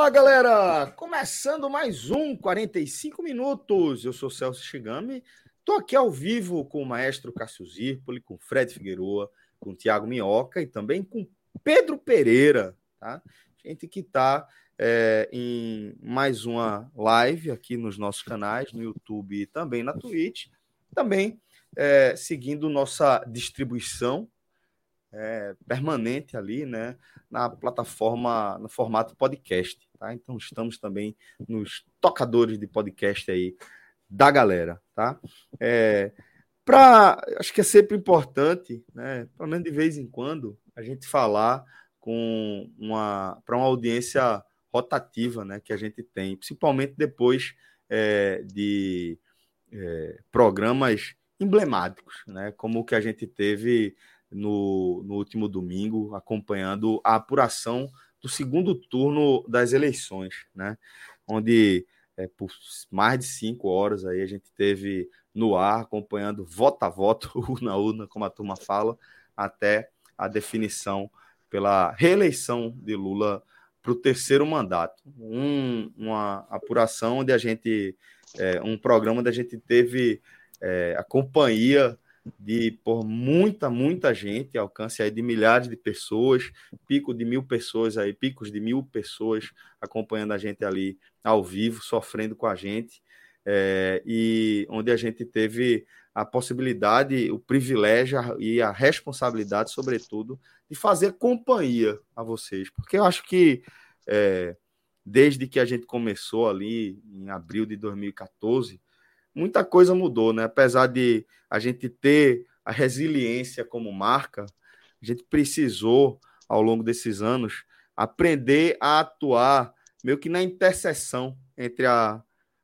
Olá, galera! Começando mais um 45 minutos. Eu sou Celso Shigami. Estou aqui ao vivo com o maestro Cássio Zirpoli, com Fred Figueroa, com Tiago Minhoca e também com Pedro Pereira, tá? Gente que está é, em mais uma live aqui nos nossos canais, no YouTube e também na Twitch. Também é, seguindo nossa distribuição é, permanente ali, né, na plataforma, no formato podcast, tá? Então estamos também nos tocadores de podcast aí da galera, tá? É, acho que é sempre importante, né, pelo menos de vez em quando, a gente falar com uma para uma audiência rotativa né, que a gente tem, principalmente depois é, de é, programas emblemáticos, né, como o que a gente teve no, no último domingo, acompanhando a apuração do segundo turno das eleições, né, onde é, por mais de cinco horas aí a gente teve no ar, acompanhando voto a voto, urna a urna, como a turma fala, até a definição pela reeleição de Lula para o terceiro mandato. Um, uma apuração onde a gente, é, um programa onde a gente teve é, a companhia de por muita, muita gente, alcance aí de milhares de pessoas, pico de mil pessoas aí, picos de mil pessoas acompanhando a gente ali ao vivo, sofrendo com a gente, é, e onde a gente teve a possibilidade, o privilégio e a responsabilidade, sobretudo, de fazer companhia a vocês, porque eu acho que é, desde que a gente começou ali em abril de 2014, muita coisa mudou, né? Apesar de a gente ter a resiliência como marca, a gente precisou, ao longo desses anos, aprender a atuar meio que na interseção entre a,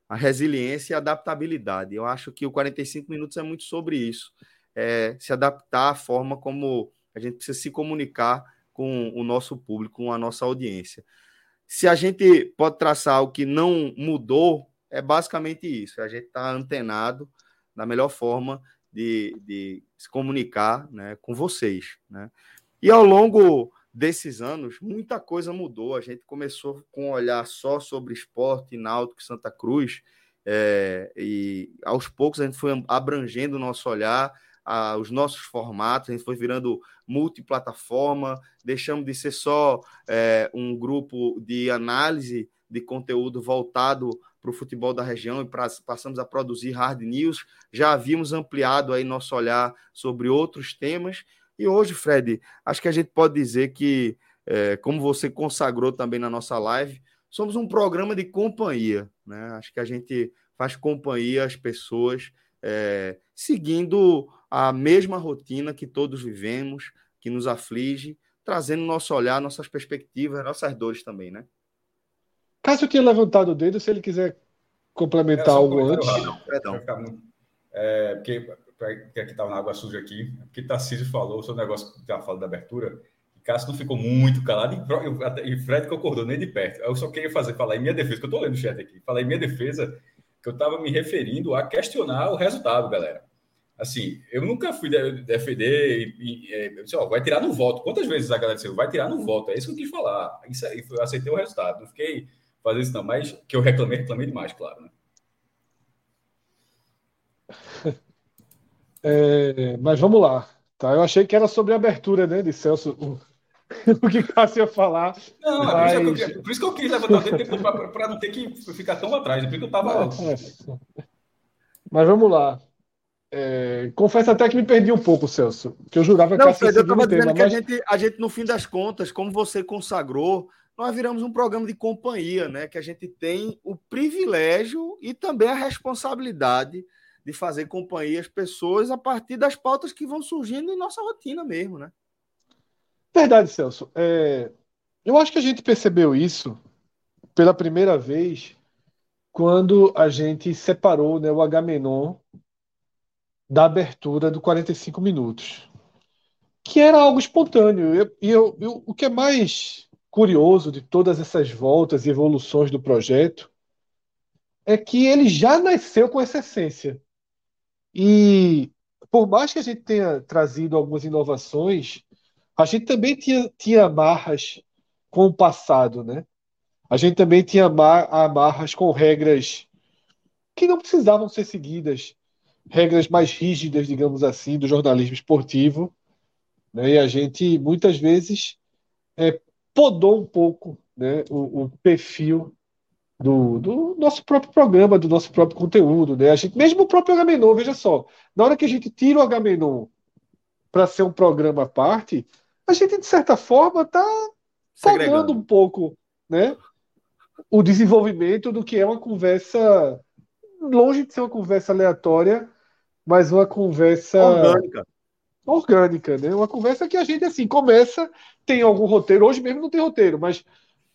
a resiliência e a adaptabilidade. Eu acho que o 45 minutos é muito sobre isso. É, se adaptar à forma como a gente precisa se comunicar com o nosso público, com a nossa audiência. Se a gente pode traçar o que não mudou, é basicamente isso. A gente está antenado da melhor forma de, de se comunicar né, com vocês. Né? E ao longo desses anos, muita coisa mudou. A gente começou com um olhar só sobre esporte, náutico Santa Cruz, é, e aos poucos a gente foi abrangendo o nosso olhar a, os nossos formatos, a gente foi virando multiplataforma, deixamos de ser só é, um grupo de análise de conteúdo voltado para o futebol da região e pra, passamos a produzir hard news. Já havíamos ampliado aí nosso olhar sobre outros temas. E hoje, Fred, acho que a gente pode dizer que, é, como você consagrou também na nossa live, somos um programa de companhia. Né? Acho que a gente faz companhia às pessoas é, seguindo a mesma rotina que todos vivemos, que nos aflige, trazendo nosso olhar, nossas perspectivas, nossas dores também, né? Cássio tinha levantado o dedo, se ele quiser complementar algo antes. Perdão. É, porque, porque aqui estava na água suja aqui, porque Tarcísio falou sobre o negócio que estava falando da abertura, e Cássio não ficou muito calado, e, e Fred concordou nem de perto. Eu só queria fazer, falar em minha defesa, que eu estou lendo o chat aqui, falar em minha defesa, que eu estava me referindo a questionar o resultado, galera assim, eu nunca fui defender e, e é, disse, ó, vai tirar no voto. Quantas vezes a galera disse, vai tirar no voto? É isso que eu quis falar. Isso aí, eu aceitei o resultado. Não fiquei fazendo isso não, mas que eu reclamei, reclamei demais, claro. Né? É, mas vamos lá. Tá, eu achei que era sobre a abertura, né, de Celso, o, o que Cássio ia falar. Não, mas... é por, isso eu, por, isso que eu quis levantar o tempo para não ter que ficar tão atrás, porque eu estava. É, mas vamos lá. É, confesso até que me perdi um pouco, Celso, que eu jurava que não, Fred, eu estava dizendo tema, que mas... a, gente, a gente, no fim das contas, como você consagrou nós viramos um programa de companhia, né? Que a gente tem o privilégio e também a responsabilidade de fazer companhia às pessoas a partir das pautas que vão surgindo em nossa rotina mesmo, né? Verdade, Celso. É, eu acho que a gente percebeu isso pela primeira vez quando a gente separou né, o Agamenon da abertura do 45 minutos, que era algo espontâneo. E eu, eu, o que é mais curioso de todas essas voltas e evoluções do projeto é que ele já nasceu com essa essência. E por mais que a gente tenha trazido algumas inovações, a gente também tinha, tinha amarras com o passado, né? A gente também tinha amarras com regras que não precisavam ser seguidas, regras mais rígidas, digamos assim, do jornalismo esportivo. Né? E a gente, muitas vezes, é, podou um pouco né, o, o perfil do, do, nosso próprio programa, do nosso próprio conteúdo. Né? A gente, mesmo o próprio Agamenon, veja só, na hora que a gente tira o Agamenon para ser um programa à parte, a gente, de certa forma, está podando um pouco né, o desenvolvimento do que é uma conversa, longe de ser uma conversa aleatória, mas uma conversa orgânica. Orgânica, né? Uma conversa que a gente assim começa, tem algum roteiro, hoje mesmo não tem roteiro, mas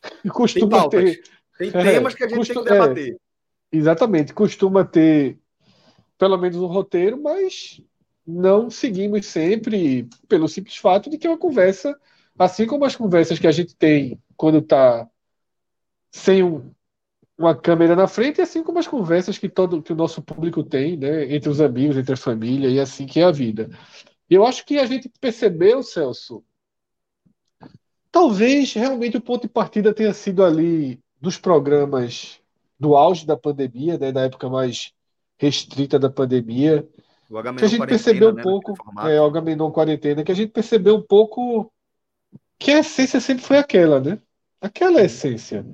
costuma tem ter. Tem é, temas é, que a gente costuma, tem que debater. É, exatamente, costuma ter pelo menos um roteiro, mas não seguimos sempre pelo simples fato de que é uma conversa, assim como as conversas que a gente tem quando está sem um, uma câmera na frente, assim como as conversas que todo que o nosso público tem, né, entre os amigos, entre a família e assim que é a vida. Eu acho que a gente percebeu, Celso, talvez realmente o ponto de partida tenha sido ali dos programas do auge da pandemia, né, na época mais restrita da pandemia, que a gente percebeu um né, pouco, é, o Agamenon quarentena, que a gente percebeu um pouco que a essência sempre foi aquela, né? Aquela é a essência.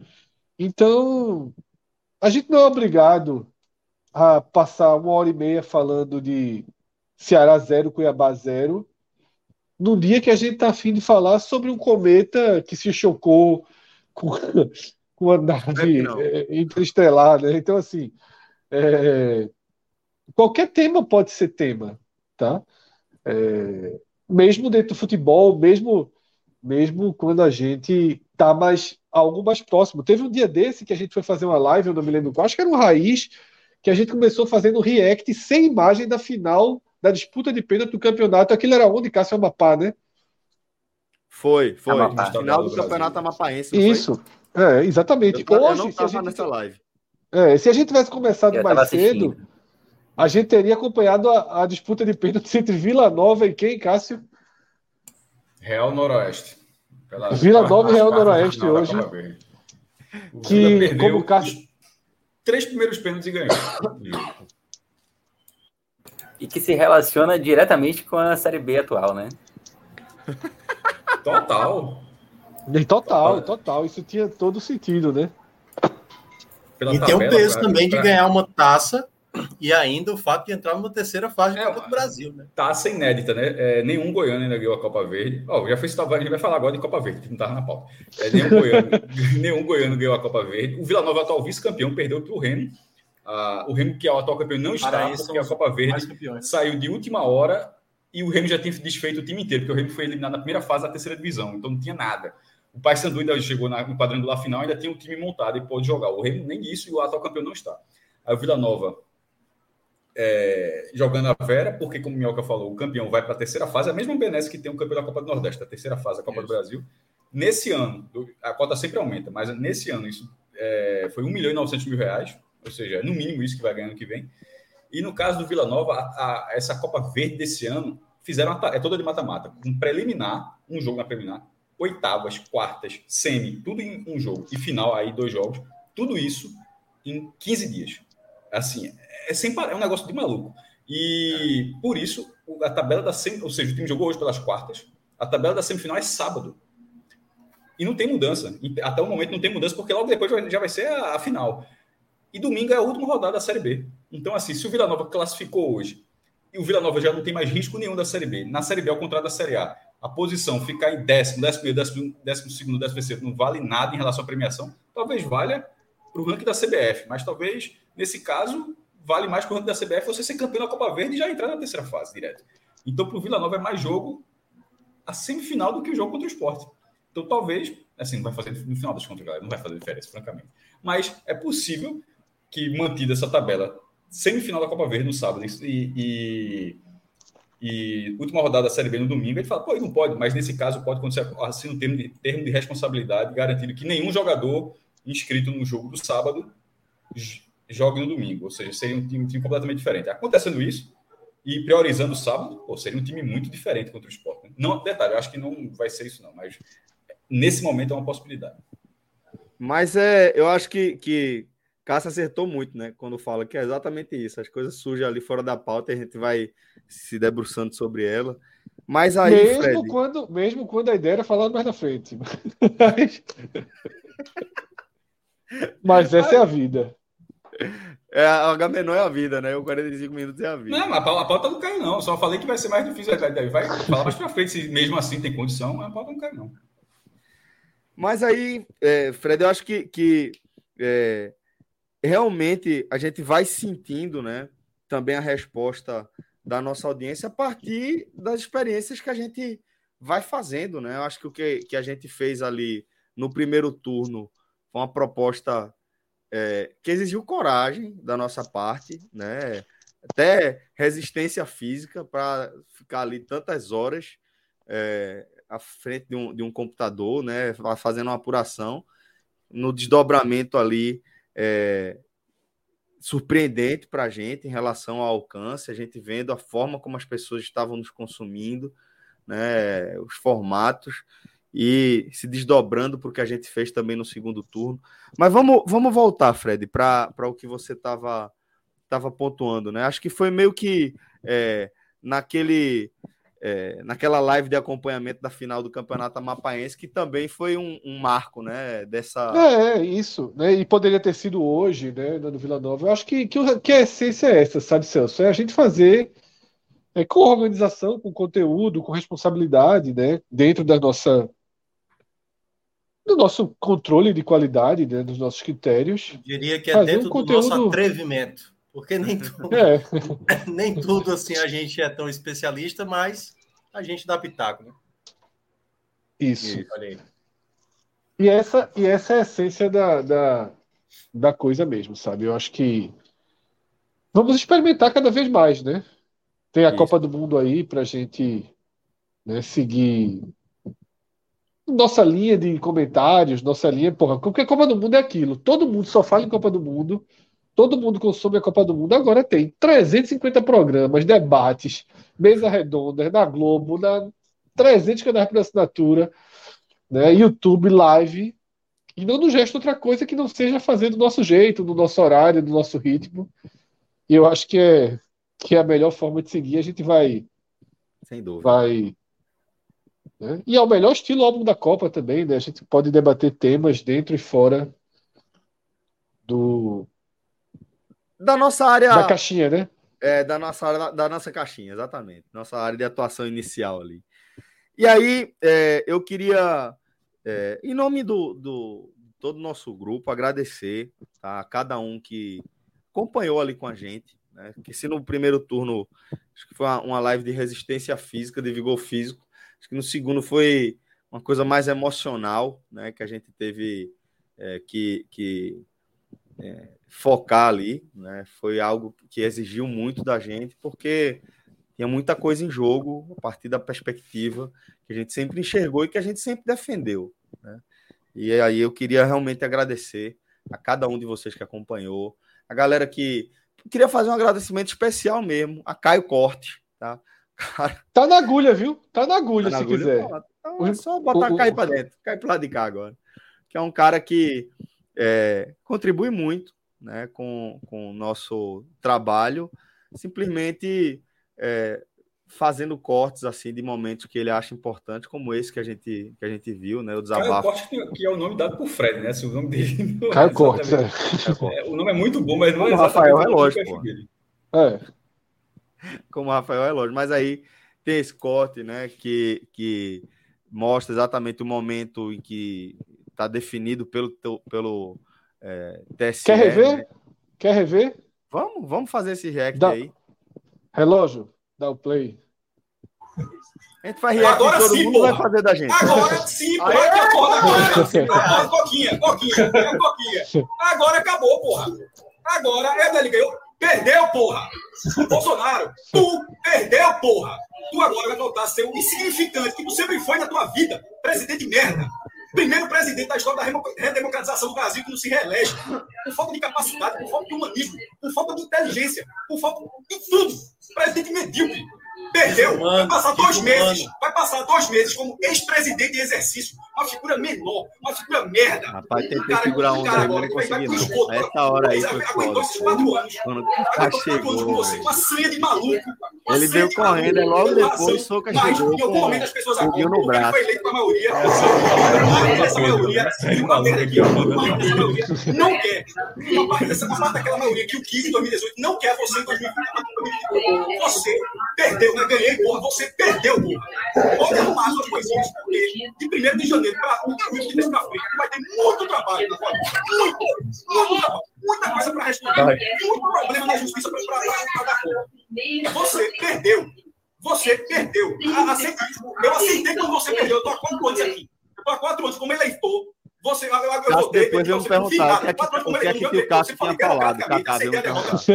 Então, a gente não é obrigado a passar uma hora e meia falando de Ceará zero, Cuiabá zero, no dia que a gente está afim de falar sobre um cometa que se chocou com, com uma nave é, interestelar, né? Então, assim, é, qualquer tema pode ser tema, tá? É, mesmo dentro do futebol, mesmo mesmo quando a gente tá mais algo mais próximo. Teve um dia desse que a gente foi fazer uma live, eu não me lembro qual, acho que era um raiz, que a gente começou fazendo react sem imagem da final da disputa de pênalti do campeonato. Aquilo era onde, Cássio Amapá, né? Foi, foi. Amapá. No final do, do campeonato amapaense. Isso, é, exatamente. Eu, Hoje, eu não estava nessa live. É, se a gente tivesse começado eu mais cedo, a gente teria acompanhado a, a disputa de pênalti entre Vila Nova e quem, Cássio? Real Noroeste. Pela, Vila Nova e Real Noroeste hoje. Que, como o Cássio. Três primeiros pênaltis e ganhou. e que se relaciona diretamente com a Série B atual, né? Total. E total, total. Isso tinha todo sentido, né? Pela e tabela, tem o peso pra, também pra... de ganhar uma taça e ainda o fato de entrar numa terceira fase é, Copa do Brasil, né? Taça inédita, né? É, nenhum goiano ainda ganhou a Copa Verde. Oh, já foi citado, a gente vai falar agora de Copa Verde, que não estava na pauta. É, nenhum, goiano, nenhum goiano ganhou a Copa Verde. O Vila Nova, atual vice-campeão, perdeu para o Remo. Ah, o Remo, que é o atual campeão, não está, porque a Copa Verde saiu de última hora e o Remo já tinha desfeito o time inteiro, porque o Remo foi eliminado na primeira fase da terceira divisão, então não tinha nada. O Paysandu ainda chegou na, no quadrangular final, ainda tinha um time montado e pode jogar. O Remo nem isso e o atual campeão não está. Aí o Vila Nova é, jogando a Vera, porque, como o Minhoca falou, o campeão vai para a terceira fase, a mesma Benesse que tem o campeão da Copa do Nordeste, a terceira fase da Copa isso. do Brasil. Nesse ano, a cota sempre aumenta, mas nesse ano isso é, foi 1 milhão e 900 mil reais, ou seja, no mínimo isso que vai ganhar no que vem. E no caso do Vila Nova, a, a, essa Copa Verde desse ano fizeram é toda de mata-mata, um preliminar, um jogo na preliminar, oitavas, quartas, semi, tudo em um jogo, e final aí dois jogos, tudo isso em 15 dias. Assim, é, sem, é um negócio de maluco. E por isso, a tabela da sem, ou seja, o time jogou hoje pelas quartas, a tabela da semifinal é sábado. E não tem mudança. Até o momento não tem mudança, porque logo depois já vai ser a final. E domingo é a última rodada da Série B. Então, assim, se o Vila Nova classificou hoje e o Vila Nova já não tem mais risco nenhum da Série B, na Série B, ao contrário da Série A, a posição ficar em décimo, décimo décimo, décimo segundo, décimo terceiro não vale nada em relação à premiação, talvez valha para o ranking da CBF, mas talvez, nesse caso, vale mais para o ranking da CBF você ser campeão da Copa Verde e já entrar na terceira fase direto. Então, para o Vila Nova é mais jogo a semifinal do que o jogo contra o esporte. Então, talvez, assim, não vai fazer no final das contas, galera, não vai fazer diferença, francamente. Mas é possível que, mantida essa tabela, semifinal da Copa Verde no sábado e, e, e última rodada da Série B no domingo, ele fala, pô, não pode, mas nesse caso pode acontecer assim um termo de, termo de responsabilidade, garantindo que nenhum jogador inscrito no jogo do sábado jogue no domingo, ou seja, seria um time, um time completamente diferente. Acontecendo isso, e priorizando o sábado, ou seria um time muito diferente contra o esporte. Né? Não, detalhe, acho que não vai ser isso, não, mas nesse momento é uma possibilidade. Mas é, eu acho que, que Cássio acertou muito, né? Quando fala que é exatamente isso. As coisas surgem ali fora da pauta e a gente vai se debruçando sobre ela. Mas aí. Mesmo, Fred... quando, mesmo quando a ideia era falar mais na frente. Mas, Mas essa é a vida. É, a H menor é a vida, né? O 45 minutos é a vida. Não, mas a pauta não cai, não. Só falei que vai ser mais difícil. Vai falar mais pra frente, se mesmo assim tem condição, mas a pauta não cai, não. Mas aí, é, Fred, eu acho que, que é, realmente a gente vai sentindo, né? Também a resposta da nossa audiência a partir das experiências que a gente vai fazendo, né? Eu acho que o que, que a gente fez ali no primeiro turno foi uma proposta é, que exigiu coragem da nossa parte, né? Até resistência física para ficar ali tantas horas é, à frente de um, de um computador, né? Fazendo uma apuração no desdobramento ali é, surpreendente para a gente em relação ao alcance, a gente vendo a forma como as pessoas estavam nos consumindo, né? Os formatos e se desdobrando para o que a gente fez também no segundo turno. Mas vamos, vamos voltar, Fred, para o que você estava tava pontuando, né? Acho que foi meio que é, naquele é, naquela live de acompanhamento da final do Campeonato Amapaense, que também foi um, um marco, né? Dessa. É, isso, né? E poderia ter sido hoje, né? No Vila Nova. Eu acho que, que, que a essência é essa, sabe, Celso? É a gente fazer é, com organização, com conteúdo, com responsabilidade, né? Dentro da nossa do nosso controle de qualidade, né, dos nossos critérios. Eu diria que é dentro um conteúdo... do nosso atrevimento, porque nem tudo, é. nem tudo assim a gente é tão especialista, mas a gente dá pitaco, né? Isso. E essa, e essa é a essência da, da, da coisa mesmo, sabe? Eu acho que vamos experimentar cada vez mais, né? Tem a Isso. Copa do Mundo aí para a gente né, seguir nossa linha de comentários, nossa linha, porra, porque Copa do Mundo é aquilo. Todo mundo só fala em Copa do Mundo, todo mundo consome a Copa do Mundo. Agora tem 350 programas, debates, mesa redonda, na Globo, na 300 canais por assinatura, né, YouTube, live, e não nos resta outra coisa que não seja fazer do nosso jeito, do nosso horário, do nosso ritmo. E eu acho que é, que é a melhor forma de seguir. A gente vai. Sem dúvida. Vai né? E é o melhor estilo álbum da Copa também, né? A gente pode debater temas dentro e fora do da nossa área da caixinha, né? É, da nossa área, da nossa caixinha, exatamente. Nossa área de atuação inicial ali. E aí, é, eu queria, é, em nome do, do todo o nosso grupo, agradecer tá, a cada um que acompanhou ali com a gente. Né? Que se no primeiro turno, acho que foi uma, uma live de resistência física, de vigor físico, Acho que no segundo foi uma coisa mais emocional, né? Que a gente teve é, que, que é, focar ali, né? Foi algo que exigiu muito da gente, porque tinha muita coisa em jogo a partir da perspectiva que a gente sempre enxergou e que a gente sempre defendeu, né? E aí eu queria realmente agradecer a cada um de vocês que acompanhou, a galera que queria fazer um agradecimento especial mesmo, a Caio Corte, tá? Cara... Tá na agulha, viu? Tá na agulha, tá na se agulha, quiser. Então é só botar o, cair para dentro, cair para lado de cá agora. Que é um cara que é, contribui muito né, com, com o nosso trabalho, simplesmente é, fazendo cortes assim de momentos que ele acha importante, como esse que a gente, que a gente viu, né? O desabafo. Caio Cortes, que é o nome dado por Fred, né? Se o nome dele. Caio é Cortes, é. é. O nome é muito bom, mas não é exatamente Rafael é lógico. É como o Rafael é lógico. Mas aí tem esse corte, né? Que, que mostra exatamente o momento em que está definido pelo, pelo é, TSE. Quer rever? Né? Quer rever? Vamos, vamos fazer esse react dá... aí. Relógio, dá o play. A gente faz react agora todo sim, mundo porra. vai fazer da gente. Agora sim, porra. Aí, agora, agora, coquinha, coquinha, coquinha. Agora acabou, porra. Agora, é, ele ganhou. Perdeu, porra! Bolsonaro, tu perdeu, porra! Tu agora vai voltar a ser o insignificante que tu sempre foi na tua vida. Presidente de merda. Primeiro presidente da história da redemocratização do Brasil que não se reelege. Por falta de capacidade, por falta de humanismo, por falta de inteligência, por falta de tudo. Presidente medíocre. Perdeu. Vai passar dois meses. Vai passar dois meses como ex-presidente em exercício. Uma figura menor, uma figura merda. Rapaz, tentei um segurar um cara agora, não consegui não. Essa hora aí foi Aguentou esses quatro anos. Quando o chegou, com você, uma sanha de maluco. Ele veio correndo, é logo depois o Soca chegou em algum momento as pessoas agora, no braço. foi eleito com a maioria. Essa maioria, uma merda aqui, não quer. Uma parte daquela maioria que o quis em 2018 não quer você em 2020. Você perdeu, né? Ganhei, porra. Você perdeu, porra. Pode arrumar suas coisinhas, porque de 1 de janeiro para o último mês para frente, vai ter muito trabalho. Muito, muito trabalho. Muita coisa para responder. Muito problema na justiça para dar conta. Você perdeu. Você perdeu. Eu aceitei quando você perdeu. Eu estou há quatro anos aqui. Eu estou há quatro anos como eleitor. Você, eu, eu votei, depois eu me perguntar o que é que, o que, é que, que o Cássio tinha falado.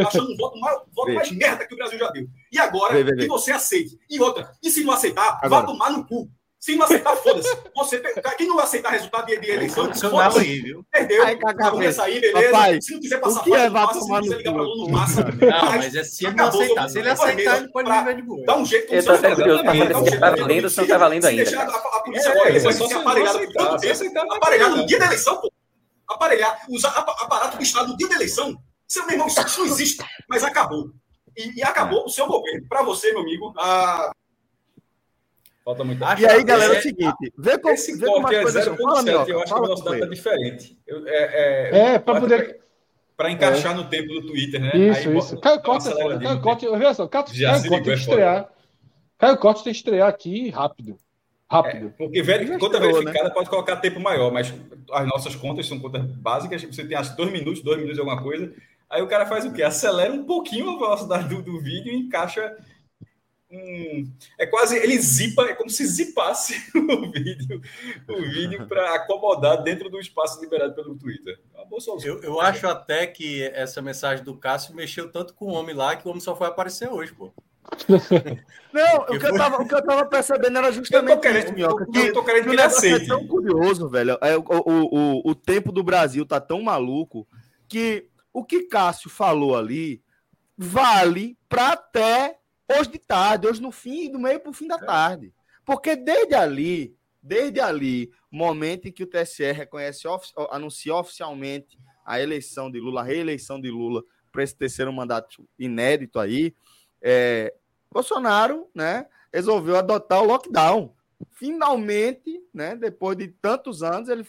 Achando um voto, mais, voto mais merda que o Brasil já deu. E agora, vê, vê. que você aceite. E outra, e se não aceitar, agora. vá tomar no cu. Se não aceitar, foda-se. Você, quem não aceitar resultado de, de eleição, foda-se. Aí, viu? Perdeu. Aí, começa aí, beleza. Papai, se não quiser passar que é, vai tomar no liga pra no massa. Não, mas é se ele não aceitar. Se ele aceitar, ele pode viver de boa. Dá um jeito. Eu tô até curioso pra saber se tá valendo ou se não tá valendo ainda. A polícia é só se aparelhada por tanto tempo. Aparelhado no dia da eleição, pô. Aparelhar, usar aparato do Estado no dia da eleição. Seu meu irmão, isso não existe. Mas acabou. E, e acabou o seu governo. Para você, meu amigo, a, Falta muito. E aí, galera, é, é o seguinte: vê como, esse vê como é 0,7. Eu acho que a velocidade está diferente. Eu, é, é, é para poder. Para encaixar é. no tempo do Twitter, né? Isso, aí, isso. Caio Corte é. Caio Corte, olha só, Caio, Caio Corte tem que estrear. Caio Corte tem que estrear aqui rápido. Rápido. É, porque veri... conta né? verificada né? pode colocar tempo maior, mas as nossas contas são contas básicas. Você tem as dois minutos, dois minutos de alguma coisa. Aí o cara faz o quê? Acelera um pouquinho a velocidade do, do vídeo e encaixa um, é quase ele zipa, é como se zipasse o vídeo, o vídeo para acomodar dentro do espaço liberado pelo Twitter. É eu, eu acho até que essa mensagem do Cássio mexeu tanto com o homem lá que o homem só foi aparecer hoje, pô. Não, o que, eu tava, o que eu tava percebendo era justamente eu tô querendo, isso, que, eu tô querendo que, que ele aceite. É tão curioso, velho. É, o, o, o, o tempo do Brasil tá tão maluco que o que Cássio falou ali vale para até hoje de tarde, hoje no fim, do meio para o fim da é. tarde. Porque desde ali, desde ali, momento em que o TSE reconhece, anuncia oficialmente a eleição de Lula, a reeleição de Lula para esse terceiro mandato inédito aí, é, Bolsonaro, né, resolveu adotar o lockdown. Finalmente, né, depois de tantos anos, ele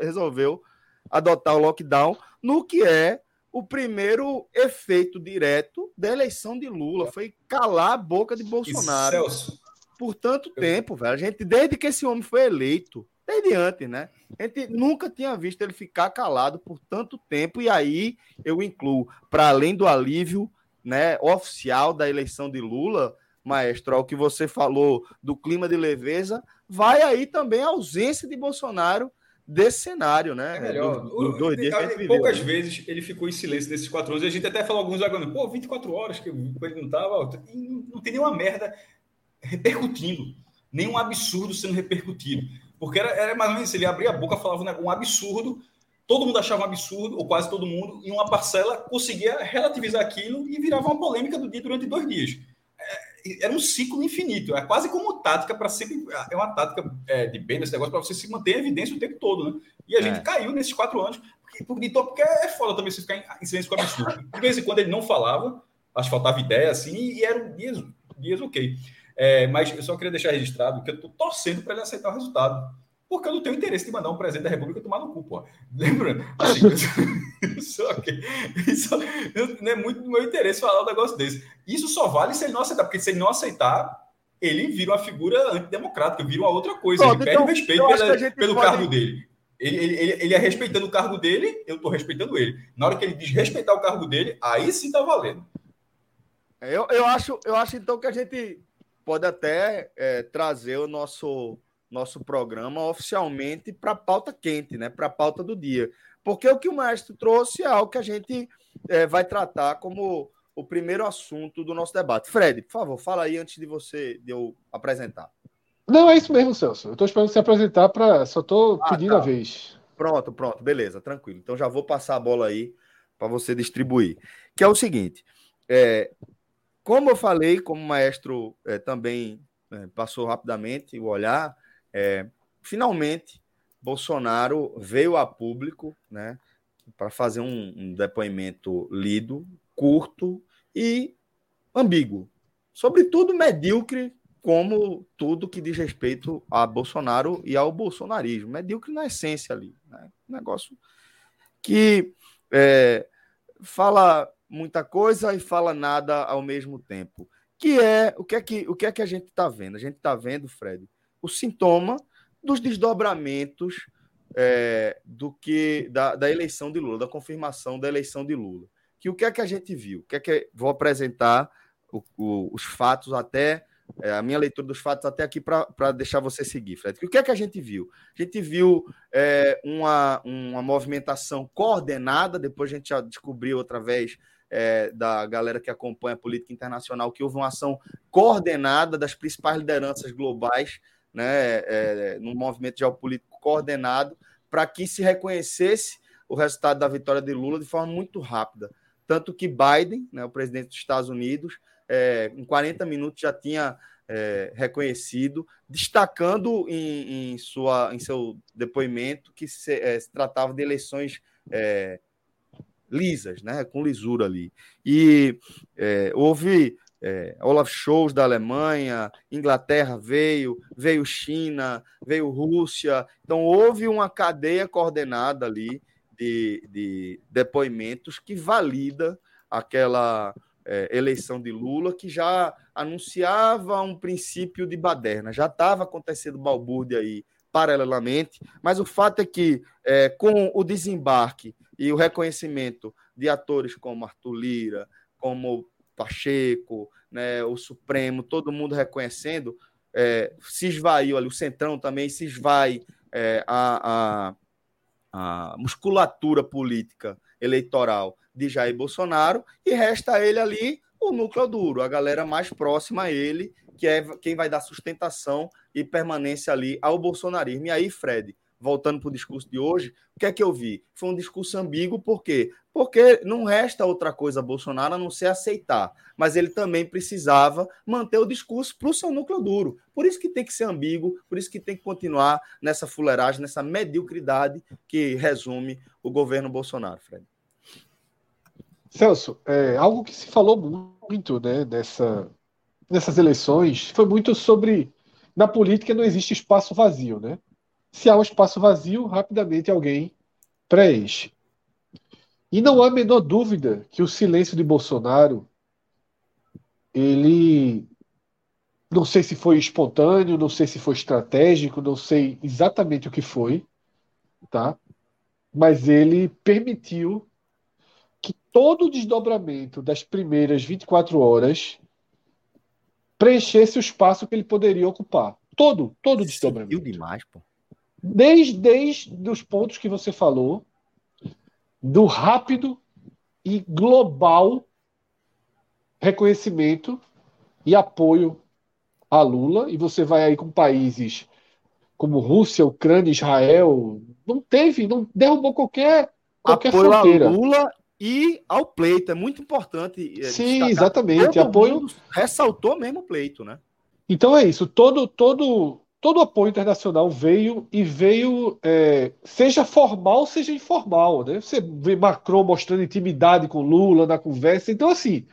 resolveu adotar o lockdown no que é o primeiro efeito direto da eleição de Lula foi calar a boca de Bolsonaro. Celso. Por tanto tempo, velho. A gente, desde que esse homem foi eleito, desde antes, né? A gente nunca tinha visto ele ficar calado por tanto tempo. E aí eu incluo, para além do alívio né, oficial da eleição de Lula, maestro, ao que você falou do clima de leveza, vai aí também a ausência de Bolsonaro desse cenário, né? É melhor. Do, do dois dias que viveu, poucas né? vezes ele ficou em silêncio nesses quatro anos. E a gente até falou alguns agora, pô, 24 horas que ele não estava. Não tem nenhuma merda repercutindo. Nenhum absurdo sendo repercutido. Porque era, era mais ou menos. Ele abria a boca, falava um absurdo, todo mundo achava um absurdo, ou quase todo mundo, e uma parcela conseguia relativizar aquilo e virava uma polêmica do dia durante dois dias era um ciclo infinito. É quase como tática para sempre. É uma tática é, de bem nesse negócio para você se manter em evidência o tempo todo, né? E a é. gente caiu nesses quatro anos. Porque, porque é foda também você ficar em, silêncio com absurdo. De vez em quando ele não falava, acho que faltava ideia assim, e eram dias, dias ok. É, mas eu só queria deixar registrado que eu estou torcendo para ele aceitar o resultado porque eu não tenho interesse de mandar um presidente da República tomar no cu, pô. Lembra? Assim, só que isso não é muito do meu interesse falar um negócio desse. Isso só vale se ele não aceitar, porque se ele não aceitar, ele vira uma figura antidemocrática, vira uma outra coisa. Pronto, ele perde então, respeito pela, pelo pode... cargo dele. Ele, ele, ele, ele, é respeitando o cargo dele, eu estou respeitando ele. Na hora que ele diz respeitar o cargo dele, aí sim está valendo. Eu, eu, acho, eu acho então que a gente pode até é, trazer o nosso, nosso programa oficialmente para a pauta quente, né? para a pauta do dia. Porque o que o maestro trouxe é algo que a gente é, vai tratar como o primeiro assunto do nosso debate. Fred, por favor, fala aí antes de você de eu apresentar. Não, é isso mesmo, Celso. Eu estou esperando você apresentar para. Só estou ah, pedindo tá. a vez. Pronto, pronto, beleza, tranquilo. Então já vou passar a bola aí para você distribuir. Que é o seguinte: é, como eu falei, como o maestro é, também é, passou rapidamente o olhar, é, finalmente Bolsonaro veio a público, né, para fazer um, um depoimento lido, curto e ambíguo, sobretudo medíocre como tudo que diz respeito a Bolsonaro e ao bolsonarismo. Medíocre na essência ali. Né? Um negócio que é, fala muita coisa e fala nada ao mesmo tempo. Que é o que é que, o que, é que a gente está vendo? A gente está vendo, Fred, o sintoma dos desdobramentos é, do que da, da, eleição de Lula, da confirmação da eleição de Lula. Que o que é que a gente viu? O que é que vou apresentar o, o, os fatos até é, a minha leitura dos fatos até aqui para deixar você seguir, Fred. O que é que a gente viu? A gente viu é, uma, uma movimentação coordenada, depois a gente já descobriu através é, da galera que acompanha a política internacional que houve uma ação coordenada das principais lideranças globais, né, é, num movimento geopolítico coordenado, para que se reconhecesse o resultado da vitória de Lula de forma muito rápida. Tanto que Biden, né, o presidente dos Estados Unidos, é, em 40 minutos já tinha é, reconhecido, destacando em, em, sua, em seu depoimento que se, é, se tratava de eleições é, lisas, né, com lisura ali. E é, houve é, Olaf Scholz da Alemanha, Inglaterra veio, veio China, veio Rússia. Então houve uma cadeia coordenada ali de, de depoimentos que valida aquela é, eleição de Lula, que já anunciava um princípio de baderna, já estava acontecendo balbúrdia aí paralelamente, mas o fato é que, é, com o desembarque e o reconhecimento de atores como Arthur Lira, como Pacheco, né, o Supremo, todo mundo reconhecendo, é, se esvaiu ali, o Centrão também se esvai é, a, a, a musculatura política eleitoral de Jair Bolsonaro e resta ele ali o núcleo duro, a galera mais próxima a ele, que é quem vai dar sustentação e permanência ali ao bolsonarismo. E aí, Fred, voltando para o discurso de hoje, o que é que eu vi? Foi um discurso ambíguo, por quê? Porque não resta outra coisa a Bolsonaro a não ser aceitar, mas ele também precisava manter o discurso para o seu núcleo duro. Por isso que tem que ser ambíguo, por isso que tem que continuar nessa fuleiragem, nessa mediocridade que resume o governo Bolsonaro, Fred. Celso, é, algo que se falou muito né, dessa, nessas eleições foi muito sobre. Na política não existe espaço vazio, né? Se há um espaço vazio, rapidamente alguém preenche. E não há a menor dúvida que o silêncio de Bolsonaro, ele. Não sei se foi espontâneo, não sei se foi estratégico, não sei exatamente o que foi, tá? Mas ele permitiu todo o desdobramento das primeiras 24 horas preenchesse o espaço que ele poderia ocupar. Todo, todo o desdobramento. demais, pô. Desde, desde os pontos que você falou, do rápido e global reconhecimento e apoio a Lula, e você vai aí com países como Rússia, Ucrânia, Israel, não teve, não derrubou qualquer, qualquer apoio fronteira. A Lula e ao pleito. É muito importante. Eh, Sim, destacar. exatamente. Todo apoio ressaltou mesmo o pleito, né? Então é isso. Todo, todo, todo apoio internacional veio e veio, é, seja formal, seja informal. Né? Você vê Macron mostrando intimidade com Lula na conversa. Então, assim,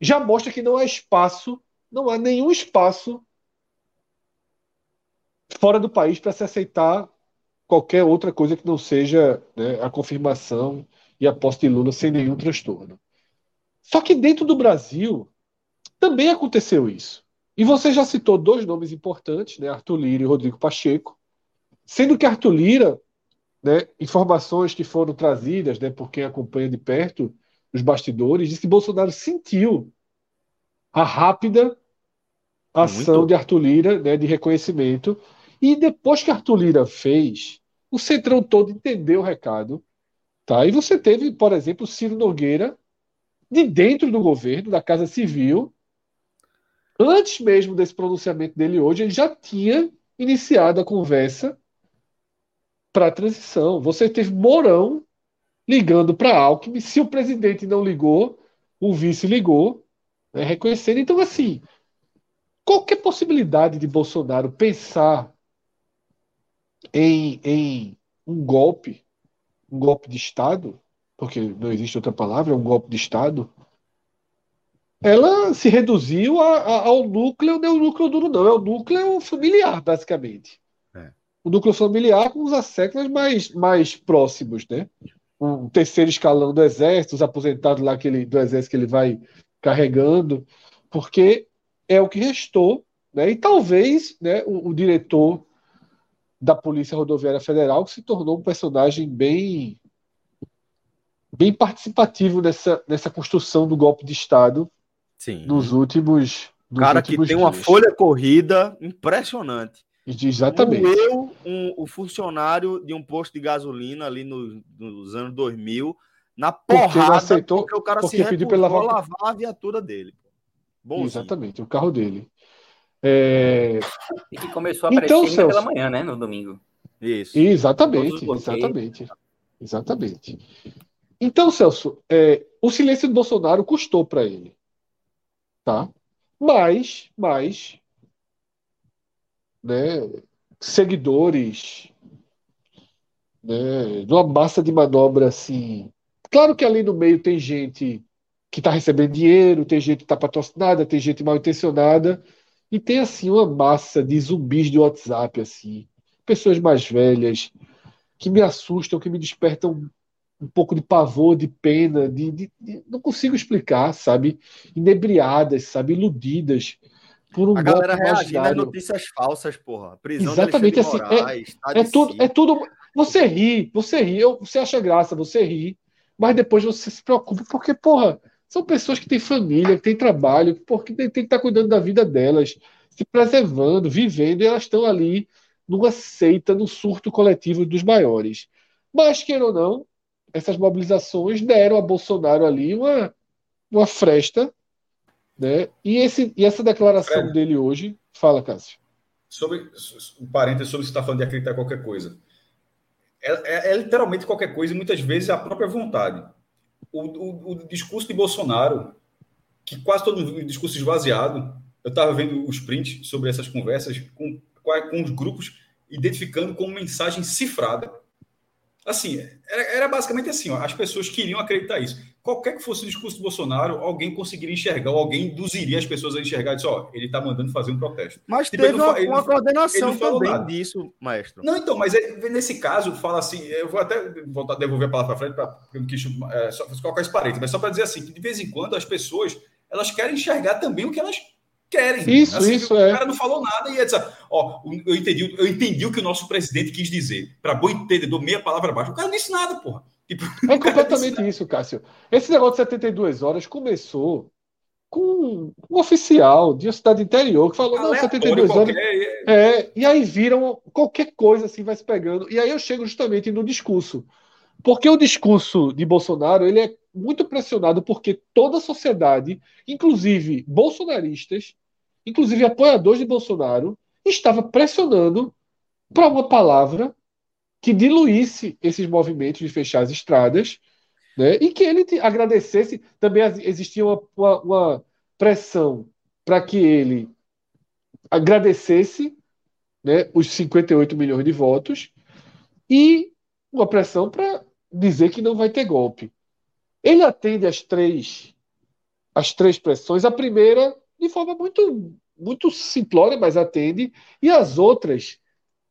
já mostra que não há espaço, não há nenhum espaço fora do país para se aceitar qualquer outra coisa que não seja né, a confirmação e a posse de Lula sem nenhum transtorno. Só que dentro do Brasil também aconteceu isso. E você já citou dois nomes importantes, né? Arthur Lira e Rodrigo Pacheco. Sendo que Arthur Lira, né, informações que foram trazidas né, por quem acompanha de perto os bastidores, diz que Bolsonaro sentiu a rápida ação Muito. de Arthur Lira, né, de reconhecimento. E depois que Arthur Lira fez, o Centrão todo entendeu o recado. Tá? E você teve, por exemplo, Ciro Nogueira, de dentro do governo, da Casa Civil, antes mesmo desse pronunciamento dele hoje, ele já tinha iniciado a conversa para a transição. Você teve Mourão ligando para Alckmin. Se o presidente não ligou, o vice ligou, né, reconhecendo. Então, assim, qualquer possibilidade de Bolsonaro pensar em, em um golpe, um golpe de Estado, porque não existe outra palavra, é um golpe de Estado, ela se reduziu a, a, ao núcleo, não é o núcleo duro, não, é o núcleo familiar, basicamente o núcleo familiar com os asseclas mais, mais próximos, né? Um terceiro escalão do exército, os aposentados lá que ele, do exército que ele vai carregando, porque é o que restou, né? E talvez, né, o, o diretor da Polícia Rodoviária Federal que se tornou um personagem bem bem participativo nessa, nessa construção do golpe de Estado Sim. nos últimos. Nos cara últimos que tem dias. uma folha corrida impressionante. Exatamente. Eu, um, o funcionário de um posto de gasolina ali no, nos anos 2000, na porrada, porque, aceitou, porque o cara porque se pediu pela lavar a viatura dele. Bom, Exatamente, o carro dele. É... E que começou a aparecer então, Celso... pela manhã, né? No domingo. Isso. Exatamente, exatamente. Exatamente. Então, Celso, é, o silêncio do Bolsonaro custou para ele. Tá? Mas, mas né, seguidores, né, numa massa de manobra assim. Claro que ali no meio tem gente que está recebendo dinheiro, tem gente que está patrocinada, tem gente mal intencionada, e tem assim uma massa de zumbis de WhatsApp, assim, pessoas mais velhas, que me assustam, que me despertam um pouco de pavor, de pena, de, de, de não consigo explicar, sabe? Inebriadas, sabe? Iludidas por um a galera reagindo às notícias falsas, porra. Prisão Exatamente assim. É, Moraes, é, é tudo, é tudo. Você ri, você ri, você acha graça, você ri, mas depois você se preocupa, porque, porra, são pessoas que têm família, que têm trabalho, porque tem, tem que estar cuidando da vida delas, se preservando, vivendo, e elas estão ali numa seita, no surto coletivo dos maiores. Mas, queira ou não, essas mobilizações deram a Bolsonaro ali uma, uma fresta né? E, esse, e essa declaração Fred, dele hoje, fala, Cássio. Sobre um parênteses sobre se está falando de acreditar qualquer coisa. É, é, é, literalmente qualquer coisa e muitas vezes é a própria vontade. O, o, o discurso de Bolsonaro, que quase todo mundo, um discurso esvaziado, eu estava vendo os prints sobre essas conversas com, com os grupos identificando como mensagem cifrada. Assim, era, era basicamente assim, ó, as pessoas queriam acreditar isso qualquer que fosse o discurso do Bolsonaro, alguém conseguiria enxergar, alguém induziria as pessoas a enxergar e dizer, ó, ele está mandando fazer um protesto. Mas tipo, teve uma, uma coordenação também nada. disso, maestro. Não, então, mas é, nesse caso, fala assim, eu vou até voltar, devolver a palavra para frente, para é, só, colocar esse parênteses, mas só para dizer assim, que de vez em quando as pessoas, elas querem enxergar também o que elas querem. Isso, assim, isso, o é. O cara não falou nada e ia dizer, ó, eu entendi, eu entendi o que o nosso presidente quis dizer, para bom entendedor, meia palavra abaixo. O cara não disse nada, porra. Tipo, é completamente isso, Cássio. Esse negócio de 72 horas começou com um oficial de uma cidade interior que falou, não, 72 horas. É. é, e aí viram qualquer coisa assim, vai se pegando. E aí eu chego justamente no discurso. Porque o discurso de Bolsonaro ele é muito pressionado porque toda a sociedade, inclusive bolsonaristas, inclusive apoiadores de Bolsonaro, estava pressionando para uma palavra que diluísse esses movimentos de fechar as estradas né, e que ele agradecesse. Também existia uma, uma, uma pressão para que ele agradecesse né, os 58 milhões de votos e uma pressão para dizer que não vai ter golpe. Ele atende as três, as três pressões. A primeira, de forma muito, muito simplória, mas atende. E as outras,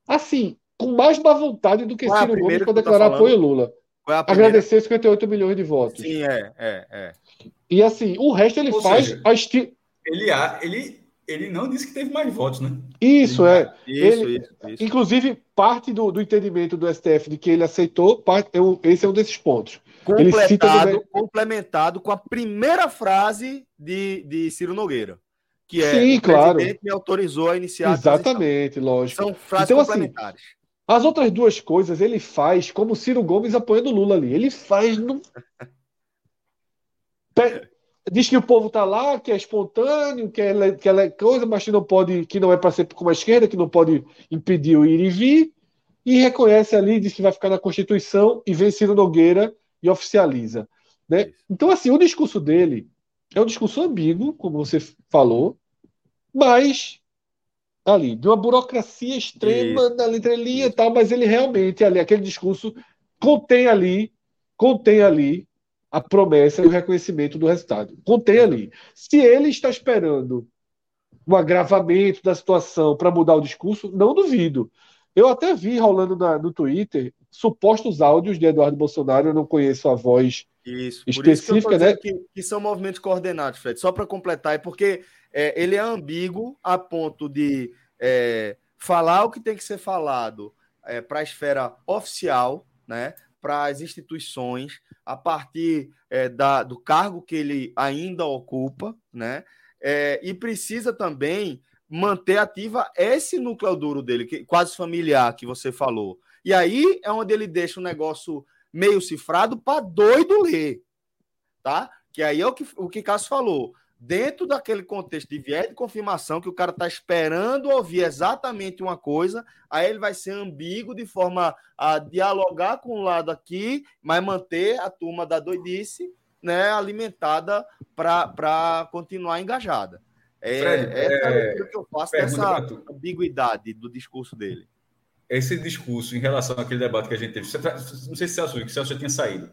assim, com mais má vontade do que Qual é Ciro Gomes para tá declarar tá apoio a Lula. É Agradecer 58 milhões de votos. Sim, é, é, é. E assim, o resto ele Ou faz seja, a esti... ele, ele ele não disse que teve mais votos, né? Isso, ele, é. Isso, ele, isso, isso. Inclusive, parte do, do entendimento do STF de que ele aceitou, parte, eu, esse é um desses pontos. Completado, no... complementado com a primeira frase de, de Ciro Nogueira. Que é Sim, o claro. presidente me autorizou a iniciar Exatamente, a lógico. São frases então, complementares. Assim, as outras duas coisas ele faz como Ciro Gomes apoiando Lula ali. Ele faz no. Diz que o povo tá lá, que é espontâneo, que é, que é coisa, mas que não pode, que não é para ser como a esquerda, que não pode impedir o ir e vir, e reconhece ali, diz que vai ficar na Constituição e vem Ciro Nogueira e oficializa. Né? Então, assim, o discurso dele é um discurso ambíguo, como você falou, mas ali, de uma burocracia extrema Isso. na letrelinha e tal, mas ele realmente ali, aquele discurso contém ali, contém ali a promessa e o reconhecimento do resultado. Contém ali. Se ele está esperando um agravamento da situação para mudar o discurso, não duvido. Eu até vi rolando na, no Twitter supostos áudios de Eduardo Bolsonaro, eu não conheço a voz isso, específica, isso né? Que, que, são movimentos coordenados, Fred. Só para completar, é porque é, ele é ambíguo a ponto de é, falar o que tem que ser falado é, para a esfera oficial, né? para as instituições, a partir é, da, do cargo que ele ainda ocupa, né? É, e precisa também manter ativa esse núcleo duro dele, que, quase familiar, que você falou. E aí é onde ele deixa o negócio meio cifrado para doido ler, tá? Que aí é o que o que Cássio falou dentro daquele contexto de viés de confirmação, que o cara está esperando ouvir exatamente uma coisa, aí ele vai ser ambíguo de forma a dialogar com o lado aqui, mas manter a turma da doidice né, alimentada para continuar engajada. É, Fred, essa é, é que eu faço dessa ambiguidade do discurso dele. Esse discurso em relação àquele debate que a gente teve, não sei se Celso, que Celso já tinha saído,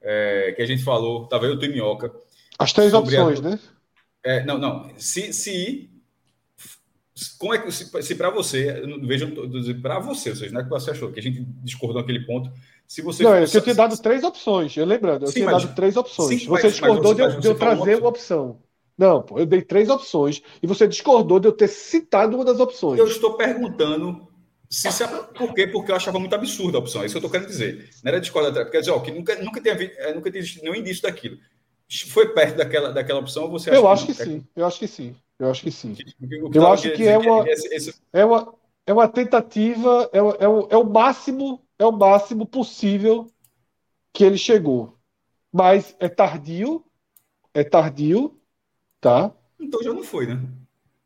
é, que a gente falou, estava eu, tu e Minhoca. As três opções, a, né? É, não, não. Se, se como é que se, se para você, veja para você, ou seja, não é que você achou que a gente discordou naquele ponto. Se você não, eu tinha dado três opções, eu lembrando, eu sim, tinha mas, dado três opções. Sim, você mas, discordou mas você, de, eu trazer uma opção. opção. Não, pô, eu dei três opções e você discordou de eu ter citado uma das opções. Eu estou perguntando se, se, por quê? Porque eu achava muito absurda a opção. É isso que eu estou querendo dizer. Não era discordar, quer dizer, ó, que nunca, nunca, tenha, é, nunca tenha nenhum indício daquilo. Foi perto daquela, daquela opção? Você eu acho que, que sim. Eu acho que sim. Eu acho que sim. Eu acho que é uma, é uma, é uma tentativa, é, é, o, é o máximo, é o máximo possível que ele chegou. Mas é tardio, é tardio, tá? Então já não foi, né?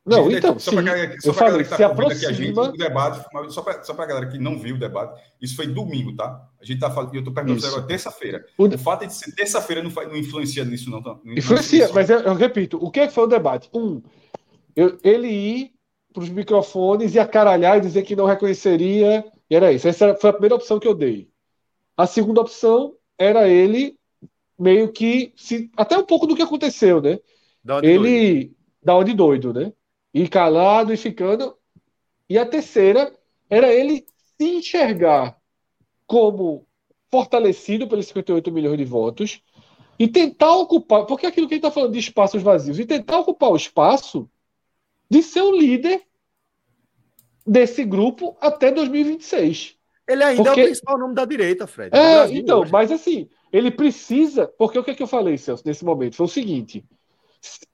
Não, então, só sim, galera, só eu falei, tá se aproxima... Gente, o debate, só para só a galera que não viu o debate, isso foi domingo, tá? A gente tá falando, eu tô perguntando agora terça-feira. O... o... fato de ser terça-feira não, não, influencia nisso, não. Tá? não influencia, mas eu, eu, repito, o que é foi o debate? Um, eu, ele ir para os microfones e acaralhar e dizer que não reconheceria, e era isso. Essa foi a primeira opção que eu dei. A segunda opção era ele meio que, se, até um pouco do que aconteceu, né? Ele, doido. da onde doido, né? e calado e ficando. E a terceira era ele se enxergar como fortalecido pelos 58 milhões de votos e tentar ocupar, porque aquilo que a gente está falando de espaços vazios, e tentar ocupar o espaço de ser o líder desse grupo até 2026. Ele ainda porque... é o principal nome da direita, Fred. É, então, hoje. mas assim, ele precisa. Porque o que, é que eu falei, Celso, nesse momento? Foi o seguinte: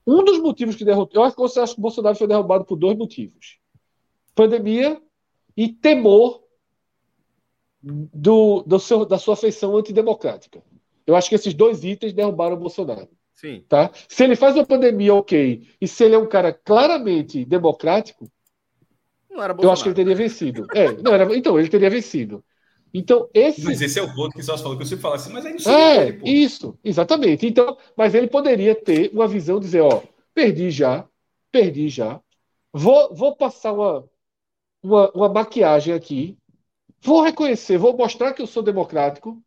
um dos motivos que derrotou. Eu acho que, acho que o Bolsonaro foi derrubado por dois motivos: pandemia e temor do, do seu, da sua feição antidemocrática. Eu acho que esses dois itens derrubaram o Bolsonaro. Sim. Tá? Se ele faz uma pandemia, ok, e se ele é um cara claramente democrático, eu acho que ele teria vencido. É, não era, então, ele teria vencido. Então, esse. Mas esse é o ponto que só falou que você fala assim, mas aí não sei. É, ele, isso, exatamente. Então, mas ele poderia ter uma visão, dizer, ó, perdi já, perdi já. Vou, vou passar uma, uma, uma maquiagem aqui. Vou reconhecer, vou mostrar que eu sou democrático.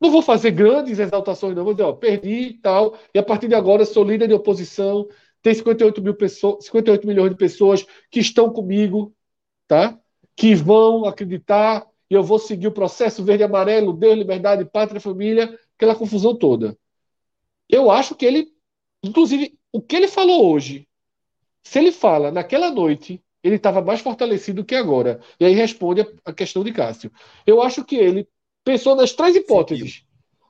Não vou fazer grandes exaltações, não. Vou dizer, ó, perdi e tal. E a partir de agora sou líder de oposição. Tem 58, mil pessoas, 58 milhões de pessoas que estão comigo, tá? Que vão acreditar e eu vou seguir o processo verde e amarelo, Deus, liberdade, pátria, família, aquela confusão toda. Eu acho que ele, inclusive, o que ele falou hoje Se ele fala naquela noite, ele estava mais fortalecido que agora. E aí responde a questão de Cássio. Eu acho que ele pensou nas três hipóteses.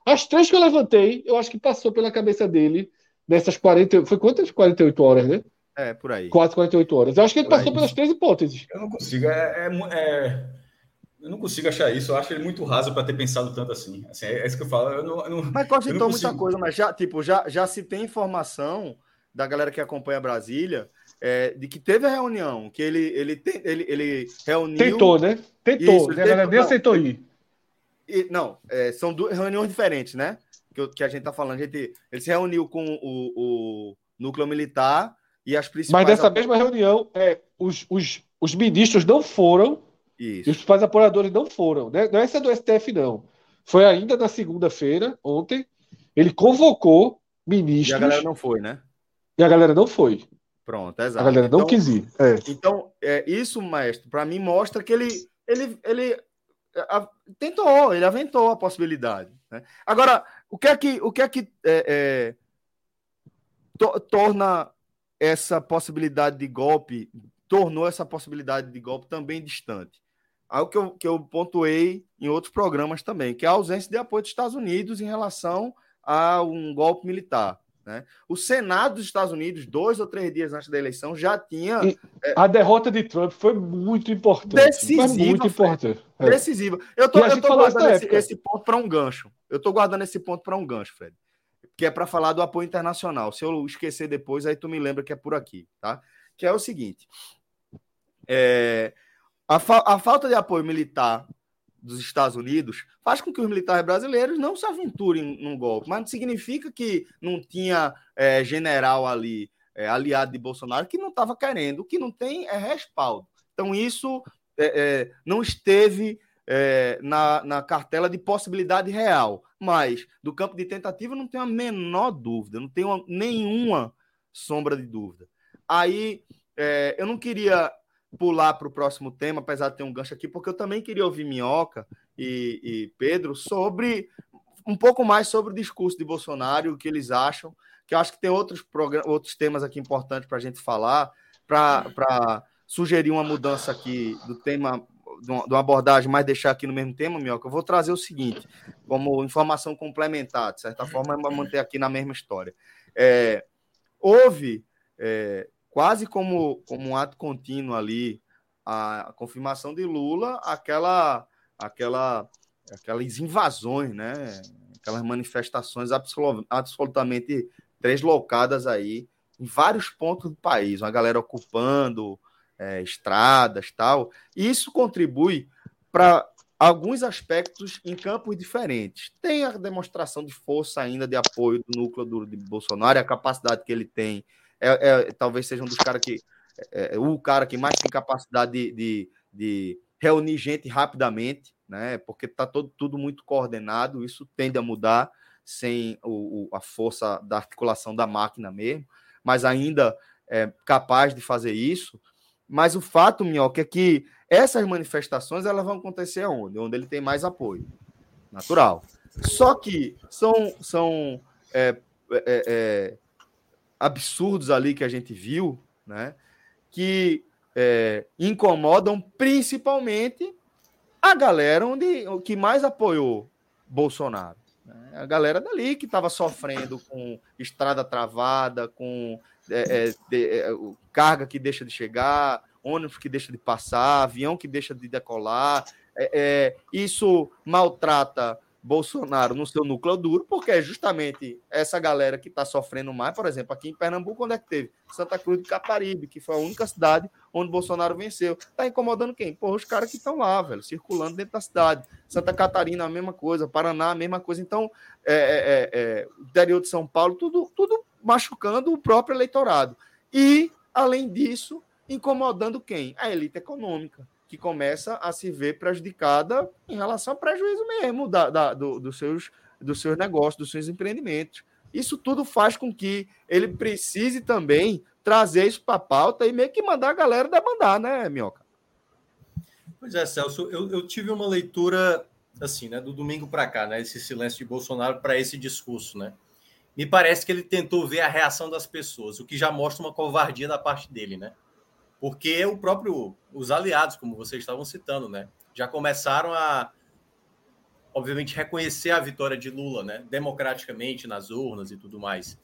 As três que eu levantei, eu acho que passou pela cabeça dele nessas 40. Foi quantas? 48 horas, né? É, por aí. Quase 48 horas. Eu acho que ele por passou aí. pelas três hipóteses. Eu não consigo. É, é, é, eu não consigo achar isso. Eu acho ele muito raso para ter pensado tanto assim. assim é, isso que eu falo. Eu não, eu não, mas cogitou muita coisa, mas já, tipo, já, já se tem informação da galera que acompanha Brasília é, de que teve a reunião, que ele, ele, te, ele, ele reuniu. Tentou, né? Tentou. Isso, né? a galera nem aceitou ir. E, não, é, são duas reuniões diferentes, né? Que, que a gente tá falando. A gente, ele se reuniu com o, o núcleo militar e as principais. Mas nessa mesma reunião, é, os, os, os ministros não foram. Isso. E os principais apoiadores não foram. Né? Não é essa do STF, não. Foi ainda na segunda-feira, ontem. Ele convocou ministros. E a galera não foi, né? E a galera não foi. Pronto, exato. A galera não então, quis ir. É. Então, é, isso, maestro, para mim mostra que ele, ele, ele a, tentou, ele aventou a possibilidade. Né? Agora, o que é que, o que, é que é, é to, torna essa possibilidade de golpe, tornou essa possibilidade de golpe também distante. Algo que eu, que eu pontuei em outros programas também, que é a ausência de apoio dos Estados Unidos em relação a um golpe militar. Né? O Senado dos Estados Unidos, dois ou três dias antes da eleição, já tinha. É, a derrota de Trump foi muito importante. Decisiva. Muito importante. É. Decisiva. Eu estou guardando esse, esse, ponto para um gancho. Eu estou guardando esse ponto para um gancho, Fred que é para falar do apoio internacional. Se eu esquecer depois, aí tu me lembra que é por aqui, tá? Que é o seguinte: é, a, fa a falta de apoio militar dos Estados Unidos faz com que os militares brasileiros não se aventurem num golpe, mas não significa que não tinha é, general ali, é, aliado de Bolsonaro, que não estava querendo. O que não tem é respaldo. Então, isso é, é não esteve é, na, na cartela de possibilidade real. Mas do campo de tentativa não tenho a menor dúvida, não tenho nenhuma sombra de dúvida. Aí é, eu não queria pular para o próximo tema, apesar de ter um gancho aqui, porque eu também queria ouvir Minhoca e, e Pedro sobre um pouco mais sobre o discurso de Bolsonaro, o que eles acham, que eu acho que tem outros, outros temas aqui importantes para a gente falar, para sugerir uma mudança aqui do tema de uma abordagem, mas deixar aqui no mesmo tema, Mioca, eu vou trazer o seguinte, como informação complementar, de certa forma, para manter aqui na mesma história. É, houve, é, quase como, como um ato contínuo ali, a, confirmação de Lula, aquela, aquela, aquelas invasões, né? aquelas manifestações absolutamente deslocadas aí em vários pontos do país, uma galera ocupando é, estradas tal. E isso contribui para alguns aspectos em campos diferentes. Tem a demonstração de força ainda de apoio do núcleo do, de Bolsonaro, a capacidade que ele tem. É, é talvez seja um dos caras que. É, é, o cara que mais tem capacidade de, de, de reunir gente rapidamente, né? Porque está tudo muito coordenado, isso tende a mudar sem o, o, a força da articulação da máquina mesmo, mas ainda é capaz de fazer isso. Mas o fato, Minhoca, é que essas manifestações elas vão acontecer onde? Onde ele tem mais apoio. Natural. Só que são, são é, é, é, absurdos ali que a gente viu, né? Que é, incomodam principalmente a galera onde, que mais apoiou Bolsonaro. Né? A galera dali que estava sofrendo com estrada travada, com é, é, de, é, carga que deixa de chegar, ônibus que deixa de passar, avião que deixa de decolar. É, é, isso maltrata Bolsonaro no seu núcleo duro, porque é justamente essa galera que está sofrendo mais. Por exemplo, aqui em Pernambuco, onde é que teve? Santa Cruz do Caparibe, que foi a única cidade onde Bolsonaro venceu. Está incomodando quem? Porra, os caras que estão lá, velho, circulando dentro da cidade. Santa Catarina, a mesma coisa. Paraná, a mesma coisa. Então, é, é, é, interior de São Paulo, tudo, tudo machucando o próprio eleitorado. E, além disso, incomodando quem? A elite econômica, que começa a se ver prejudicada em relação ao prejuízo mesmo da, da do, dos, seus, dos seus negócios, dos seus empreendimentos. Isso tudo faz com que ele precise também trazer isso para a pauta e meio que mandar a galera demandar, né, Minhoca? Pois é, Celso, eu, eu tive uma leitura assim, né, do domingo para cá, né, esse silêncio de Bolsonaro para esse discurso, né? me parece que ele tentou ver a reação das pessoas, o que já mostra uma covardia da parte dele, né? Porque o próprio, os aliados, como vocês estavam citando, né? Já começaram a, obviamente, reconhecer a vitória de Lula, né? Democraticamente nas urnas e tudo mais.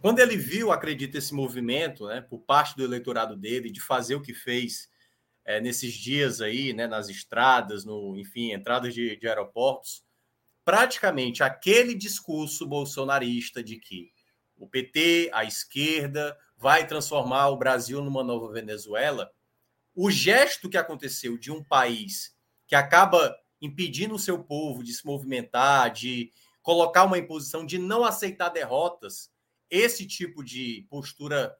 Quando ele viu, acredito, esse movimento, né? Por parte do eleitorado dele, de fazer o que fez é, nesses dias aí, né? Nas estradas, no, enfim, entradas de, de aeroportos, praticamente aquele discurso bolsonarista de que o PT, a esquerda, vai transformar o Brasil numa nova Venezuela, o gesto que aconteceu de um país que acaba impedindo o seu povo de se movimentar, de colocar uma imposição de não aceitar derrotas, esse tipo de postura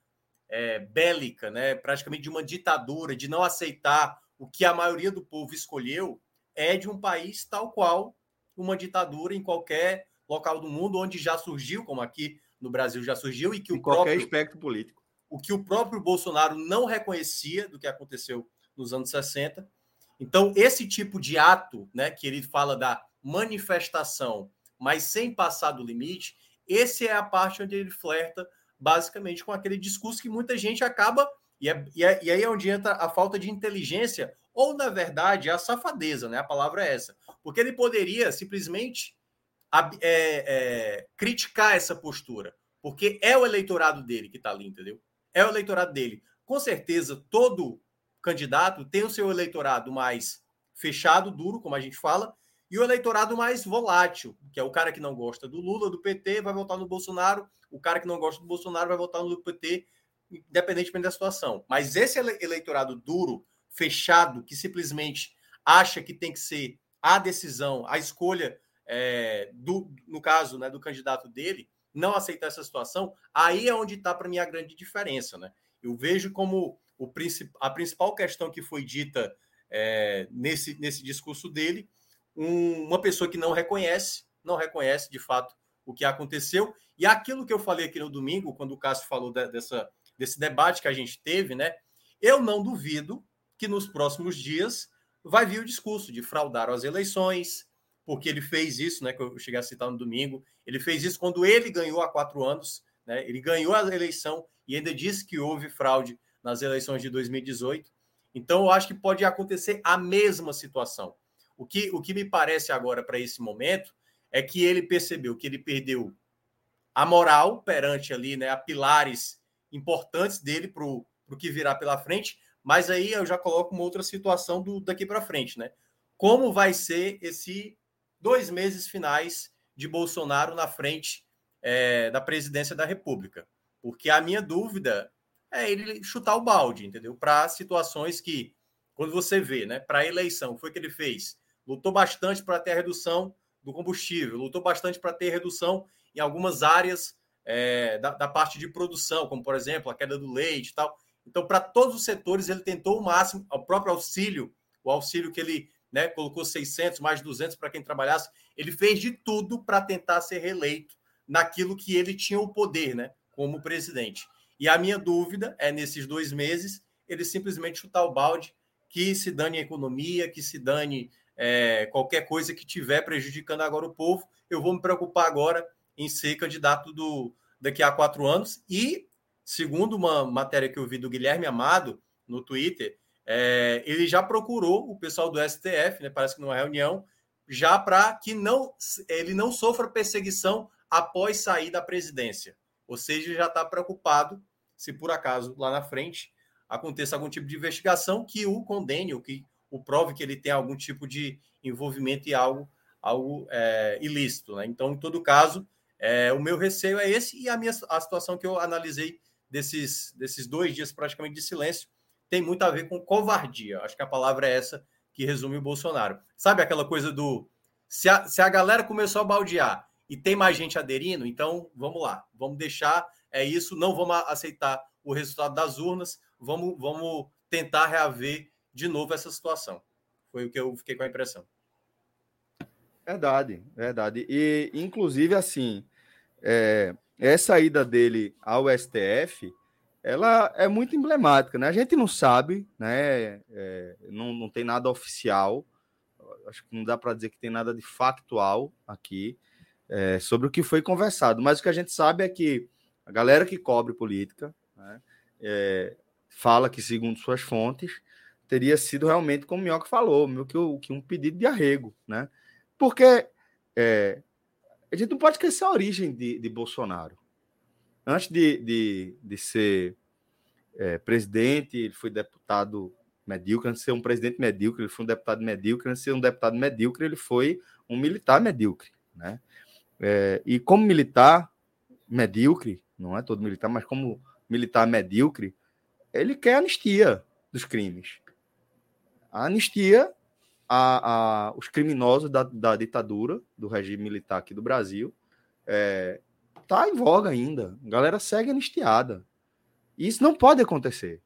é, bélica, né, praticamente de uma ditadura, de não aceitar o que a maioria do povo escolheu, é de um país tal qual uma ditadura em qualquer local do mundo onde já surgiu, como aqui no Brasil já surgiu, e que em o qualquer próprio, espectro político. O que o próprio Bolsonaro não reconhecia do que aconteceu nos anos 60. Então, esse tipo de ato, né, que ele fala da manifestação, mas sem passar do limite, esse é a parte onde ele flerta basicamente com aquele discurso que muita gente acaba, e, é, e, é, e aí é onde entra a falta de inteligência ou na verdade a safadeza, né? A palavra é essa, porque ele poderia simplesmente é, é, criticar essa postura, porque é o eleitorado dele que está ali, entendeu? É o eleitorado dele. Com certeza, todo candidato tem o seu eleitorado mais fechado, duro, como a gente fala, e o eleitorado mais volátil, que é o cara que não gosta do Lula, do PT, vai votar no Bolsonaro, o cara que não gosta do Bolsonaro vai votar no PT, independentemente da situação. Mas esse eleitorado duro, fechado que simplesmente acha que tem que ser a decisão, a escolha é, do, no caso né, do candidato dele, não aceitar essa situação, aí é onde está para mim a grande diferença. Né? Eu vejo como o princip, a principal questão que foi dita é, nesse, nesse discurso dele, um, uma pessoa que não reconhece, não reconhece de fato o que aconteceu. E aquilo que eu falei aqui no domingo, quando o Cássio falou de, dessa, desse debate que a gente teve, né? Eu não duvido que nos próximos dias vai vir o discurso de fraudar as eleições, porque ele fez isso, né? Que eu cheguei a citar no domingo. Ele fez isso quando ele ganhou há quatro anos, né? Ele ganhou a eleição e ainda disse que houve fraude nas eleições de 2018. Então, eu acho que pode acontecer a mesma situação. O que, o que me parece agora para esse momento é que ele percebeu que ele perdeu a moral perante ali, né, a pilares importantes dele para o que virá pela frente, mas aí eu já coloco uma outra situação do daqui para frente, né? Como vai ser esse dois meses finais de Bolsonaro na frente é, da presidência da República? Porque a minha dúvida é ele chutar o balde, entendeu? Para situações que, quando você vê, né, para a eleição, foi o que ele fez? Lutou bastante para ter a redução do combustível, lutou bastante para ter redução em algumas áreas é, da, da, parte de produção, como por exemplo a queda do leite e tal. Então, para todos os setores, ele tentou o máximo, o próprio auxílio, o auxílio que ele né, colocou 600, mais 200 para quem trabalhasse, ele fez de tudo para tentar ser reeleito naquilo que ele tinha o poder, né, como presidente. E a minha dúvida é, nesses dois meses, ele simplesmente chutar o balde, que se dane a economia, que se dane é, qualquer coisa que tiver prejudicando agora o povo, eu vou me preocupar agora em ser candidato do, daqui a quatro anos e segundo uma matéria que eu vi do Guilherme Amado no Twitter, é, ele já procurou o pessoal do STF, né, parece que numa reunião, já para que não ele não sofra perseguição após sair da presidência. Ou seja, já está preocupado se por acaso lá na frente aconteça algum tipo de investigação que o condene, ou que o prove que ele tem algum tipo de envolvimento em algo, algo é, ilícito. Né? Então, em todo caso, é, o meu receio é esse e a minha a situação que eu analisei desses, desses dois dias praticamente de silêncio tem muito a ver com covardia. Acho que a palavra é essa que resume o Bolsonaro. Sabe aquela coisa do. Se a, se a galera começou a baldear e tem mais gente aderindo, então vamos lá, vamos deixar, é isso, não vamos aceitar o resultado das urnas, vamos, vamos tentar reaver de novo essa situação. Foi o que eu fiquei com a impressão. Verdade, verdade. E, inclusive, assim, é, essa ida dele ao STF, ela é muito emblemática, né? A gente não sabe, né? É, não, não tem nada oficial, acho que não dá para dizer que tem nada de factual aqui, é, sobre o que foi conversado. Mas o que a gente sabe é que a galera que cobre política né, é, fala que, segundo suas fontes, teria sido realmente, como o Minhoca falou, meio que, que um pedido de arrego. Né? Porque é, a gente não pode esquecer a origem de, de Bolsonaro. Antes de, de, de ser é, presidente, ele foi deputado medíocre, antes de ser um presidente medíocre, ele foi um deputado medíocre, antes de ser um deputado medíocre, ele foi um militar medíocre. Né? É, e como militar medíocre, não é todo militar, mas como militar medíocre, ele quer anistia dos crimes. A anistia a, a os criminosos da, da, ditadura, do regime militar aqui do Brasil, é, tá em voga ainda. A galera segue anistiada. Isso não pode acontecer.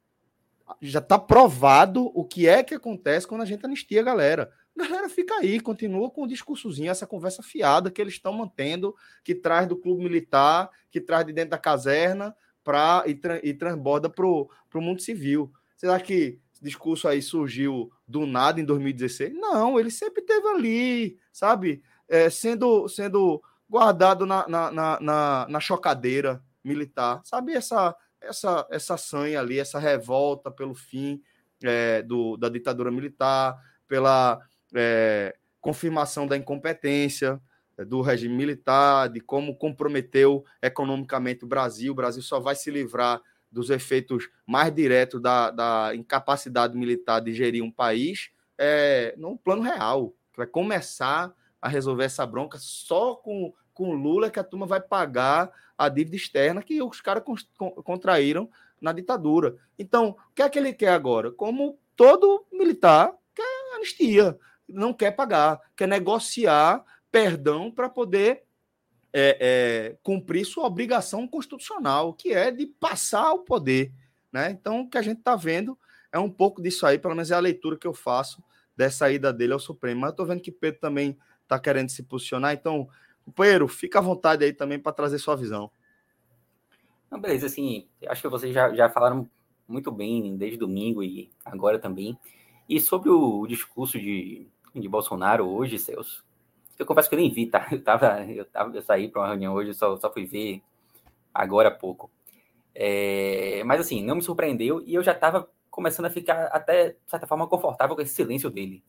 Já está provado o que é que acontece quando a gente anistia a galera. A galera fica aí, continua com o discursozinho, essa conversa fiada que eles estão mantendo, que traz do clube militar, que traz de dentro da caserna pra, e, tra e transborda para o mundo civil. Você acha que esse discurso aí surgiu do nada em 2016? Não, ele sempre teve ali, sabe? É, sendo, sendo guardado na, na, na, na, chocadeira militar, sabe? Essa, essa, essa sanha ali, essa revolta pelo fim é, do, da ditadura militar, pela é, confirmação da incompetência é, do regime militar, de como comprometeu economicamente o Brasil. O Brasil só vai se livrar dos efeitos mais diretos da, da incapacidade militar de gerir um país é, no plano real, que vai começar a resolver essa bronca só com, com Lula que a turma vai pagar a dívida externa que os caras contraíram na ditadura. Então, o que é que ele quer agora? Como todo militar quer anistia não quer pagar, quer negociar perdão para poder é, é, cumprir sua obrigação constitucional, que é de passar o poder. Né? Então, o que a gente está vendo é um pouco disso aí, pelo menos é a leitura que eu faço dessa ida dele ao Supremo. Mas eu estou vendo que Pedro também está querendo se posicionar, então, companheiro, fica à vontade aí também para trazer sua visão. Não, beleza, assim, acho que vocês já, já falaram muito bem desde domingo e agora também. E sobre o discurso de, de Bolsonaro hoje, Celso, eu confesso que eu nem vi, tá? Eu, tava, eu, tava, eu saí para uma reunião hoje, só, só fui ver agora há pouco. É, mas assim, não me surpreendeu e eu já estava começando a ficar até, de certa forma, confortável com esse silêncio dele.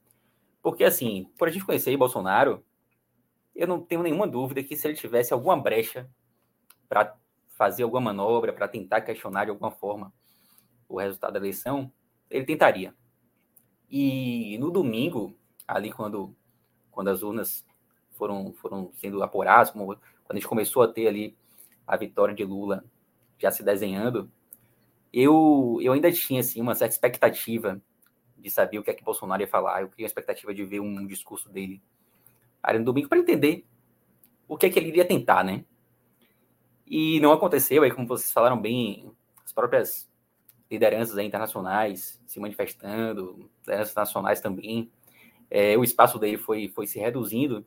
Porque assim, por a gente conhecer Bolsonaro, eu não tenho nenhuma dúvida que se ele tivesse alguma brecha para fazer alguma manobra, para tentar questionar de alguma forma o resultado da eleição, ele tentaria. E no domingo, ali quando, quando as urnas foram, foram sendo apuradas, quando a gente começou a ter ali a vitória de Lula já se desenhando, eu, eu ainda tinha assim, uma certa expectativa de saber o que é que Bolsonaro ia falar. Eu tinha a expectativa de ver um discurso dele ali no domingo para entender o que é que ele iria tentar, né? E não aconteceu, aí como vocês falaram bem, as próprias lideranças internacionais se manifestando, lideranças nacionais também, é, o espaço dele foi, foi se reduzindo.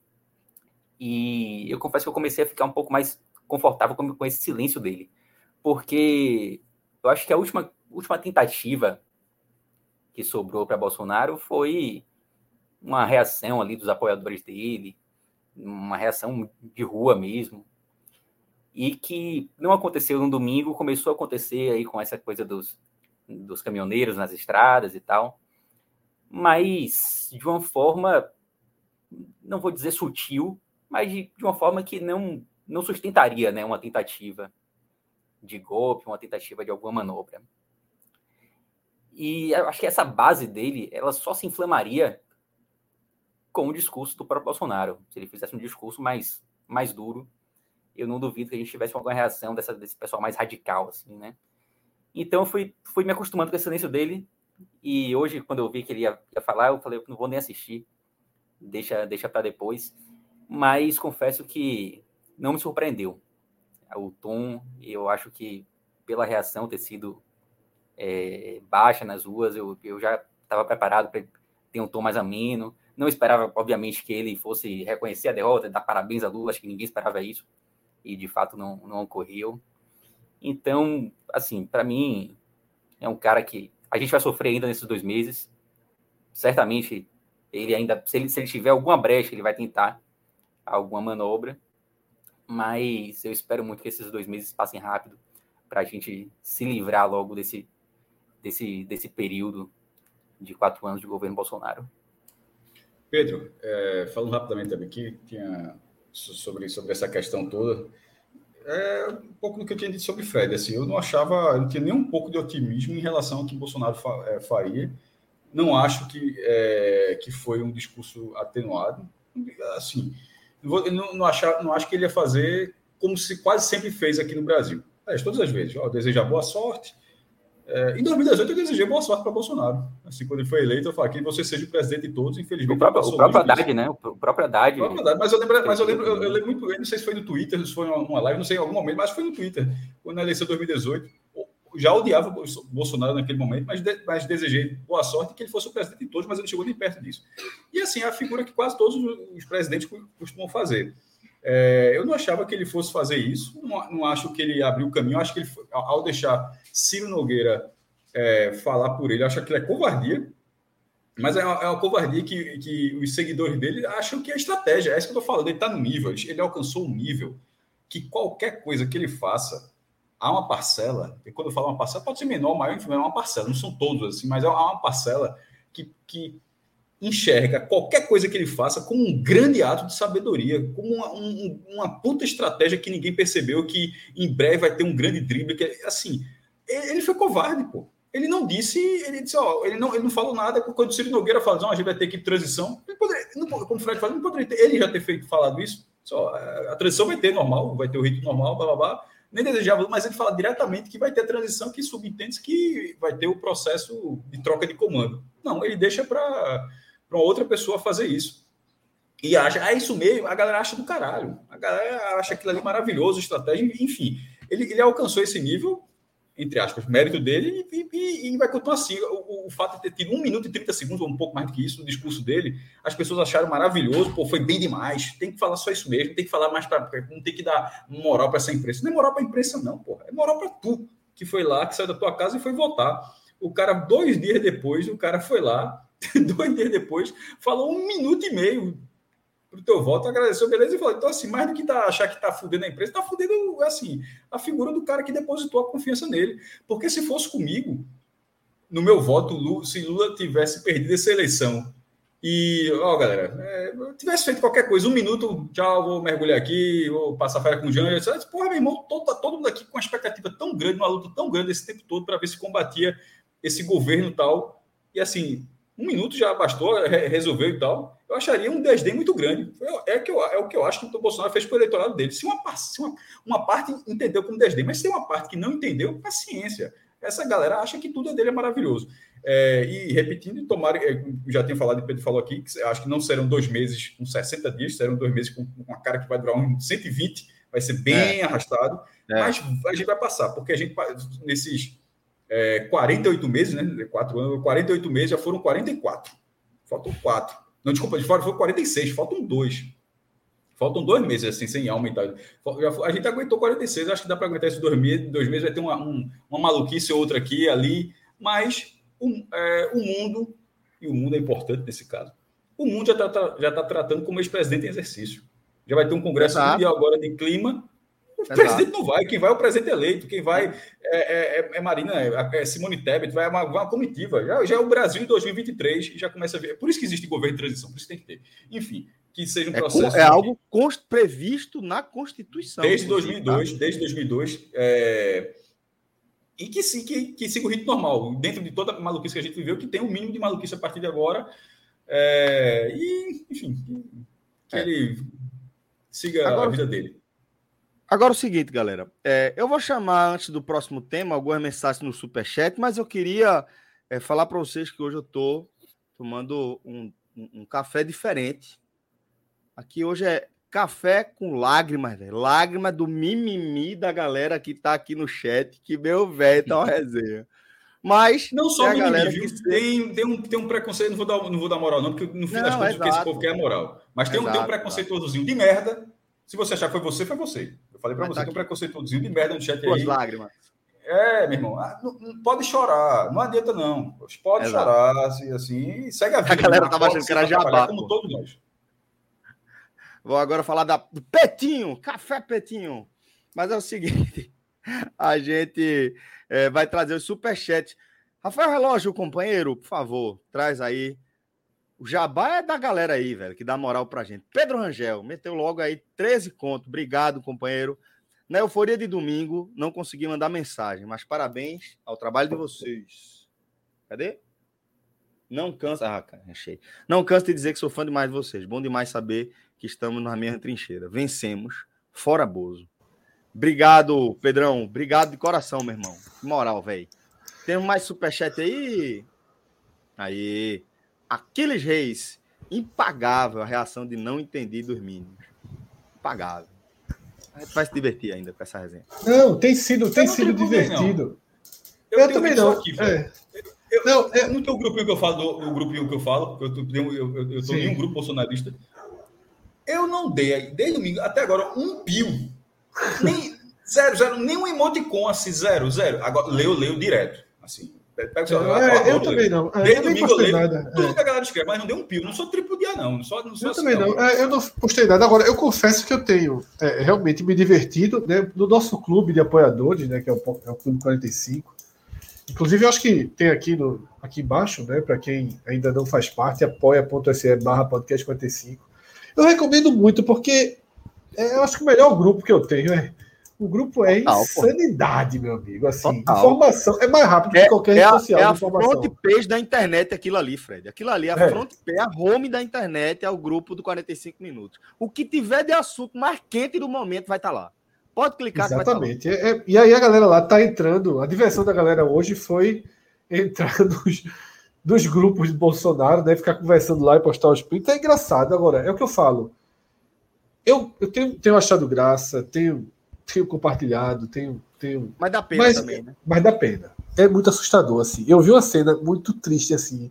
E eu confesso que eu comecei a ficar um pouco mais confortável com, com esse silêncio dele. Porque eu acho que a última, última tentativa que sobrou para Bolsonaro foi uma reação ali dos apoiadores dele, uma reação de rua mesmo, e que não aconteceu no domingo, começou a acontecer aí com essa coisa dos, dos caminhoneiros nas estradas e tal mas de uma forma, não vou dizer sutil, mas de, de uma forma que não, não sustentaria né, uma tentativa de golpe, uma tentativa de alguma manobra. E eu acho que essa base dele, ela só se inflamaria com o discurso do próprio Bolsonaro. Se ele fizesse um discurso mais, mais duro, eu não duvido que a gente tivesse alguma reação dessa, desse pessoal mais radical, assim, né? Então, eu fui, fui me acostumando com esse silêncio dele, e hoje, quando eu vi que ele ia, ia falar, eu falei, eu não vou nem assistir, deixa, deixa para depois. Mas confesso que não me surpreendeu o tom. Eu acho que pela reação ter sido é, baixa nas ruas, eu, eu já estava preparado para ter um tom mais ameno. Não esperava, obviamente, que ele fosse reconhecer a derrota, dar parabéns a Lula, acho que ninguém esperava isso, e de fato não, não ocorreu. Então, assim, para mim, é um cara que a gente vai sofrer ainda nesses dois meses. Certamente, ele ainda, se ele, se ele tiver alguma brecha, ele vai tentar alguma manobra. mas eu espero muito que esses dois meses passem rápido para a gente se livrar logo desse, desse, desse período de quatro anos de governo Bolsonaro. Pedro, é, falando rapidamente aqui, tinha sobre, sobre essa questão toda, é um pouco do que eu tinha dito sobre Fred. Assim, eu não achava, eu não tinha nem um pouco de otimismo em relação ao que Bolsonaro fa, é, faria. Não acho que, é, que foi um discurso atenuado. Assim, não, não, achar, não acho que ele ia fazer como se quase sempre fez aqui no Brasil. É, todas as vezes. Ó, desejar boa sorte. É, em 2018 eu desejei boa sorte para Bolsonaro. Assim, quando ele foi eleito, eu falei que você seja o presidente de todos, infelizmente. O próprio, o próprio Haddad, né? O próprio Haddad. O próprio Haddad. Mas eu lembro, mas eu lembro, eu, eu lembro muito bem, não sei se foi no Twitter, se foi uma live, não sei em algum momento, mas foi no Twitter, quando na eleição de 2018. Já odiava Bolsonaro naquele momento, mas, de, mas desejei boa sorte que ele fosse o presidente de todos, mas ele chegou nem perto disso. E assim, é a figura que quase todos os presidentes costumam fazer. É, eu não achava que ele fosse fazer isso, não, não acho que ele abriu o caminho, acho que ele, ao deixar Ciro Nogueira é, falar por ele, acho que ele é covardia, mas é uma, é uma, covardia que, que os seguidores dele acham que é estratégia, é isso que eu estou falando, ele está no nível, ele alcançou um nível que qualquer coisa que ele faça, há uma parcela, e quando eu falo uma parcela, pode ser menor, maior, enfim, é uma parcela, não são todos assim, mas há uma parcela que, que enxerga qualquer coisa que ele faça como um grande ato de sabedoria, como uma, um, uma puta estratégia que ninguém percebeu, que em breve vai ter um grande drible, que assim, ele foi covarde, pô. Ele não disse, ele disse, ó, ele não, ele não falou nada quando o Ciro Nogueira falou, não, a gente vai ter que transição. Ele poderia, não, como o Fred falou, não poderia ter, ele já ter feito falado isso. Só, a transição vai ter normal, vai ter o ritmo normal, blá blá blá. Nem desejava, mas ele fala diretamente que vai ter a transição que subentende que vai ter o processo de troca de comando. Não, ele deixa para para outra pessoa fazer isso. E acha, ah, isso mesmo, a galera acha do caralho. A galera acha aquilo ali maravilhoso, estratégia, enfim. Ele, ele alcançou esse nível, entre aspas, mérito dele, e, e, e vai continuar assim. O, o, fato de ter tido 1 minuto e 30 segundos, ou um pouco mais do que isso, no discurso dele, as pessoas acharam maravilhoso, pô, foi bem demais. Tem que falar só isso mesmo, tem que falar mais para. Não tem que dar moral para essa imprensa. Não é moral para a imprensa, não, porra. É moral para tu, que foi lá, que saiu da tua casa e foi votar. O cara, dois dias depois, o cara foi lá, dois dias depois, falou um minuto e meio pro teu voto, agradeceu, beleza, e falou, então assim, mais do que tá, achar que tá fudendo a empresa, tá fudendo, assim, a figura do cara que depositou a confiança nele, porque se fosse comigo, no meu voto, Lula, se Lula tivesse perdido essa eleição, e, ó, galera, é, tivesse feito qualquer coisa, um minuto, tchau, vou mergulhar aqui, vou passar férias com o Jânio, porra, meu irmão, todo, tá todo mundo aqui com uma expectativa tão grande, uma luta tão grande esse tempo todo, para ver se combatia esse governo tal, e assim, um minuto já bastou, resolveu e tal. Eu acharia um desdém muito grande. É, que eu, é o que eu acho que o Bolsonaro fez para o eleitorado dele. Se uma, se uma, uma parte entendeu como desdém, mas se tem uma parte que não entendeu, paciência. Essa galera acha que tudo dele é maravilhoso. É, e repetindo, tomara, é, já tinha falado, Pedro falou aqui, que acho que não serão dois meses com 60 dias, serão dois meses com, com uma cara que vai durar uns 120, vai ser bem é. arrastado, é. mas a gente vai passar, porque a gente, nesses é, 48 meses, né? Quatro anos, 48 meses, já foram 44. Faltam quatro. Não, desculpa, de fora foram 46, faltam dois. Faltam dois meses, assim, sem aumentar. A gente aguentou 46, acho que dá para aguentar esses dois meses. Dois meses vai ter uma, um, uma maluquice ou outra aqui, ali, mas o, é, o mundo, e o mundo é importante nesse caso, o mundo já está já tá tratando como ex-presidente em exercício. Já vai ter um congresso mundial agora de clima o Exato. presidente não vai, quem vai é o presidente eleito, quem vai é, é, é, é Marina, é, é Simone Tebet, vai uma, uma comitiva. Já, já é o Brasil em 2023 e já começa a ver. Por isso que existe governo de transição, por isso tem que ter. Enfim, que seja um processo. É, algo previsto na Constituição. Desde 2002, desde 2002. É, e que, sim, que, que siga o ritmo normal, dentro de toda a maluquice que a gente viveu, que tem um mínimo de maluquice a partir de agora. É, e, enfim, que, que ele siga agora, a vida dele. Agora é o seguinte, galera. É, eu vou chamar antes do próximo tema algumas mensagens no Superchat, mas eu queria é, falar para vocês que hoje eu estou tomando um, um, um, café diferente. Aqui hoje é café com lágrimas, velho. Lágrima do mimimi da galera que está aqui no chat, que meu velho tá uma resenha. Mas. Não só mimimi, galera viu? Que... Tem, tem, um, tem um preconceito, não vou, dar, não vou dar moral, não, porque no fim não, das contas, o que esse povo quer é moral. Mas tem, exato, um, tem um preconceituosozinho de merda. Se você achar que foi você, foi você. Eu falei para você, tá tem um preconceitozinho de merda no chat Tuas aí. lágrimas. É, meu irmão, ah, não, não, pode chorar, não adianta não. Pode Exato. chorar, assim, assim, segue a vida. A galera tava achando que era jabá. Como todos nós. Vou agora falar da, do Petinho, Café Petinho. Mas é o seguinte, a gente é, vai trazer o superchat. Rafael Relógio, companheiro, por favor, traz aí. O jabá é da galera aí, velho, que dá moral pra gente. Pedro Rangel, meteu logo aí 13 contos. Obrigado, companheiro. Na euforia de domingo, não consegui mandar mensagem, mas parabéns ao trabalho de vocês. Cadê? Não cansa. Ah, cara, achei. Não canso de dizer que sou fã demais de vocês. Bom demais saber que estamos na mesma trincheira. Vencemos. Fora Bozo. Obrigado, Pedrão. Obrigado de coração, meu irmão. Moral, velho. Temos mais superchat aí? Aí. Aquiles Reis. Impagável a reação de não entender dos mínimos. Impagável. A gente vai se divertir ainda com essa resenha. Não, tem sido, tem sido divertido. Eu, eu também não. Aqui, é. Eu, não, é... no teu grupinho que eu falo, o grupinho que eu falo, porque eu, eu, eu, eu, eu tô em um grupo bolsonarista, eu não dei, desde domingo até agora, um pio. Nem, zero, zero, nem um emoticon, assim, zero, zero. Agora, leio, leio direto, assim. Pega é, eu também não. É, desde domingo eu leio nada. tudo é. que a galera escreve, mas não deu um pio. Não sou tripudiar, não. não, sou, não sou eu assim, também não. não. É, eu não postei nada. Agora, eu confesso que eu tenho é, realmente me divertido né, no nosso clube de apoiadores, né, que é o, é o Clube 45. Inclusive, eu acho que tem aqui, no, aqui embaixo, né, para quem ainda não faz parte, apoia.se barra podcast 45. Eu recomendo muito, porque é, eu acho que o melhor grupo que eu tenho é o grupo é Total, insanidade, pô. meu amigo. Assim, Total. informação é mais rápido é, que qualquer rede é social. É a front page da internet, aquilo ali, Fred. Aquilo ali, a é. front page, a home da internet é o grupo do 45 minutos. O que tiver de assunto mais quente do momento vai estar tá lá. Pode clicar. Tá Exatamente. Tá é, e aí a galera lá tá entrando. A diversão da galera hoje foi entrar nos, nos grupos de Bolsonaro, né? Ficar conversando lá e postar os prints. É engraçado. Agora, é o que eu falo. Eu, eu tenho, tenho achado graça, tenho tenho compartilhado, tenho. tenho... Mas dá pena mas, também, né? Mas dá pena. É muito assustador, assim. Eu vi uma cena muito triste, assim.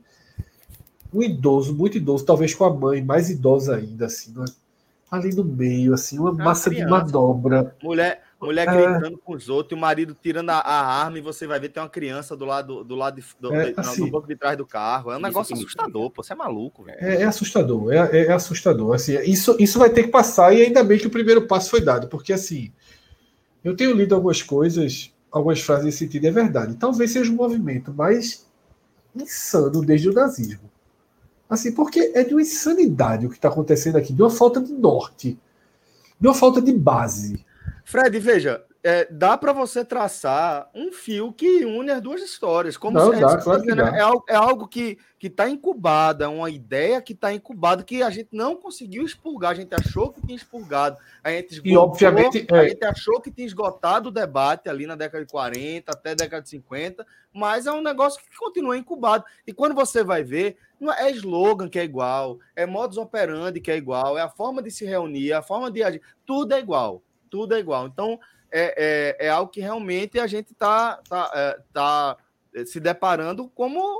Um idoso, muito idoso, talvez com a mãe, mais idosa ainda, assim, é? ali no meio, assim, uma, massa criança. de manobra. Mulher, mulher é... gritando com os outros, e o marido tirando a, a, arma, e você vai ver tem uma criança do lado do lado de, do, é, assim, do banco de trás do carro. É um negócio assustador, pô. Você é maluco, velho. É, é, assustador, é, é, é, assustador. Assim, isso, isso vai ter que passar, e ainda bem que o primeiro passo foi dado, porque assim. Eu tenho lido algumas coisas, algumas frases nesse sentido, é verdade. Talvez seja um movimento mais insano desde o nazismo. Assim, porque é de uma insanidade o que está acontecendo aqui, de uma falta de norte, de uma falta de base. Fred, veja, é, dá para você traçar um fio que une as duas histórias. Como Não, se, dá, claro dá. É, algo, é algo que está incubado, é uma ideia que está incubada, que a gente não conseguiu expurgar. A gente achou que tinha expurgado. A gente, esgotou, e, obviamente, a é... gente achou que tinha esgotado o debate ali na década de 40, até década de 50, mas é um negócio que continua incubado. E quando você vai ver, não é slogan que é igual, é modus operandi que é igual, é a forma de se reunir, a forma de agir, tudo é igual. Tudo é igual. Então, é, é, é algo que realmente a gente está tá, é, tá é, se deparando como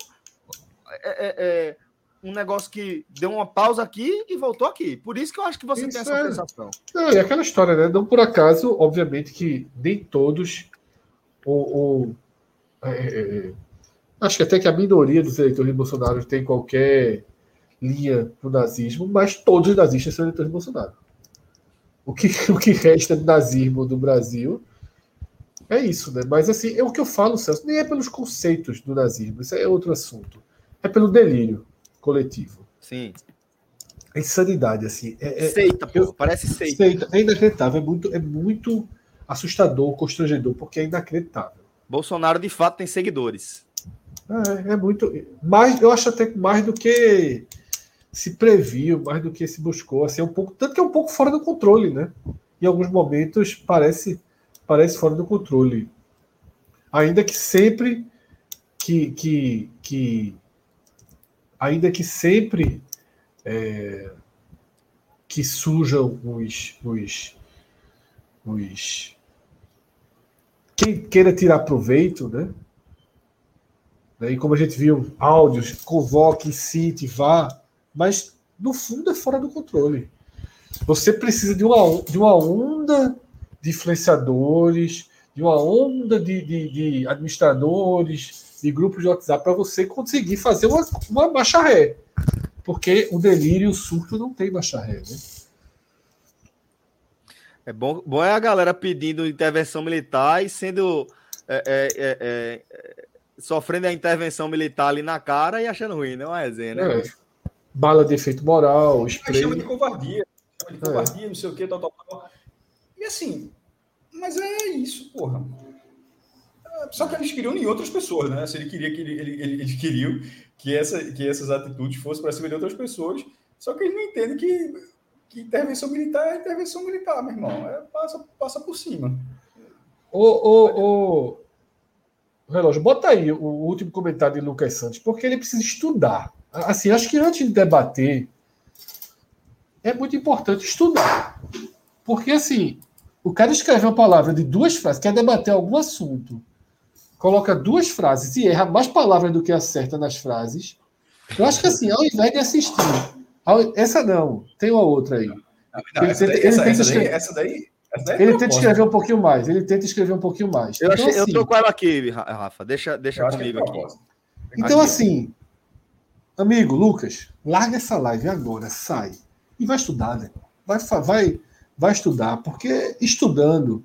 é, é, é, um negócio que deu uma pausa aqui e voltou aqui. Por isso que eu acho que você isso tem essa sensação. Não, é aquela história, né? Não por acaso, obviamente, que nem todos. Ou acho que até que a minoria dos eleitores de Bolsonaro tem qualquer linha no nazismo, mas todos os nazistas são eleitores de Bolsonaro o que, o que resta do nazismo do Brasil é isso, né? Mas assim, é o que eu falo, Celso, nem é pelos conceitos do nazismo, isso é outro assunto. É pelo delírio coletivo. Sim. A insanidade, assim. É, é, seita, pô, parece seita. seita. É inacreditável, é muito, é muito assustador, constrangedor, porque é inacreditável. Bolsonaro, de fato, tem seguidores. É, é muito. Mais, eu acho até mais do que se previu mais do que se buscou. Assim, é um pouco, tanto que é um pouco fora do controle, né? Em alguns momentos parece, parece fora do controle. Ainda que sempre que, que, que ainda que sempre é, que surjam os, os, os quem queira tirar proveito, né? E como a gente viu, áudios, convoque, cite, vá, mas no fundo é fora do controle. Você precisa de uma, de uma onda de influenciadores, de uma onda de, de, de administradores, de grupos de WhatsApp para você conseguir fazer uma, uma baixa ré. Porque o delírio e o surto não tem baixa ré. Né? É bom, bom é a galera pedindo intervenção militar e sendo. É, é, é, é sofrendo a intervenção militar ali na cara e achando ruim, não é resenha, né? É. Bala de efeito moral, spray. Chama de covardia, chama de covardia, não sei o que, tal, tal, tal. E assim, mas é isso, porra. Só que eles queriam em outras pessoas, né? Se ele queria que ele, ele, ele, eles queriam que, essa, que essas atitudes fossem para cima de outras pessoas, só que eles não entendem que, que intervenção militar é intervenção militar, meu irmão. É, passa, passa por cima. Ô, ô, ô, relógio, bota aí o último comentário de Lucas Santos, porque ele precisa estudar. Assim, acho que antes de debater, é muito importante estudar. Porque, assim, o cara escreve uma palavra de duas frases, quer debater algum assunto, coloca duas frases e erra mais palavras do que acerta nas frases. Eu acho que assim, ao invés de assistir, essa não, tem uma outra aí. essa, daí, essa, daí, ele tenta escrever um pouquinho mais. Ele tenta escrever um pouquinho mais. Eu, então, achei, assim, eu tô com ela aqui, Rafa. Deixa, deixa comigo aqui. Então, assim, amigo, Lucas, larga essa live agora, sai. E vai estudar, né? Vai, vai, vai estudar, porque estudando,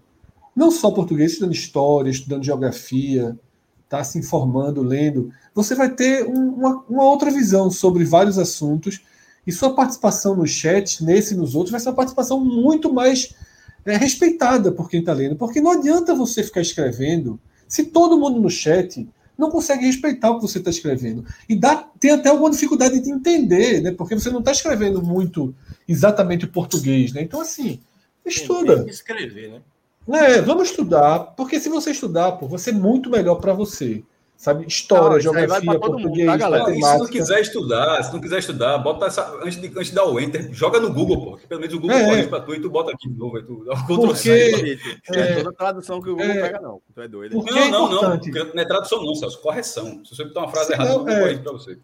não só português, estudando história, estudando geografia, tá se informando, lendo, você vai ter uma, uma outra visão sobre vários assuntos e sua participação no chat, nesse e nos outros, vai ser uma participação muito mais é, respeitada por quem está lendo, porque não adianta você ficar escrevendo se todo mundo no chat não consegue respeitar o que você está escrevendo. E dá, tem até alguma dificuldade de entender, né? Porque você não está escrevendo muito exatamente o português, né? Então, assim, estuda. Tem que escrever, né? É, vamos estudar, porque se você estudar, pô, vai ser muito melhor para você. Sabe, história, geografia, português, mundo, tá, matemática. se não quiser estudar, se não quiser estudar, bota essa, antes, de, antes de dar o enter, joga no Google, pô, pelo menos o Google é, corrige para tu e tu bota aqui de novo, tu dá Porque, é, toda tradução que o Google é, pega não, tu é doido. Não, é não, não, não, é tradução não, Celso, correção. Se você botar uma frase errada, o Google é. corrige para você.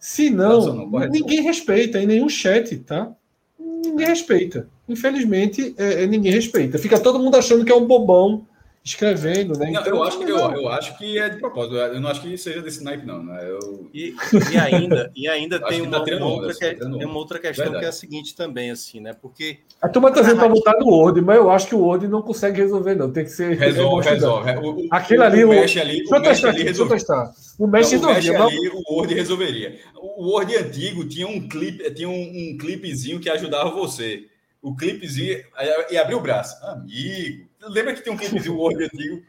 Se não, não ninguém respeita em nenhum chat, tá? Ninguém respeita. Infelizmente, é, é, ninguém respeita. Fica todo mundo achando que é um bobão escrevendo, né? Não, então, eu, acho que, eu, eu, acho que é de propósito. Eu não acho que seja desse naipe, não. Né? Eu... E, e ainda, e ainda tem, uma, tá uma, outra que, tá tem uma outra questão Verdade. que é a seguinte também, assim, né? Porque. A turma tá dizendo para botar no Word, mas eu acho que o Word não consegue resolver, não. Tem que ser. Resolve, resolve. O, Aquilo ali, o, mesh ali, deixa eu testar aqui, deixa eu testar. O mesh, não, o mesh ali, o Word resolveria. O Word antigo tinha um clipe, tinha um, um clipezinho que ajudava você o clipezinho e abriu o braço. Amigo, lembra que tem um clipezinho Word antigo?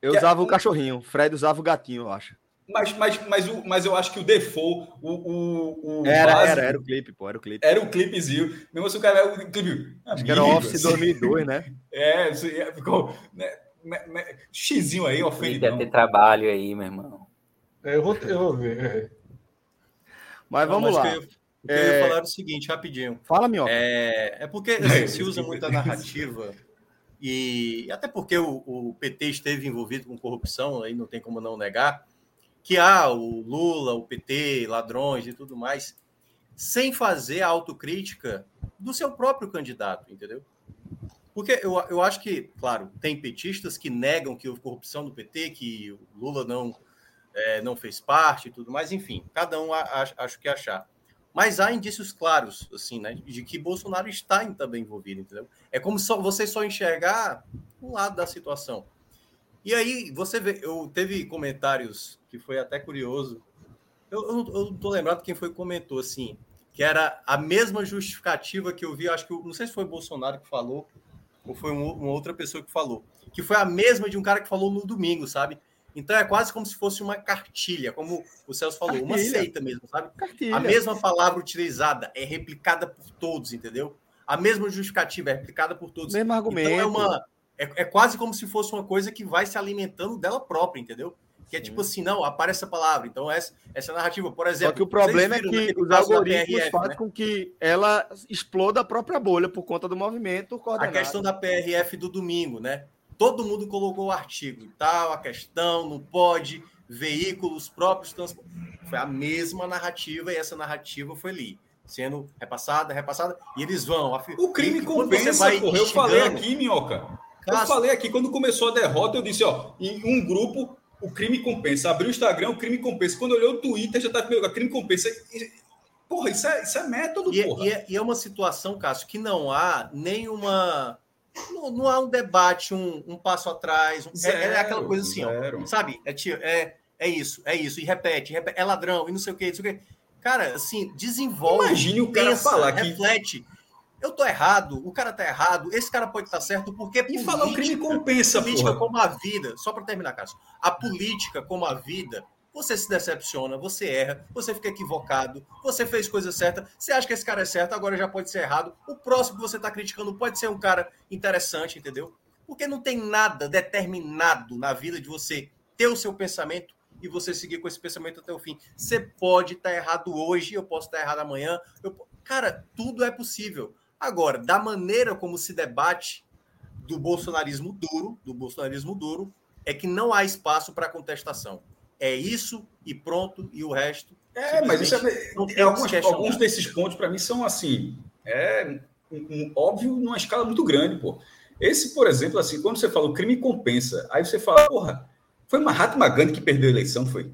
Eu usava é... o cachorrinho, Fred usava o gatinho, eu acho. Mas, mas, mas, o, mas eu acho que o default, o, o, o era, básico, era, era o clipe, pô, era o clipe. Era o clipezinho. Mesmo se assim, o cara o clipe. Acho que era Office assim. 2002, né? É, ficou. Né, xizinho aí, ofende. Deve ter trabalho aí, meu irmão. É, eu, vou, eu vou ver. É. Mas vamos Não, mas lá. Eu queria é... falar o seguinte, rapidinho. Fala, meu. É, é porque assim, se usa muita narrativa e até porque o, o, PT esteve envolvido com corrupção, aí não tem como não negar, que há o Lula, o PT, ladrões e tudo mais, sem fazer a autocrítica do seu próprio candidato, entendeu? Porque eu, eu acho que, claro, tem petistas que negam que houve corrupção do PT, que o Lula não, é, não fez parte e tudo mais, enfim, cada um acha, acho que achar. Mas há indícios claros, assim, né, de que Bolsonaro está também envolvido, entendeu? É como só, você só enxergar um lado da situação. E aí, você vê, eu teve comentários que foi até curioso. Eu, eu, eu tô lembrado quem foi que comentou, assim, que era a mesma justificativa que eu vi, acho que, não sei se foi Bolsonaro que falou, ou foi um, uma outra pessoa que falou, que foi a mesma de um cara que falou no domingo, sabe? Então é quase como se fosse uma cartilha, como o Celso falou, cartilha. uma seita mesmo, sabe? Cartilha. A mesma palavra utilizada é replicada por todos, entendeu? A mesma justificativa é replicada por todos. Mesmo argumento. Então é, uma, é, é quase como se fosse uma coisa que vai se alimentando dela própria, entendeu? Que é tipo assim, não, aparece a palavra. Então, essa, essa narrativa, por exemplo. Só que o problema é que os algoritmos PRF, fazem né? com que ela exploda a própria bolha por conta do movimento coordenado. A questão da PRF do domingo, né? Todo mundo colocou o artigo e tal, a questão, não pode, veículos próprios transporte. Foi a mesma narrativa e essa narrativa foi ali, sendo repassada, repassada, e eles vão. O crime compensa, porra. Eu falei aqui, Minhoca. Eu falei aqui, quando começou a derrota, eu disse, ó, em um grupo, o crime compensa. Abriu o Instagram, o crime compensa. Quando olhou o Twitter, já tá comigo, o crime compensa. Porra, isso é, isso é método, e, porra. E é, e é uma situação, Cássio, que não há nenhuma Não, não há um debate, um, um passo atrás. Um, zero, é, é, aquela coisa assim, ó, sabe? É, é, é isso, é isso. E repete, repete, é ladrão, e não sei o que, não sei o que. Cara, assim, desenvolve. Imagine o cara pensa, falar que. Reflete. Eu tô errado, o cara tá errado, esse cara pode estar tá certo, porque. E política, falar o crime compensa, política porra. como a vida. Só para terminar, Cássio. A política como a vida você se decepciona, você erra, você fica equivocado, você fez coisa certa, você acha que esse cara é certo, agora já pode ser errado. O próximo que você está criticando pode ser um cara interessante, entendeu? Porque não tem nada determinado na vida de você ter o seu pensamento e você seguir com esse pensamento até o fim. Você pode estar tá errado hoje, eu posso estar tá errado amanhã. Eu... Cara, tudo é possível. Agora, da maneira como se debate do bolsonarismo duro, do bolsonarismo duro, é que não há espaço para contestação é isso e pronto, e o resto. É, mas isso é, é alguns, alguns desses pontos, para mim, são assim. É um, um, óbvio numa escala muito grande, pô. Esse, por exemplo, assim, quando você fala o crime compensa, aí você fala, porra, foi Mahatma Gandhi que perdeu a eleição, foi?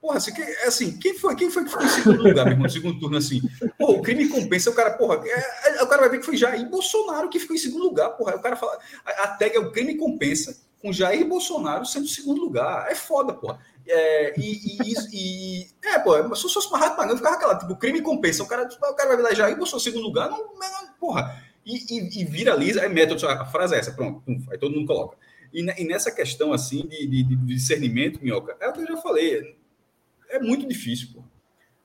Porra, assim, que, assim quem, foi, quem foi que ficou em segundo lugar, meu irmão, no segundo turno, assim? Pô, o crime compensa, o cara, porra, é, é, o cara vai ver que foi Jair Bolsonaro que ficou em segundo lugar, porra. Aí o cara fala, a, a tag é o crime compensa, com Jair Bolsonaro sendo segundo lugar. É foda, porra. É, e, e, e, é, pô, se fosse uma rádio pagando, ficava aquela, tipo, crime compensa. O cara, o cara vai já e postou segundo lugar, não, não porra. E, e, viraliza, é método, a frase é essa, pronto, pum, aí todo mundo coloca. E, nessa questão, assim, de, de, de, discernimento, minhoca, é o que eu já falei, é, é muito difícil, pô.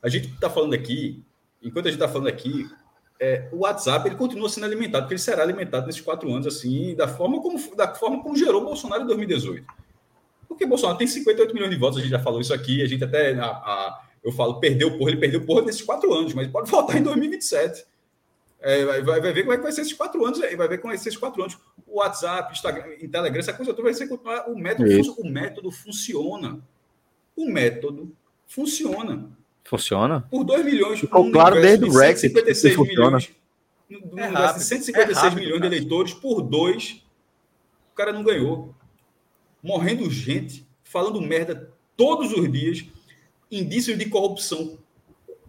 A gente está falando aqui, enquanto a gente está falando aqui, é, o WhatsApp ele continua sendo alimentado, porque ele será alimentado nesses quatro anos, assim, da forma como, da forma como gerou Bolsonaro em 2018. Porque Bolsonaro tem 58 milhões de votos, a gente já falou isso aqui, a gente até, a, a, eu falo, perdeu porra, ele perdeu porra nesses quatro anos, mas pode votar em 2027. É, vai, vai, ver como é que vai ser esses quatro anos, vai ver como vai ser esses quatro anos. O WhatsApp, Instagram, Telegram, essa coisa toda vai ser o método, o método funciona. O método funciona. Funciona? Por 2 milhões. Ficou claro desde o Rex. 156 milhões. É rápido, 156 é rápido, milhões de eleitores por dois, o cara não ganhou morrendo gente, falando merda todos os dias, indícios de corrupção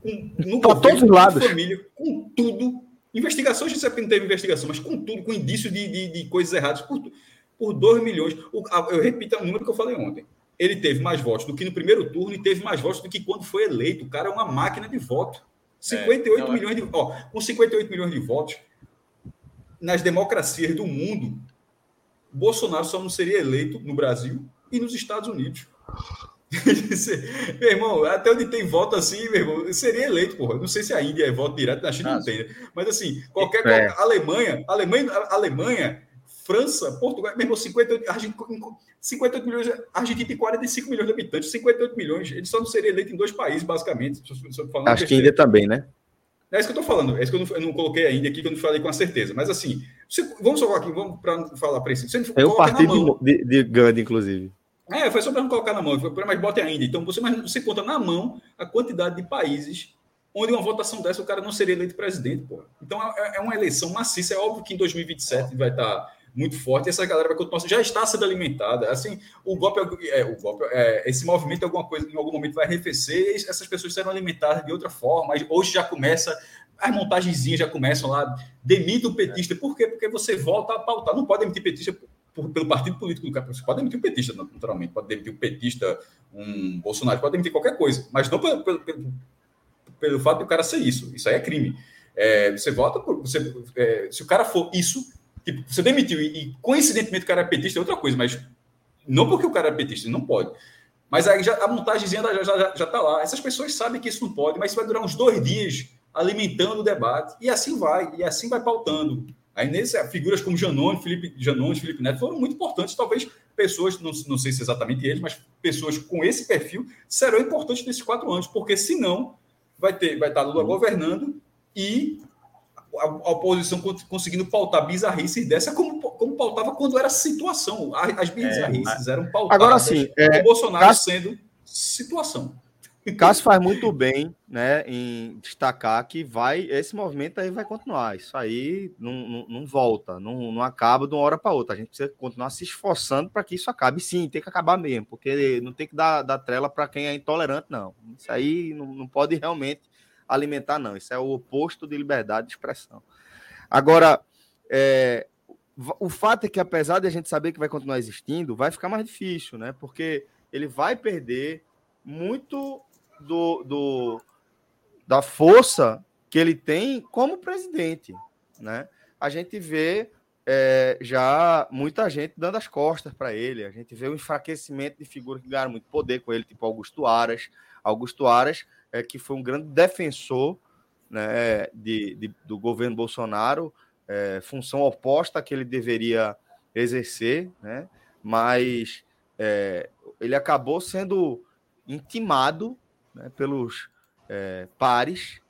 com, no todos os lados. família, com tudo. Investigação, a gente sabe que não teve investigação, mas com tudo, com indício de, de, de coisas erradas, por, por 2 milhões. O, eu repito o número que eu falei ontem. Ele teve mais votos do que no primeiro turno e teve mais votos do que quando foi eleito. O cara é uma máquina de voto. 58 é, não, milhões de. Ó, com 58 milhões de votos, nas democracias do mundo, Bolsonaro só não seria eleito no Brasil e nos Estados Unidos. meu irmão, até onde tem voto assim, meu irmão, seria eleito, porra. Não sei se a Índia é voto direto, na China não tem, né? Mas assim, qualquer, é. qualquer Alemanha, Alemanha, Alemanha, França, Portugal, mesmo 58, 58 milhões, Argentina tem 45 milhões de habitantes, 58 milhões, ele só não seria eleito em dois países, basicamente. Acho que a Índia também, né? É isso que eu estou falando. É isso que eu não, eu não, coloquei ainda aqui, que eu não falei com a certeza. Mas assim, você, vamos só aqui, vamos para falar para isso. Você eu parti de, de Gandhi, inclusive. É, foi só para não colocar na mão, mas bote ainda. Então, você, mas você conta na mão a quantidade de países onde uma votação dessa o cara não seria eleito presidente, pô. Então, é, é uma eleição maciça. É óbvio que em 2027 vai estar tá muito forte. E essa galera vai continuar, já está sendo alimentada. Assim, o golpe, é, o golpe é, esse movimento, alguma coisa, em algum momento vai arrefecer. essas pessoas serão alimentadas de outra forma. Hoje já começa as montagenzinhas já começam lá, demita o petista. Por quê? Porque você volta a pautar. Não pode demitir petista por, pelo partido político do cara. Você pode demitir um petista, naturalmente. Pode demitir um petista, um Bolsonaro, pode demitir qualquer coisa. Mas não pelo, pelo, pelo, pelo fato do cara ser isso. Isso aí é crime. É, você vota por. Você, é, se o cara for isso, Tipo, você demitiu e, e, coincidentemente o cara é petista é outra coisa, mas não porque o cara é petista, não pode. Mas aí já, a montagemzinha já, já, já tá lá. Essas pessoas sabem que isso não pode, mas isso vai durar uns dois dias alimentando o debate. E assim vai, e assim vai pautando. Aí nesse, figuras como Janone, Felipe, Janone, Felipe Neto foram muito importantes. Talvez pessoas, não, não sei se exatamente eles, mas pessoas com esse perfil serão importantes nesses quatro anos, porque senão vai ter, vai estar Lula governando e a, a oposição conseguindo pautar bizarrices dessa como, como pautava quando era situação. As bizarrices é, eram pautadas. Agora sim, é, o Bolsonaro Cássio, sendo situação. Cássio faz muito bem né, em destacar que vai esse movimento aí vai continuar. Isso aí não, não, não volta, não, não acaba de uma hora para outra. A gente precisa continuar se esforçando para que isso acabe. Sim, tem que acabar mesmo, porque não tem que dar, dar trela para quem é intolerante, não. Isso aí não, não pode realmente alimentar, não. Isso é o oposto de liberdade de expressão. Agora, é, o fato é que, apesar de a gente saber que vai continuar existindo, vai ficar mais difícil, né? Porque ele vai perder muito do, do da força que ele tem como presidente, né? A gente vê é, já muita gente dando as costas para ele, a gente vê o enfraquecimento de figuras que ganharam muito poder com ele, tipo Augusto Aras. Augusto Aras, é, que foi um grande defensor né, de, de do governo Bolsonaro, é, função oposta que ele deveria exercer, né? mas é, ele acabou sendo intimado né, pelos é, pares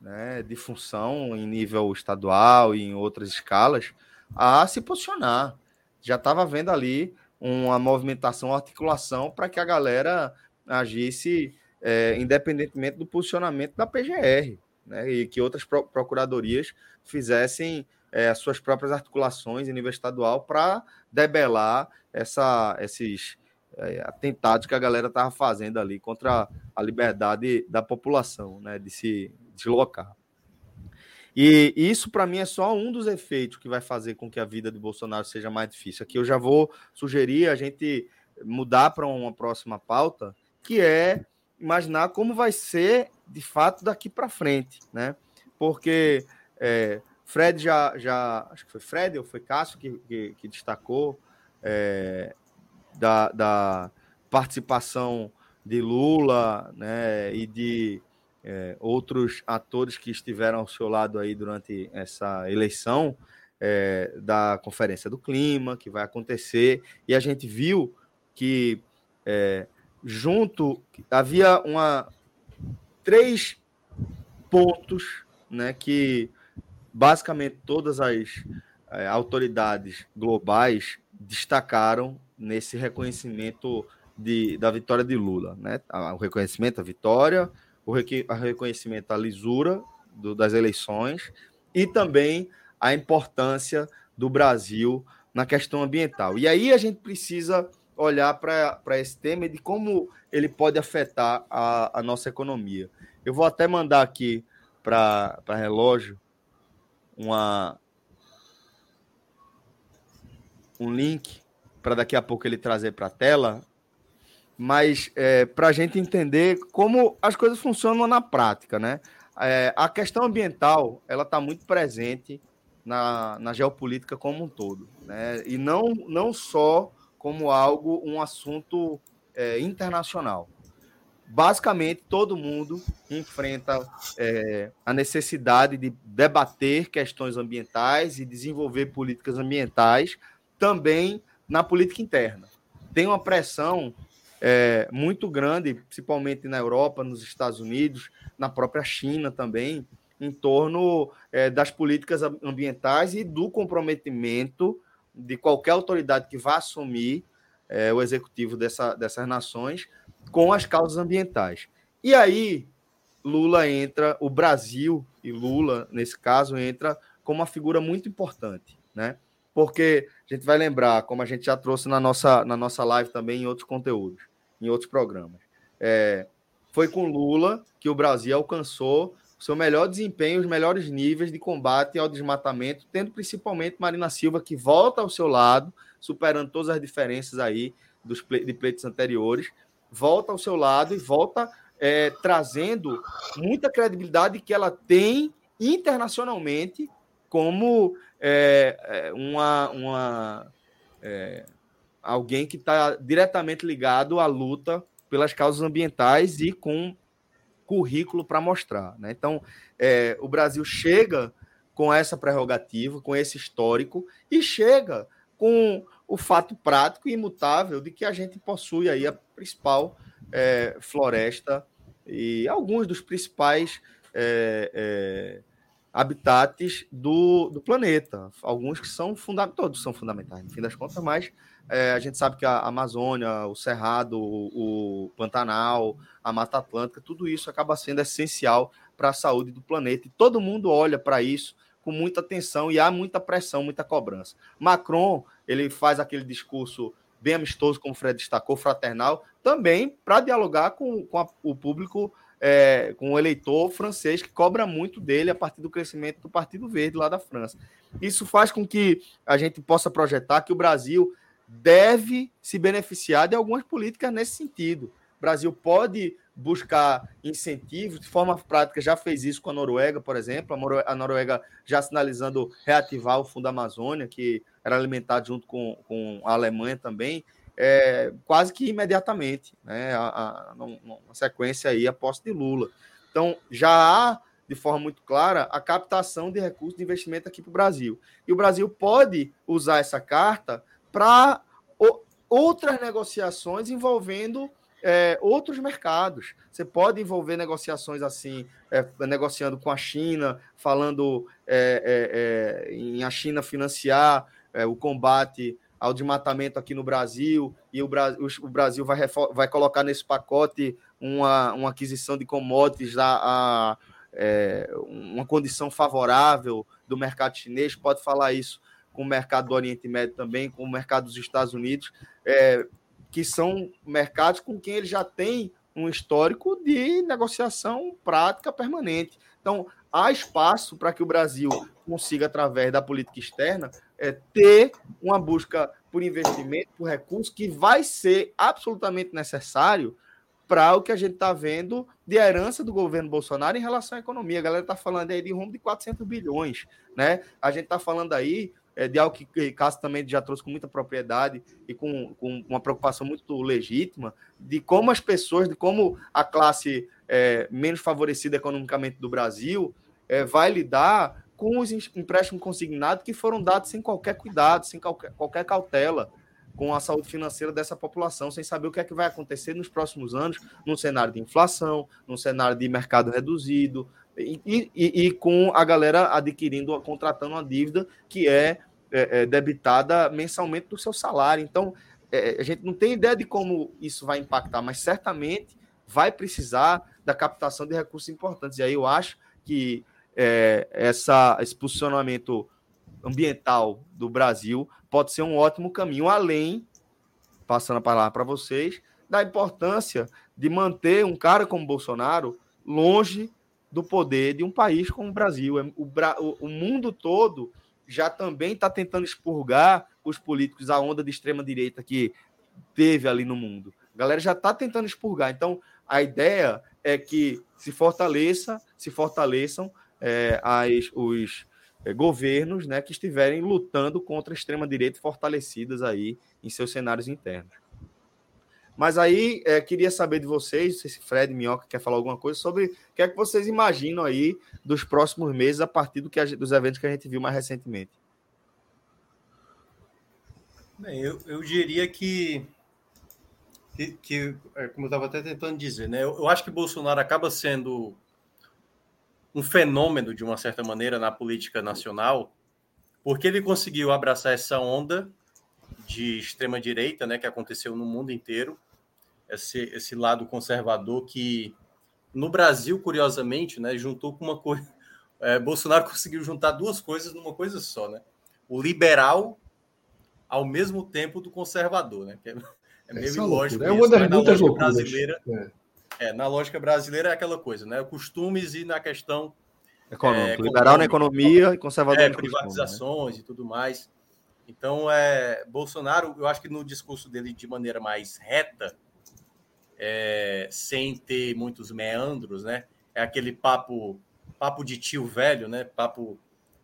né, de função em nível estadual e em outras escalas a se posicionar. Já estava vendo ali uma movimentação, uma articulação para que a galera agisse é, independentemente do posicionamento da PGR, né, e que outras procuradorias fizessem é, as suas próprias articulações em nível estadual para debelar essa, esses é, atentados que a galera estava fazendo ali contra a liberdade da população, né, de se deslocar. E isso, para mim, é só um dos efeitos que vai fazer com que a vida de Bolsonaro seja mais difícil. Aqui eu já vou sugerir a gente mudar para uma próxima pauta, que é imaginar como vai ser, de fato, daqui para frente, né? Porque é, Fred já, já, acho que foi Fred ou foi Cássio que, que, que destacou é, da, da, participação de Lula né, e de é, outros atores que estiveram ao seu lado aí durante essa eleição é, da Conferência do Clima, que vai acontecer, e a gente viu que é, junto havia uma três pontos né, que basicamente todas as é, autoridades globais destacaram nesse reconhecimento de, da vitória de Lula, né? O reconhecimento da vitória, o reconhecimento da lisura do, das eleições e também a importância do Brasil na questão ambiental. E aí a gente precisa olhar para esse tema e de como ele pode afetar a, a nossa economia. Eu vou até mandar aqui para relógio uma um link para daqui a pouco ele trazer para a tela, mas é, para a gente entender como as coisas funcionam na prática, né? É, a questão ambiental ela está muito presente na, na geopolítica como um todo, né? E não não só como algo um assunto é, internacional basicamente todo mundo enfrenta é, a necessidade de debater questões ambientais e desenvolver políticas ambientais também na política interna. Tem uma pressão é, muito grande, principalmente na Europa, nos Estados Unidos, na própria China também, em torno é, das políticas ambientais e do comprometimento de qualquer autoridade que vá assumir é, o executivo dessa, dessas nações com as causas ambientais. E aí, Lula entra, o Brasil e Lula, nesse caso, entra como uma figura muito importante, né? Porque a gente vai lembrar, como a gente já trouxe na nossa, na nossa live também em outros conteúdos, em outros programas. É, foi com Lula que o Brasil alcançou o seu melhor desempenho, os melhores níveis de combate ao desmatamento, tendo principalmente Marina Silva, que volta ao seu lado, superando todas as diferenças aí dos de pleitos anteriores, volta ao seu lado e volta é, trazendo muita credibilidade que ela tem internacionalmente como é, é uma, uma é, alguém que está diretamente ligado à luta pelas causas ambientais e com currículo para mostrar. Né? Então, é, o Brasil chega com essa prerrogativa, com esse histórico, e chega com o fato prático e imutável de que a gente possui aí a principal é, floresta e alguns dos principais é, é, habitats do, do planeta. Alguns que são fundamentais, todos são fundamentais, no fim das contas, mas é, a gente sabe que a Amazônia, o Cerrado, o, Pantanal, a Mata Atlântica, tudo isso acaba sendo essencial para a saúde do planeta. E todo mundo olha para isso com muita atenção e há muita pressão, muita cobrança. Macron, ele faz aquele discurso bem amistoso, como o Fred destacou, fraternal, também para dialogar com, com a, o público é, com o eleitor francês que cobra muito dele a partir do crescimento do Partido Verde lá da França. Isso faz com que a gente possa projetar que o Brasil deve se beneficiar de algumas políticas nesse sentido. O Brasil pode buscar incentivos, de forma prática já fez isso com a Noruega, por exemplo, a Noruega já sinalizando reativar o Fundo Amazônia, que era alimentado junto com, com a Alemanha também, é, quase que imediatamente, né, a, a, na sequência aí, a posse de Lula. Então, já há, de forma muito clara, a captação de recursos de investimento aqui para o Brasil. E o Brasil pode usar essa carta para outras negociações envolvendo é, outros mercados. Você pode envolver negociações assim, é, negociando com a China, falando é, é, é em a China financiar é, o combate ao desmatamento aqui no Brasil, e o, o Brasil vai, vai colocar nesse pacote uma, uma aquisição de commodities a, a uma condição favorável do mercado chinês, pode falar isso com o mercado do Oriente Médio também, com o mercado dos Estados Unidos. É, que são mercados com quem ele já tem um histórico de negociação prática permanente. Então, há espaço para que o Brasil consiga, através da política externa, é, ter uma busca por investimento, por recursos, que vai ser absolutamente necessário para o que a gente está vendo de herança do governo Bolsonaro em relação à economia. A galera está falando aí de rumo de 400 bilhões. Né? A gente está falando aí é, de algo que Cássio também já trouxe com muita propriedade e com, com uma preocupação muito legítima, de como as pessoas, de como a classe é, menos favorecida economicamente do Brasil é, vai lidar com os empréstimos consignados que foram dados sem qualquer cuidado, sem qualquer, qualquer cautela com a saúde financeira dessa população, sem saber o que é que vai acontecer nos próximos anos, num cenário de inflação, num cenário de mercado reduzido, e, e, e, com a galera adquirindo, contratando uma dívida que é, é, é debitada mensalmente do seu salário. Então, é, a gente não tem ideia de como isso vai impactar, mas certamente vai precisar da captação de recursos importantes. E aí eu acho que é, essa, esse posicionamento ambiental do Brasil pode ser um ótimo caminho, além, passando a palavra para vocês, da importância de manter um cara como Bolsonaro longe do poder de um país como o Brasil. É, o, o mundo todo já também está tentando expurgar os políticos, a onda de extrema-direita que teve ali no mundo. A galera já está tentando expurgar. Então, a ideia é que se fortaleça, se fortaleçam é, as, os é, governos né, que estiverem lutando contra a extrema-direita fortalecidas aí em seus cenários internos. Mas aí, é, queria saber de vocês, não sei se Fred Minhoca quer falar alguma coisa sobre o que é que vocês imaginam aí dos próximos meses a partir do que a, dos eventos que a gente viu mais recentemente. Bem, eu, eu diria que, que, que é, como eu estava até tentando dizer, né, eu, eu acho que Bolsonaro acaba sendo um fenômeno, de uma certa maneira, na política nacional, porque ele conseguiu abraçar essa onda de extrema-direita né, que aconteceu no mundo inteiro, esse, esse lado conservador que no Brasil, curiosamente, né, juntou com uma coisa. É, Bolsonaro conseguiu juntar duas coisas numa coisa só, né? O liberal ao mesmo tempo do conservador, né? Que é, é meio Essa ilógico. É uma das muitas loucuras. brasileira. É. é. na lógica brasileira é aquela coisa, né? Costumes e na questão econômica. É, liberal na economia e conservador é, privatizações costume, né? e tudo mais. Então, é, Bolsonaro, eu acho que no discurso dele de maneira mais reta, é, sem ter muitos meandros, né? É aquele papo, papo de tio velho, né? Papo,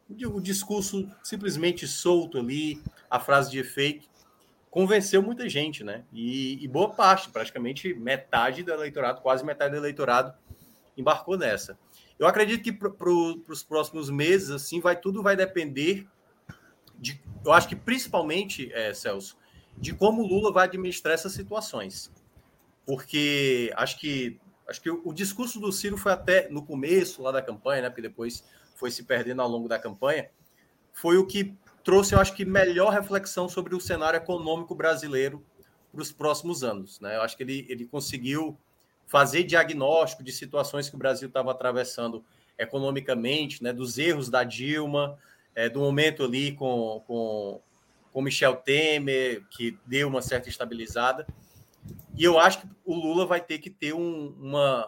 o discurso simplesmente solto ali, a frase de efeito, convenceu muita gente, né? E, e boa parte, praticamente metade do eleitorado, quase metade do eleitorado, embarcou nessa. Eu acredito que para pro, os próximos meses, assim, vai tudo vai depender de, eu acho que principalmente, é, Celso, de como o Lula vai administrar essas situações. Porque acho que acho que o, o, discurso do Ciro foi até no começo lá da campanha, né? Porque depois foi se perdendo ao longo da campanha, foi o que trouxe, eu acho que, melhor reflexão sobre o cenário econômico brasileiro para os próximos anos. Né? Eu acho que ele, ele conseguiu fazer diagnóstico de situações que o Brasil estava atravessando economicamente, né? dos erros da Dilma, é, do momento ali com, com, com Michel Temer, que deu uma certa estabilizada. E eu acho que o Lula vai ter que ter um, uma,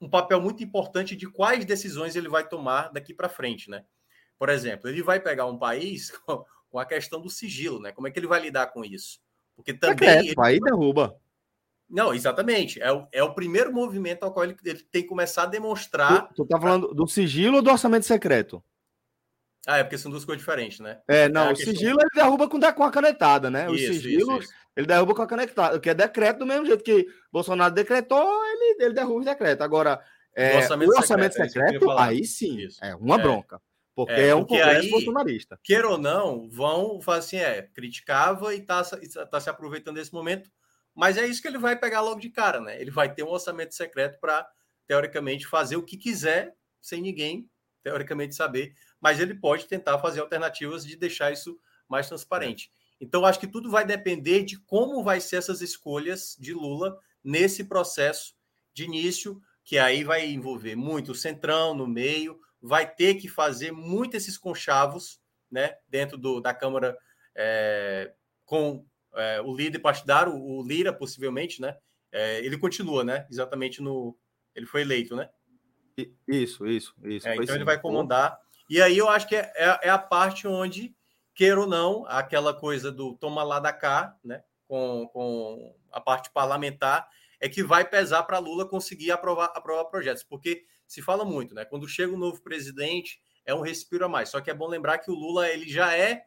um papel muito importante de quais decisões ele vai tomar daqui para frente, né? Por exemplo, ele vai pegar um país com, com, a questão do sigilo, né? Como é que ele vai lidar com isso? Porque também. É, ele... Aí derruba. Não, exatamente. É o, é o primeiro movimento ao qual ele, ele tem que começar a demonstrar. Tu, tu tá falando do sigilo ou do orçamento secreto? Ah, é porque são duas coisas diferentes, né? É, não, é o questão... sigilo ele derruba com, com a canetada, né? O isso, sigilo isso, isso. ele derruba com a canetada, que é decreto do mesmo jeito que Bolsonaro decretou, ele, ele derruba o decreto. Agora, é, o orçamento, o orçamento secreto, é secreto aí sim, isso. é uma bronca. Porque é, é um congresso aí, bolsonarista. Queira ou não, vão falar assim, é, criticava e tá, tá se aproveitando desse momento, mas é isso que ele vai pegar logo de cara, né? Ele vai ter um orçamento secreto para, teoricamente, fazer o que quiser, sem ninguém, teoricamente, saber mas ele pode tentar fazer alternativas de deixar isso mais transparente. Então, acho que tudo vai depender de como vai ser essas escolhas de Lula nesse processo de início, que aí vai envolver muito o centrão no meio, vai ter que fazer muito esses conchavos né, dentro do, da Câmara é, com é, o líder partidário, o Lira, possivelmente, né? É, ele continua, né? Exatamente no. Ele foi eleito, né? Isso, isso, isso. É, então sim. ele vai comandar e aí eu acho que é, é, é, a parte onde, queira ou não, aquela coisa do toma lá da cá, né, com, com a parte parlamentar, é que vai pesar para Lula conseguir aprovar, aprovar projetos. Porque se fala muito, né? Quando chega um novo presidente, é um respiro a mais. Só que é bom lembrar que o Lula ele já é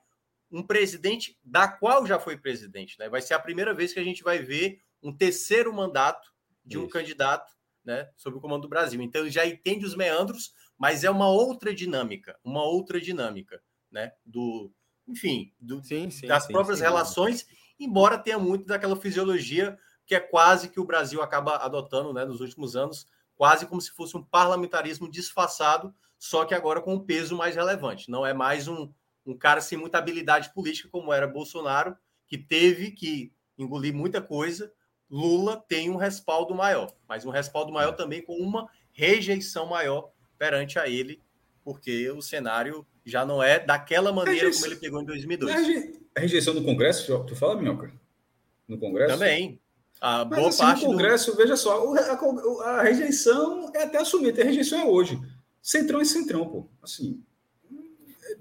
um presidente da qual já foi presidente. Né? Vai ser a primeira vez que a gente vai ver um terceiro mandato de um Isso. candidato né, sob o comando do Brasil. Então ele já entende os meandros mas é uma outra dinâmica, uma outra dinâmica, né? Do, enfim, do, sim, sim, das sim, próprias relações, embora tenha muito daquela fisiologia que é quase que o Brasil acaba adotando, né, nos últimos anos, quase como se fosse um parlamentarismo disfarçado, só que agora com um peso mais relevante. Não é mais um, um cara sem muita habilidade política como era Bolsonaro, que teve que engolir muita coisa. Lula tem um respaldo maior, mas um respaldo maior também com uma rejeição maior perante a ele, porque o cenário já não é daquela maneira rejeição, como ele pegou em 2002. A rejeição do Congresso, tu fala, Minhoca? No Congresso? Também. A Mas, boa assim, parte no Congresso, do... veja só, a, a, rejeição é até assumir, a rejeição é hoje. Centrão é centrão, pô. Assim,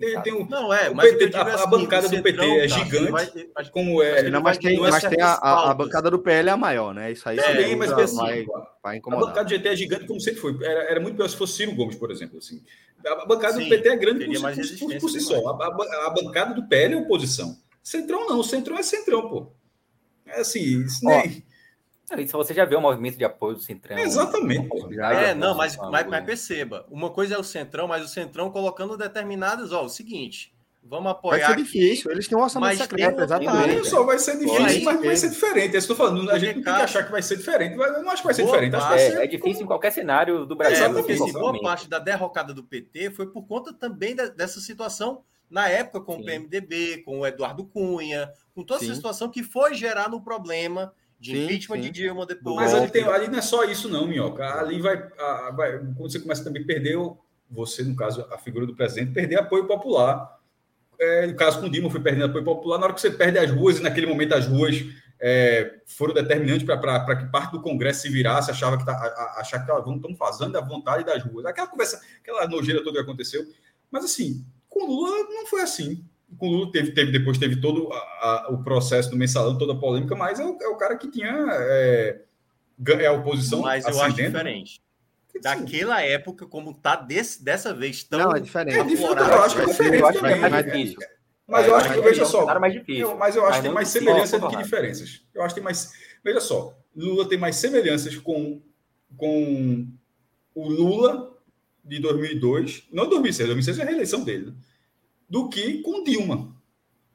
tem, tem um, não é, mas PT, a, assim, a, bancada do PT é gigante, vai, como é. Não, mas tem, mas tem a, a, bancada do PL é a maior, né? Isso aí é, mas assim, vai, vai incomodar. A bancada do GT é gigante, como sempre foi. Era, era muito pior se fosse Ciro Gomes, por exemplo. Assim. A bancada Sim, do PT é grande por, por, por, por si só. A, a, bancada do PL é oposição. Centrão não, o Centrão é Centrão, pô. É assim, isso nem. Isso você já vê o movimento de apoio do Centrão. Né? Exatamente. É, não, mas, mas, mas, perceba, uma coisa é o Centrão, mas o Centrão colocando determinadas, ó, o seguinte, vamos apoiar. Vai ser difícil, eles têm um orçamento secreto, exatamente. Só vai ser difícil, aí, mas vai ser diferente. É isso que eu tô falando, a gente não tem que achar que vai ser diferente, eu não acho que vai ser diferente. Acho é, ser é difícil como... em qualquer cenário do Brasil. É, porque assim, boa parte da derrocada do PT foi por conta também dessa situação na época com Sim. o PMDB, com o Eduardo Cunha, com toda Sim. essa situação que foi gerar no problema de sim, impeachment sim. de Dilma depois. Mas ali, tem, ali não é só isso, não, Minhoca. Ali vai, a, vai. Quando você começa também a perder, você, no caso, a figura do presidente, perder apoio popular. É, no caso com o Dilma, foi perdendo apoio popular. Na hora que você perde as ruas, e naquele momento as ruas é, foram determinantes para que parte do Congresso se virasse, achava que tá, achava que estão fazendo a vontade das ruas. Aquela conversa, aquela nojeira toda que aconteceu. Mas assim, com Lula não foi assim com o Lula teve, teve, depois teve todo a, a, o processo do mensalão, toda a polêmica, mas é o, é o cara que tinha é, é a oposição. Mas eu acho diferente. Daquela época, como tá desse, dessa vez tão. Não, é diferente. É diferente, eu acho que é diferente também. Mais difícil. Mas eu acho que, veja só. Mais difícil. Eu, mas eu acho que tem mais semelhança do que diferenças. Eu acho que tem mais. Veja só, Lula tem mais semelhanças com, com o Lula de 2002, não 2006, 2006 é a reeleição dele. Né? Do que com Dilma.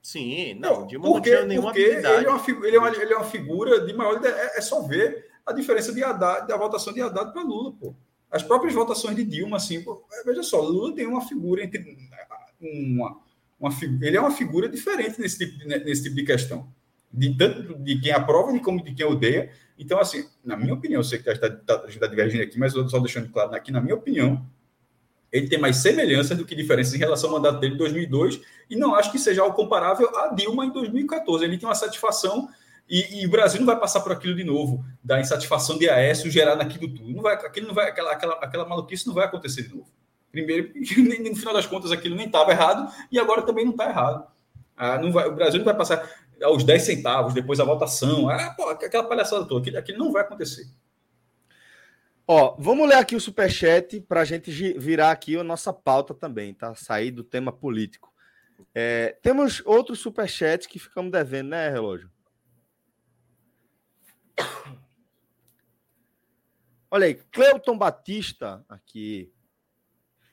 Sim, não, Dilma porque, não tinha nenhuma porque habilidade. Ele é, uma, ele, é uma, ele é uma figura de maior. É, é só ver a diferença de Haddad, da votação de Haddad para Lula, pô. As próprias votações de Dilma, assim, pô, veja só, Lula tem uma figura entre. Uma, uma, ele é uma figura diferente nesse tipo, nesse tipo de questão. De tanto de quem aprova como de quem odeia. Então, assim, na minha opinião, eu sei que a gente está tá divergindo aqui, mas eu só deixando claro aqui, na minha opinião, ele tem mais semelhança do que diferença em relação ao mandato dele em 2002, e não acho que seja algo comparável a Dilma em 2014. Ele tem uma satisfação E, e, o Brasil não vai passar por aquilo de novo, da insatisfação de Aécio gerar naquilo tudo. Não vai, aquilo não vai, aquela, aquela, aquela maluquice não vai acontecer de novo. Primeiro, no final das contas, aquilo nem estava errado e agora também não está errado. Ah, não vai, o Brasil não vai passar aos 10 centavos, depois a votação. Ah, pô, aquela palhaçada toda. Aquilo, aquilo não vai acontecer. Ó, vamos ler aqui o superchat para a gente virar aqui a nossa pauta também, tá? Sair do tema político. É, temos outros superchats que ficamos devendo, né, Relógio? Olha aí, Cleuton Batista aqui.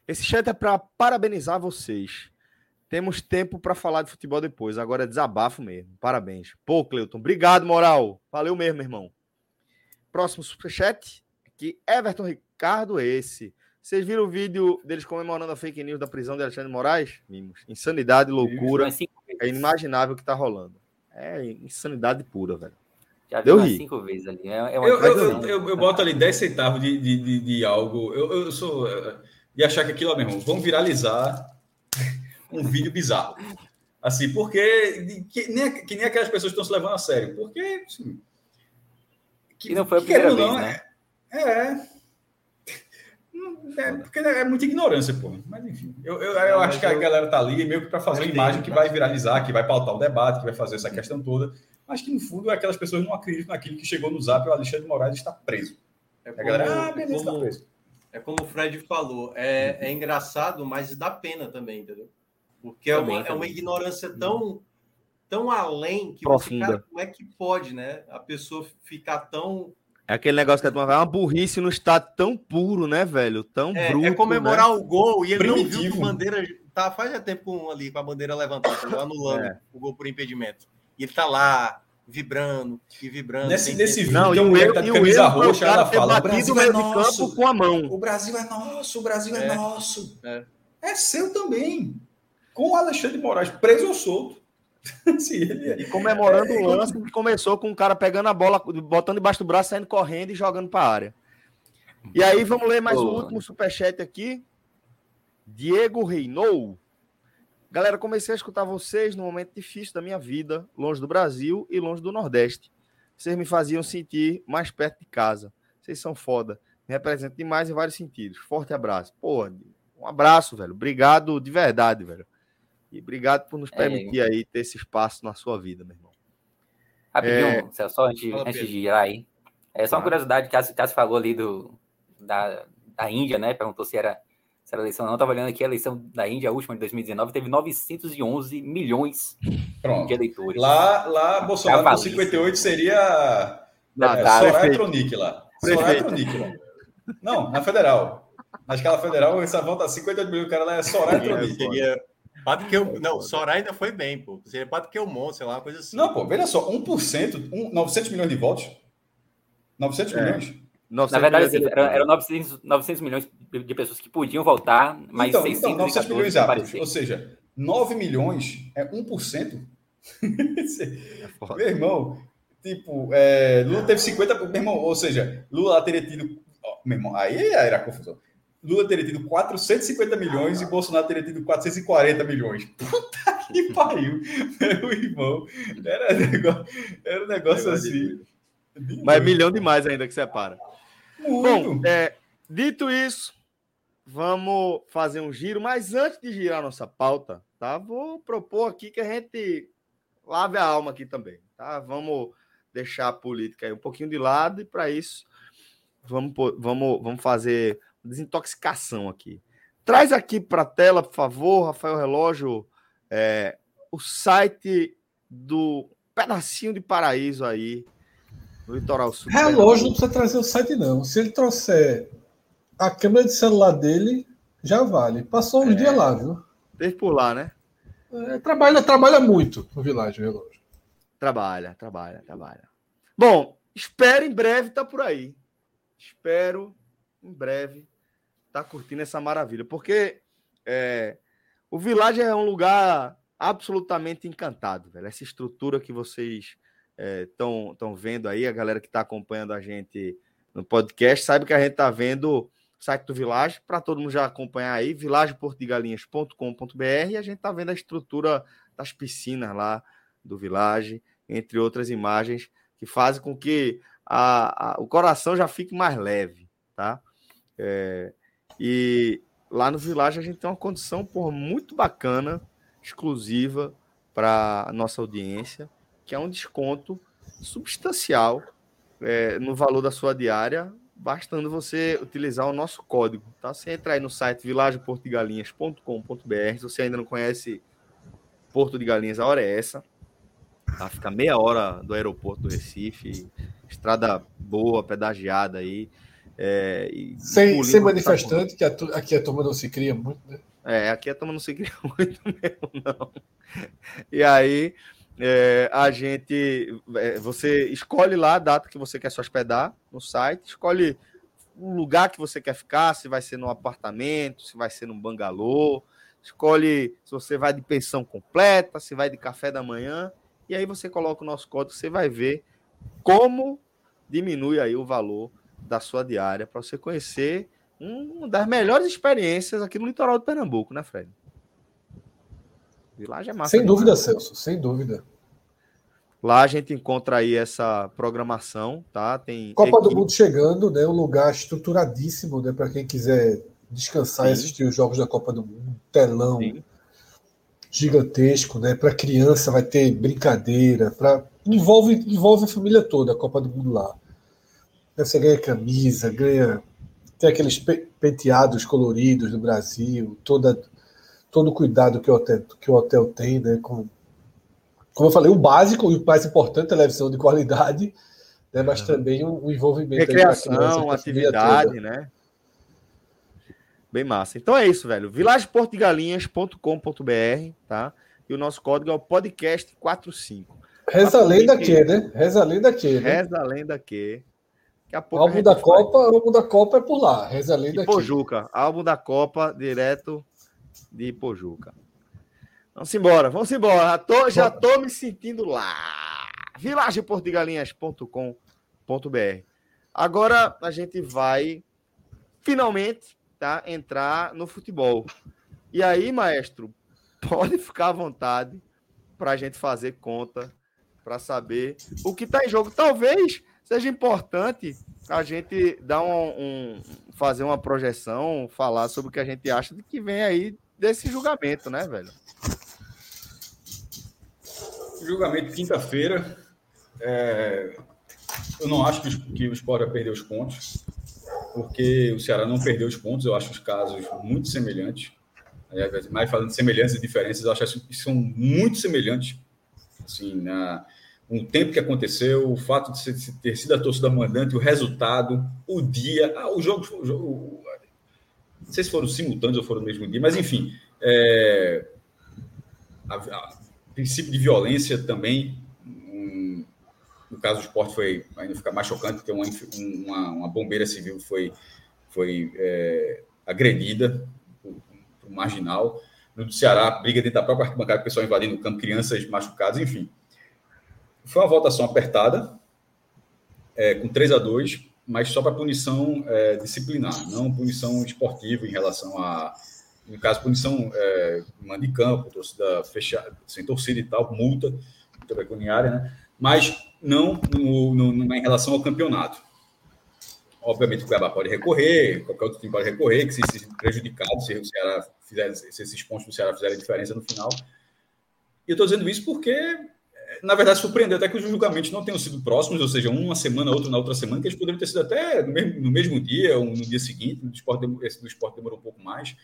Esse chat é para parabenizar vocês. Temos tempo para falar de futebol depois. Agora é desabafo mesmo. Parabéns. Pô, Cleuton, obrigado, moral. Valeu mesmo, irmão. Próximo superchat. Aqui, Everton Ricardo, esse. Vocês viram o vídeo deles comemorando a fake news da prisão de Alexandre Moraes? Vimos. Insanidade, loucura. É inimaginável o que tá rolando. É insanidade pura, velho. Já Deu ri. cinco vezes ali. É, é eu, eu, eu, eu, boto ali 10 centavos de, de, de, de algo. Eu, eu sou. De achar que aquilo, meu irmão, vão viralizar um vídeo bizarro. Assim, porque. Que nem, que nem aquelas pessoas estão se levando a sério. Porque. Assim, que, não foi a primeira vez, não, né? É. é. É, porque é muita ignorância, pô. Mas enfim, eu, eu, eu acho que a galera tá ali meio que para fazer uma imagem que vai viralizar, que vai pautar o debate, que vai fazer essa questão toda mas que no fundo aquelas pessoas não acreditam naquilo que chegou no zap, o Alexandre Moraes está preso. É como, a galera, ah, beleza, como, preso. É como o Fred falou, é, é engraçado, mas dá pena também, entendeu? Porque é, uma, é uma ignorância tão, tão além que você, cara, como é que pode, né? A pessoa ficar tão. É aquele negócio que é uma burrice no estado tão puro, né, velho? Tão é, bruto. É comemorar né? o gol e ele Primitivo. não viu que bandeira. Tá, faz já tempo ali com a bandeira levantada, anulando é. o gol por impedimento. E ele tá lá, vibrando e vibrando. Nesse, nesse vídeo, não, tem um mulher tá de camisa roxa, ela fala: o Brasil é nosso. com a mão. O Brasil é nosso, o Brasil é, é nosso. É. é. seu também. Com o Alexandre Moraes preso ou solto. É. E comemorando o lance que começou com o cara pegando a bola, botando debaixo do braço, saindo correndo e jogando para a área. E aí, vamos ler mais o um último superchat aqui. Diego Reinou. Galera, comecei a escutar vocês no momento difícil da minha vida, longe do Brasil e longe do Nordeste. Vocês me faziam sentir mais perto de casa. Vocês são foda. Me representam demais em vários sentidos. Forte abraço. Pô, um abraço, velho. Obrigado de verdade, velho. E obrigado por nos é, permitir é, aí ter esse espaço na sua vida, meu irmão. Rapidinho, é... só antes, antes de girar aí. É só uma curiosidade que a Cássio falou ali do, da, da Índia, né? Perguntou se era essa eleição não, estava olhando aqui, a eleição da Índia, a última de 2019, teve 911 milhões Pronto. de eleitores. Lá, lá Bolsonaro com 58 seria não, é, tá, Soraya Tronic lá. Soraya Tronic lá. Não, na federal. Na escala federal, essa volta 58 milhões, o cara lá é Soraya Tronic. Pato que eu, não, Soraya ainda foi bem, pô. Seria Pato que eu monte, sei lá, uma coisa assim. Não, pô, veja só, 1%, um, 900 milhões de votos. 900 é. milhões. Na verdade, assim, eram, eram 900, 900 milhões de pessoas que podiam votar, mas então, 600 então, 900 milhões aptos, Ou seja, 9 milhões é 1%. é meu irmão, tipo, é, Lula teve 50, meu irmão, ou seja, Lula teria tido, ó, meu irmão, aí era confusão. Lula teria tido 450 milhões e Bolsonaro teria tido 440 milhões. Puta que pariu, meu irmão. Era, negócio, era um negócio assim. Mas milhão demais ainda que separa. Bom, é, dito isso, vamos fazer um giro, mas antes de girar nossa pauta, tá? Vou propor aqui que a gente lave a alma aqui também, tá? Vamos deixar a política aí um pouquinho de lado e para isso vamos, vamos, vamos fazer desintoxicação aqui. Traz aqui para a tela, por favor, Rafael Relógio, é, o site do pedacinho de paraíso aí no litoral sul. Relógio não precisa trazer o site, não. Se ele trouxer a câmera de celular dele, já vale. Passou uns é, dias lá, viu? Teve por lá, né? É, trabalha, trabalha muito no Vilagem Relógio. Trabalha, trabalha, trabalha. Bom, espero em breve estar tá por aí. Espero em breve tá curtindo essa maravilha. Porque é, o Vilagem é um lugar absolutamente encantado, velho. Essa estrutura que vocês estão é, vendo aí, a galera que está acompanhando a gente no podcast, sabe que a gente está vendo o site do Village, para todo mundo já acompanhar aí, villageportigalinhas.com.br, e a gente está vendo a estrutura das piscinas lá do Village. entre outras imagens que fazem com que a, a, o coração já fique mais leve, tá? É, e lá no Village a gente tem uma condição por muito bacana, exclusiva para a nossa audiência, que é um desconto substancial é, no valor da sua diária, bastando você utilizar o nosso código. Tá? Você entra aí no site vilageportugalinhas.com.br. Se você ainda não conhece Porto de Galinhas, a hora é essa. Tá? Fica meia hora do aeroporto do Recife, estrada boa, pedagiada aí. É, sem, sem manifestante, que a, aqui a turma não se cria muito, né? É, aqui a turma não se cria muito mesmo, não. E aí, é, a gente. É, você escolhe lá a data que você quer se hospedar no site, escolhe o lugar que você quer ficar, se vai ser num apartamento, se vai ser num bangalô, escolhe se você vai de pensão completa, se vai de café da manhã, e aí você coloca o nosso código, você vai ver como diminui aí o valor da sua diária para você conhecer uma das melhores experiências aqui no litoral de Pernambuco, né, Fred? Village é massa. Sem demais. dúvida, Celso, sem dúvida. Lá a gente encontra aí essa programação, tá? Tem Copa equipe... do Mundo chegando, né? Um lugar estruturadíssimo, né? Para quem quiser descansar Sim. e assistir os jogos da Copa do Mundo, telão Sim. gigantesco, né? Para criança vai ter brincadeira, para envolve envolve a família toda a Copa do Mundo lá. Você ganha camisa, ganha tem aqueles penteados coloridos do Brasil, toda todo o cuidado que o hotel, que o hotel tem, né? Com como eu falei, o básico e o mais importante, é a televisão de qualidade, né, mas uhum. também o, o envolvimento. Recreação, atividade, né? Bem massa. Então é isso, velho. vilageportigalinhas.com.br, tá? E o nosso código é o podcast 45. Reza a lenda que, né? Reza a lenda que. Né? Reza a lenda que. Daqui a pouco álbum da Copa, o álbum da Copa é por lá. Reza lenda que. Pojuca. Álbum da Copa direto de Pojuca. Vamos embora, vamos embora. Já tô, já tô me sentindo lá. vilageportugalinhas.com.br. Agora a gente vai finalmente tá, entrar no futebol. E aí, maestro, pode ficar à vontade para a gente fazer conta, para saber o que está em jogo. Talvez seja importante a gente dar um, um, fazer uma projeção, falar sobre o que a gente acha de que vem aí desse julgamento, né, velho? Julgamento quinta-feira. É... Eu não acho que o Sport vai perder os pontos, porque o Ceará não perdeu os pontos. Eu acho os casos muito semelhantes. Mais falando de semelhanças e diferenças, eu acho que são muito semelhantes. Assim, na, o tempo que aconteceu, o fato de ter sido a torcida mandante, o resultado, o dia, ah, o jogo, o jogo não sei se foram simultâneos ou foram no mesmo dia, mas enfim, é, a, a, princípio de violência também. Um, no caso do esporte foi ainda fica mais chocante, porque uma, uma, uma bombeira civil foi, foi é, agredida por, por marginal. No do Ceará, briga dentro da própria arquibancada, o pessoal invadindo o campo, crianças machucadas, enfim. Foi uma votação apertada, é, com 3 a 2 mas só para punição é, disciplinar, não punição esportiva em relação a no caso, punição é, de campo, torcida fechada, sem torcida e tal, multa, multa pecuniária, né? Mas não no, no, em relação ao campeonato. Obviamente o Cuiabá pode recorrer, qualquer outro time pode recorrer, que se, se prejudicado, se o Ceará fizer, se esses pontos do Ceará fizerem diferença no final. E eu estou dizendo isso porque, na verdade, surpreendeu até que os julgamentos não tenham sido próximos, ou seja, uma semana, outro na outra semana, que eles poderiam ter sido até no mesmo, no mesmo dia ou no dia seguinte. No esporte, esse do esporte demorou um pouco mais.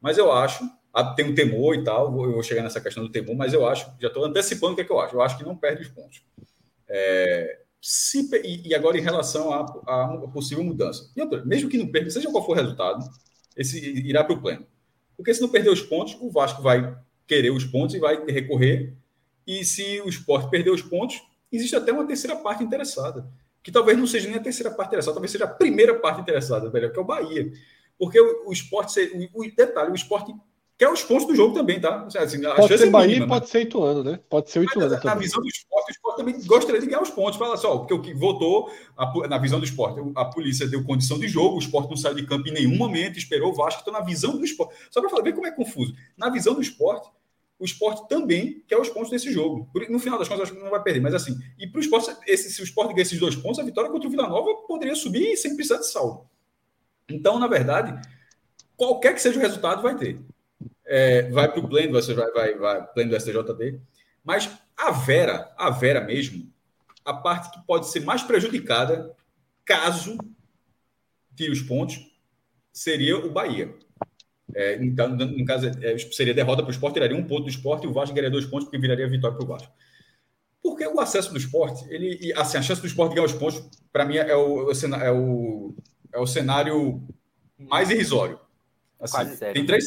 Mas eu acho, tem um temor e tal, eu vou chegar nessa questão do temor, mas eu acho, já estou antecipando o que, é que eu acho. Eu acho que não perde os pontos. É, se, e agora em relação a, uma possível mudança. Outra, mesmo que não perca, seja qual for o resultado, esse irá para o pleno. Porque se não perder os pontos, o Vasco vai querer os pontos e vai recorrer. E se o esporte perder os pontos, existe até uma terceira parte interessada. Que talvez não seja nem a terceira parte interessada, talvez seja a primeira parte interessada, velho, que é o Bahia. Porque o, o esporte, o, o, detalhe, o esporte quer os pontos do jogo também, tá? Assim, pode ser é Bahia mínima, pode né? ser Ituano, né? Pode ser Ituano na, também. Na visão do esporte, o esporte também gostaria de ganhar os pontos. Fala só, porque o que votou, a, na visão do esporte, a polícia deu condição de jogo, o esporte não saiu de campo em nenhum momento, esperou o Vasco. Então, na visão do esporte, só para ver como é confuso, na visão do esporte, o esporte também quer os pontos desse jogo. No final das contas, acho que não vai perder, mas assim, e para o esporte, esse, se o esporte ganhar esses dois pontos, a vitória contra o Vila Nova poderia subir sem precisar de saldo. Então, na verdade, qualquer que seja o resultado, vai ter. É, vai para o pleno, vai, vai, vai pleno do STJD. Mas a Vera, a Vera mesmo, a parte que pode ser mais prejudicada caso tire os pontos, seria o Bahia. É, então, no caso, é, seria derrota para o esporte, tiraria um ponto do esporte e o Vasco ganharia dois pontos, porque viraria vitória para o Vasco. Porque o acesso do esporte, ele, assim, a chance do esporte ganhar os pontos, para mim, é o, é, o, é o cenário mais irrisório. Assim, tem três.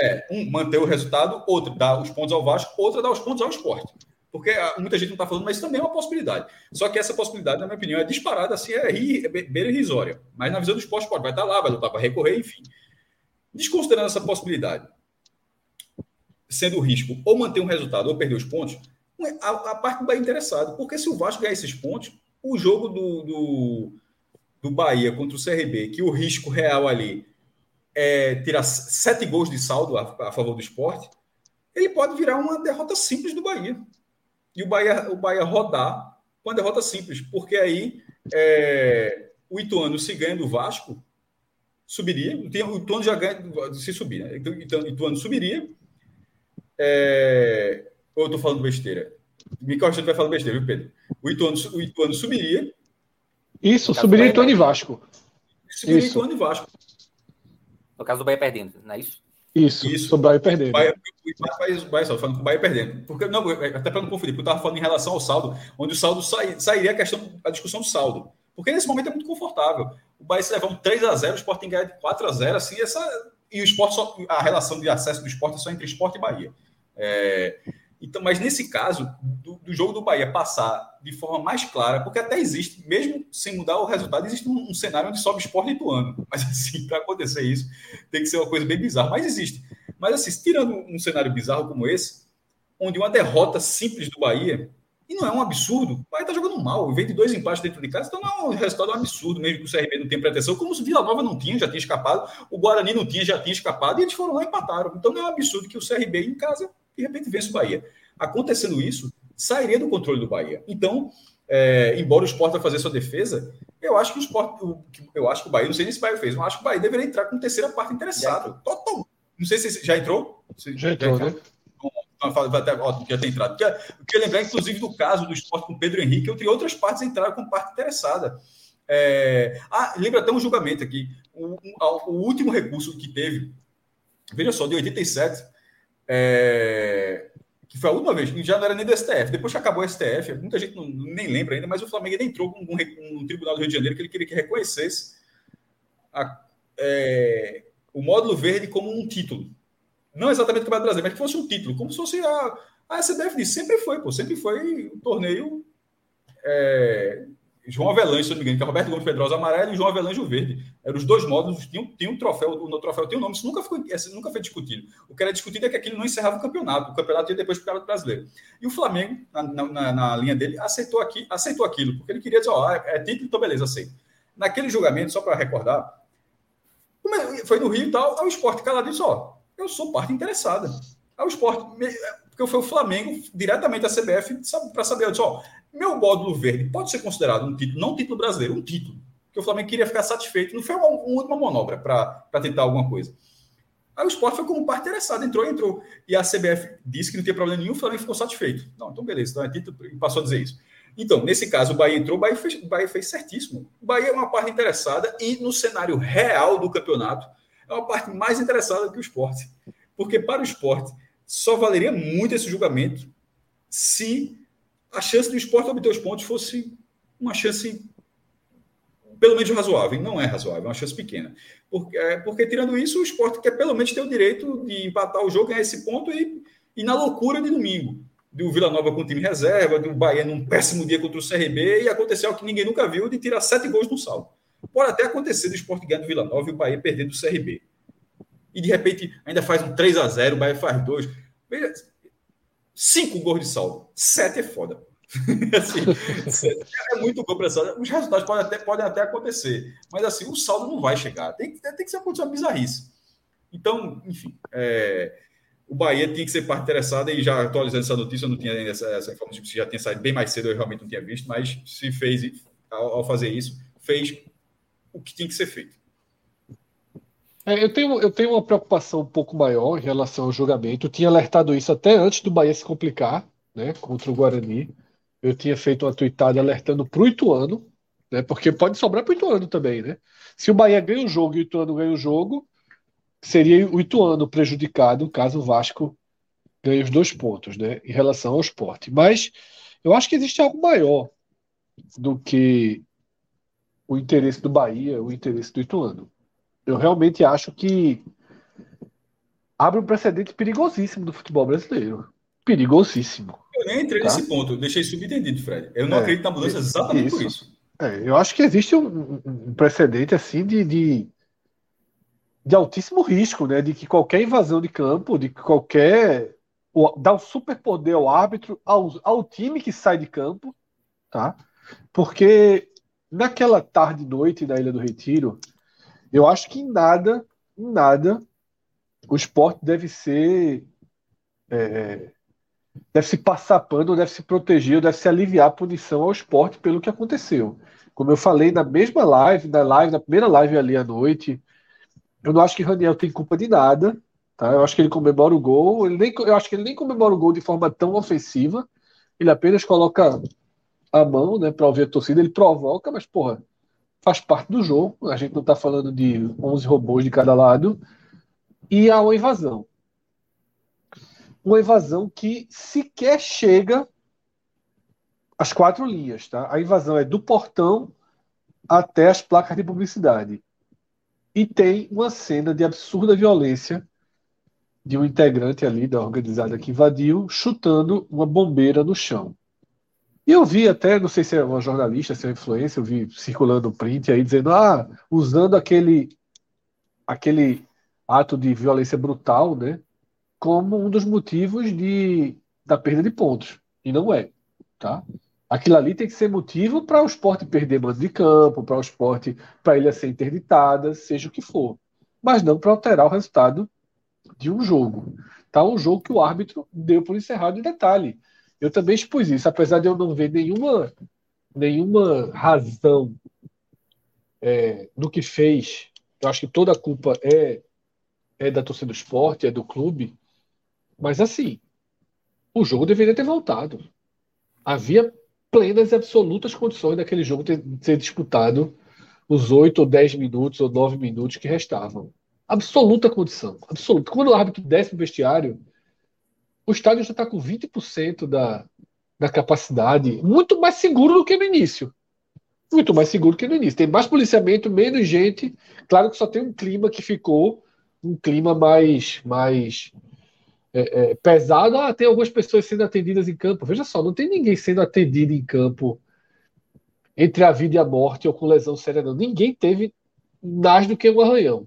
É, um, manter o resultado, outro, dar os pontos ao Vasco, outra, dar os pontos ao esporte. Porque ah, muita gente não está falando, mas isso também é uma possibilidade. Só que essa possibilidade, na minha opinião, é disparada, assim, é, ri, é beira irrisória. Mas na visão do esporte, pode, vai estar tá lá, vai lutar para recorrer, enfim. Desconsiderando essa possibilidade, sendo o risco ou manter um resultado ou perder os pontos, a, a parte do Bahia é interessado. Porque se o Vasco ganhar esses pontos, o jogo do, do, do Bahia contra o CRB, que o risco real ali é tirar sete gols de saldo a, a favor do esporte, ele pode virar uma derrota simples do Bahia. E o Bahia, o Bahia rodar com a derrota simples, porque aí é, o Ituano, se ganha do Vasco, subiria. O Ituano já ganha se subir, né? Então, então Ituano subiria. É... Ou eu estou falando besteira? Me corrija vai falando besteira, viu, Pedro? O Ituano, o Ituano subiria. Isso, subiria Ituano e Vasco. Subiria isso. Ituano e Vasco. No caso do Bahia perdendo, não é isso? Isso, isso. sobre o Bahia perdendo. Bahia, o Bahia, só falando com o Bahia perdendo. Porque, não, até para não confundir, porque eu estava falando em relação ao saldo, onde o saldo sai, sairia a questão, a discussão do saldo. Porque nesse momento é muito confortável. O Bahia se levar um 3 a 0 o Sport tem ganhar de 4 a 0 assim, essa, e o esporte só, a relação de acesso do esporte é só entre esporte e Bahia. É, então, mas nesse caso, do, do, jogo do Bahia passar de forma mais clara, porque até existe, mesmo sem mudar o resultado, existe um, um cenário onde sobe esporte do ano. Mas assim, para acontecer isso, tem que ser uma coisa bem bizarra. Mas existe. Mas assim, tirando um cenário bizarro como esse, onde uma derrota simples do Bahia e não é um absurdo. O Bahia está jogando mal. Vem de dois empates dentro de casa, então não é um resultado absurdo, mesmo que o CRB não tenha pretensão. Como se Vila Nova não tinha, já tinha escapado. O Guarani não tinha, já tinha escapado. E eles foram lá e empataram. Então não é um absurdo que o CRB em casa, de repente, vence o Bahia. Acontecendo isso, sairia do controle do Bahia. Então, é, embora o Sport vai fazer sua defesa, eu acho que o Sport, eu acho que o Bahia, não sei nem se o Bahia fez, mas acho que o Bahia deveria entrar com terceira parte interessado. Total. Não sei se já entrou. Já, já entrou, né? Até, ó, já tem entrado. Eu queria lembrar, inclusive, do caso do esporte com Pedro Henrique, entre outras partes entraram com parte interessada. É... Ah, lembra até um julgamento aqui. O, o, o, último recurso que teve, veja só, de 87, é... que foi a última vez, já não era nem do STF. Depois que acabou o STF, muita gente não, nem lembra ainda, mas o Flamengo ainda entrou com um, um, tribunal do Rio de Janeiro que ele queria que reconhecesse a, é... o módulo verde como um título não exatamente o Campeonato Brasileiro, mas que fosse um título, como se fosse a, a SBF disse, sempre foi, pô, sempre foi um torneio é, João Avelange, se não me engano, que é Roberto Gomes Pedrosa amarelo e João Avelange verde. Eram os dois módulos, tinha, tinha um troféu, o troféu tinha um nome, isso nunca foi, nunca foi discutido. O que era discutido é que aquilo não encerrava o campeonato, o campeonato ia depois para o Campeonato Brasileiro. E o Flamengo, na, na, na, linha dele, aceitou, aqui, aceitou aquilo, porque ele queria dizer, ó, é, é título, então beleza, aceito. Naquele julgamento, só para recordar, foi no Rio e tal, o esporte calado disse, ó, eu sou parte interessada. Ao esporte, porque foi o Flamengo, diretamente a CBF, para saber, eu disse, ó, meu módulo verde pode ser considerado um título, não um título brasileiro, um título. Que o Flamengo queria ficar satisfeito. Não foi uma, última manobra para tentar alguma coisa. Aí o esporte foi como parte interessada, entrou, entrou. E a CBF disse que não tinha problema nenhum, o Flamengo ficou satisfeito. Não, então beleza, então é título, passou a dizer isso. Então, nesse caso, o Bahia entrou, o Bahia, fez, o Bahia fez certíssimo. O Bahia é uma parte interessada e no cenário real do campeonato, é uma parte mais interessada que o esporte. Porque para o esporte só valeria muito esse julgamento se a chance do esporte obter os pontos fosse uma chance pelo menos razoável. Não é razoável, é uma chance pequena. Porque, é, porque tirando isso, o esporte quer pelo menos ter o direito de empatar o jogo, ganhar esse ponto e, e na loucura de domingo. Do Vila Nova com o time reserva, do Bahia num péssimo dia contra o CRB e aconteceu o que ninguém nunca viu de tirar sete gols no saldo. Pode até acontecer do esporte ganhar do Vila Nova e o Bahia perder do CRB. E de repente ainda faz um 3 a 0 o Bahia faz dois. Veja, cinco gols de saldo. Sete é foda. assim, é muito bom para Os resultados podem até, podem até acontecer. Mas assim, o saldo não vai chegar. Tem, tem que ser uma bizarrice. Então, enfim. É, o Bahia tinha que ser parte interessada e já atualizando essa notícia, eu não tinha ainda essa, essa informação, já tinha saído bem mais cedo, eu realmente não tinha visto, mas se fez, ao, ao fazer isso, fez o que tinha que ser feito. É, eu, tenho, eu tenho uma preocupação um pouco maior em relação ao julgamento. Eu tinha alertado isso até antes do Bahia se complicar né, contra o Guarani. Eu tinha feito uma tweetada alertando para o Ituano, né, porque pode sobrar para o Ituano também. Né? Se o Bahia ganha o jogo e o Ituano ganha o jogo, seria o Ituano prejudicado caso o Vasco ganhe os dois pontos né, em relação ao esporte. Mas eu acho que existe algo maior do que o interesse do Bahia, o interesse do Ituano eu realmente acho que abre um precedente perigosíssimo do futebol brasileiro. Perigosíssimo. Eu nem entrei tá? nesse ponto, deixei subentendido, Fred. Eu não é, acredito na mudança exatamente isso. por isso. É, eu acho que existe um, um precedente assim de, de, de, altíssimo risco, né? De que qualquer invasão de campo, de que qualquer. dá um superpoder ao árbitro, ao, ao time que sai de campo, tá? Porque naquela tarde e noite da Ilha do Retiro, eu acho que em nada, em nada, o esporte deve ser. É, deve se passar pano, deve se proteger, deve se aliviar a punição ao esporte pelo que aconteceu. Como eu falei na mesma live, na live, na primeira live ali à noite, eu não acho que Raniel tem culpa de nada. Tá? Eu acho que ele comemora o gol. Ele nem, eu acho que ele nem comemora o gol de forma tão ofensiva. Ele apenas coloca a mão né, para ouvir a torcida, ele provoca, mas, porra, faz parte do jogo. A gente não está falando de 11 robôs de cada lado. E há uma invasão. Uma invasão que sequer chega às quatro linhas. Tá? A invasão é do portão até as placas de publicidade. E tem uma cena de absurda violência de um integrante ali da organizada que invadiu, chutando uma bombeira no chão. E eu vi até, não sei se é uma jornalista, se é uma influência, eu vi circulando um print aí dizendo, ah, usando aquele, aquele ato de violência brutal, né, como um dos motivos de, da perda de pontos. E não é, tá? Aquilo ali tem que ser motivo para o esporte perder mando de campo, para o esporte, para ele ser interditada, seja o que for. Mas não para alterar o resultado de um jogo. Tá? Um jogo que o árbitro deu por encerrado em detalhe. Eu também expus isso, apesar de eu não ver nenhuma, nenhuma razão é, no que fez. Eu acho que toda a culpa é, é da torcida do esporte, é do clube. Mas assim, o jogo deveria ter voltado. Havia plenas e absolutas condições daquele jogo ter, ser disputado os oito ou dez minutos ou nove minutos que restavam. Absoluta condição. Absoluta. Quando o árbitro desce no vestiário, o estádio já está com 20% da, da capacidade, muito mais seguro do que no início. Muito mais seguro que no início. Tem mais policiamento, menos gente. Claro que só tem um clima que ficou um clima mais, mais é, é, pesado. Ah, tem algumas pessoas sendo atendidas em campo. Veja só, não tem ninguém sendo atendido em campo entre a vida e a morte ou com lesão séria, não. Ninguém teve mais do que um arranhão.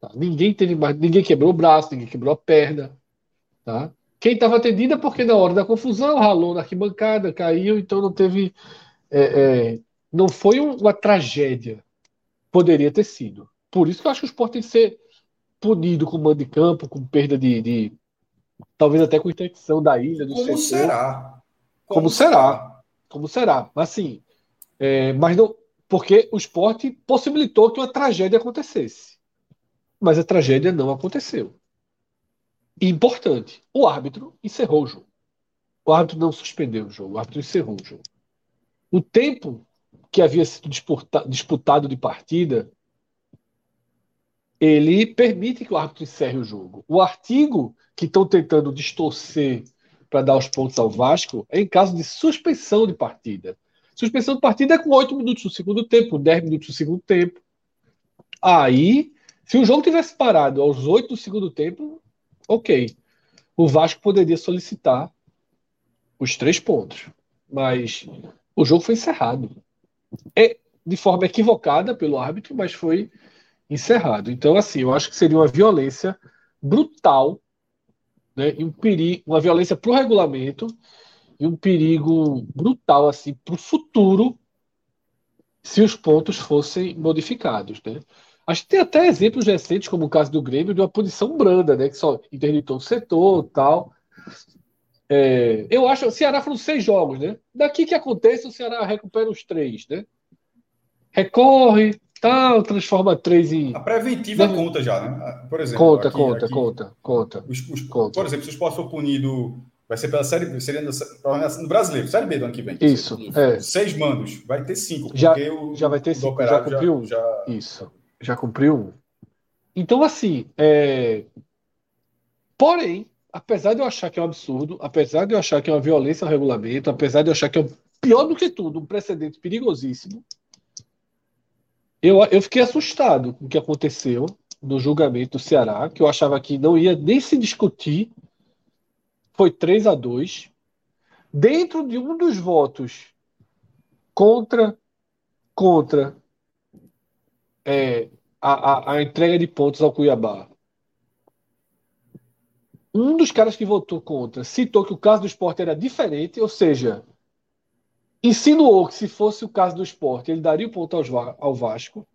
Tá? Ninguém teve mais, ninguém quebrou o braço, ninguém quebrou a perna. Tá? Quem estava atendido é porque na hora da confusão ralou na arquibancada, caiu, então não teve. É, é, não foi uma tragédia. Poderia ter sido. Por isso que eu acho que o esporte tem que ser punido com mando de campo, com perda de. de talvez até com interdição da ilha. Como setor. será? Como, Como será? será? Como será? Assim, é, mas não. Porque o esporte possibilitou que uma tragédia acontecesse. Mas a tragédia não aconteceu importante. O árbitro encerrou o jogo. O árbitro não suspendeu o jogo, o árbitro encerrou o jogo. O tempo que havia sido disputado de partida, ele permite que o árbitro encerre o jogo. O artigo que estão tentando distorcer para dar os pontos ao Vasco é em caso de suspensão de partida. Suspensão de partida é com 8 minutos do segundo tempo, 10 minutos do segundo tempo. Aí, se o jogo tivesse parado aos 8 do segundo tempo, ok. O Vasco poderia solicitar os três pontos, mas o jogo foi encerrado. É de forma equivocada pelo árbitro, mas foi encerrado. Então, assim, eu acho que seria uma violência brutal, né, e um perigo, uma violência para o regulamento e um perigo brutal assim para o futuro se os pontos fossem modificados, né? Acho que tem até exemplos recentes, como o caso do Grêmio, de uma punição branda, né? Que só interditou o setor tal. É, eu acho que o Ceará foram seis jogos, né? Daqui que acontece, o Ceará recupera os três, né? Recorre, tal, transforma três em. A preventiva conta já, né? Por exemplo. Conta, aqui, conta, aqui, conta, conta, os, os, conta. Por exemplo, se o Sport for punido Vai ser pela série seria no brasileiro, série B do ano que vem. Isso. É. Seis mandos, vai ter cinco. Já, o, já vai ter cinco. Já cumpriu um. Já... Isso. Já cumpriu um. Então, assim, é... porém, apesar de eu achar que é um absurdo, apesar de eu achar que é uma violência ao regulamento, apesar de eu achar que é pior do que tudo, um precedente perigosíssimo, eu, eu fiquei assustado com o que aconteceu no julgamento do Ceará, que eu achava que não ia nem se discutir foi 3 a 2 dentro de um dos votos contra contra é, a, a, a, entrega de pontos ao Cuiabá. Um dos caras que votou contra citou que o caso do esporte era diferente, ou seja, insinuou que se fosse o caso do esporte, ele daria o ponto ao Vasco,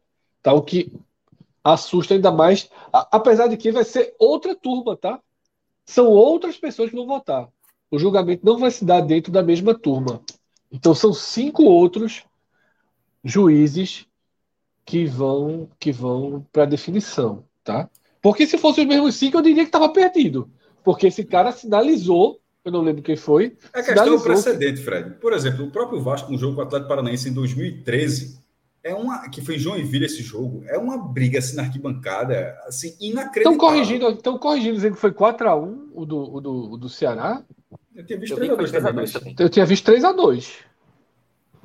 tá? o que assusta ainda mais, apesar de que vai ser outra turma, tá? são outras pessoas que vão votar. O julgamento não vai se dar dentro da mesma turma. Então são cinco outros juízes que vão que vão para definição, tá? Porque se fosse os mesmos cinco, eu diria que estava perdido. Porque esse cara sinalizou, eu não lembro quem foi. É questão do precedente, Fred. Por exemplo, o próprio Vasco no jogo com o Atlético Paranaense em 2013 é uma que foi em Joinville esse jogo, é uma briga assim na arquibancada, assim, inacreditável. Estão corrigindo, estão corrigindo dizendo que foi 4 x 1 o do, o do, o do Ceará. Eu tinha visto 3 x 2 também. Eu tinha visto 3 x 2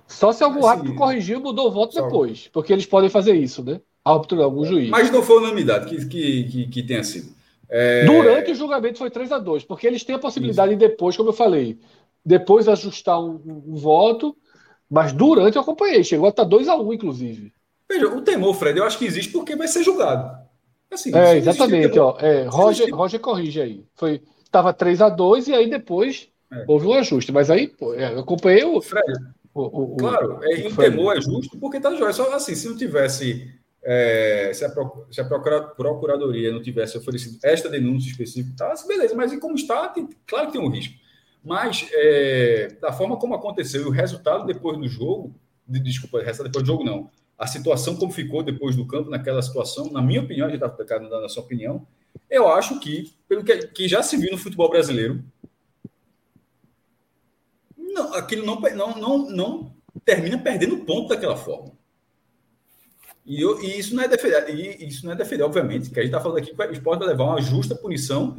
Só se algum assim, árbitro corrigiu, mudou o voto só... depois, porque eles podem fazer isso, né? Árbitro algum juiz. Mas não foi unanimidade que que, que, que tenha sido. É... Durante o julgamento foi 3 x 2 porque eles têm a possibilidade isso. de depois, como eu falei, depois ajustar um, um voto mas durante eu acompanhei, chegou a estar 2x1, um, inclusive. Veja, o temor, Fred, eu acho que existe porque vai ser julgado. Assim, é, exatamente. Ó, é, Roger, Roger corrige aí. Foi, tava 3 a 2 e aí depois é. houve um ajuste. Mas aí, pô, é, eu acompanhei o. Fred, o, o, claro, o, é, o, o temor é justo porque tá jóia. Só assim, se não tivesse. É, se, a, se a procuradoria não tivesse oferecido esta denúncia específica, tá, beleza, mas como está, tem, claro que tem um risco. Mas, é, da forma como aconteceu e o resultado depois do jogo, de, desculpa, o resultado depois do jogo não, a situação como ficou depois do campo, naquela situação, na minha opinião, a gente está dando a sua opinião, eu acho que, pelo que, que, já se viu no futebol brasileiro, não, aquilo não, não, não, não termina perdendo ponto daquela forma. E, eu, e, isso não é defender, e isso não é defender, obviamente, que a gente está falando aqui que o esporte vai levar uma justa punição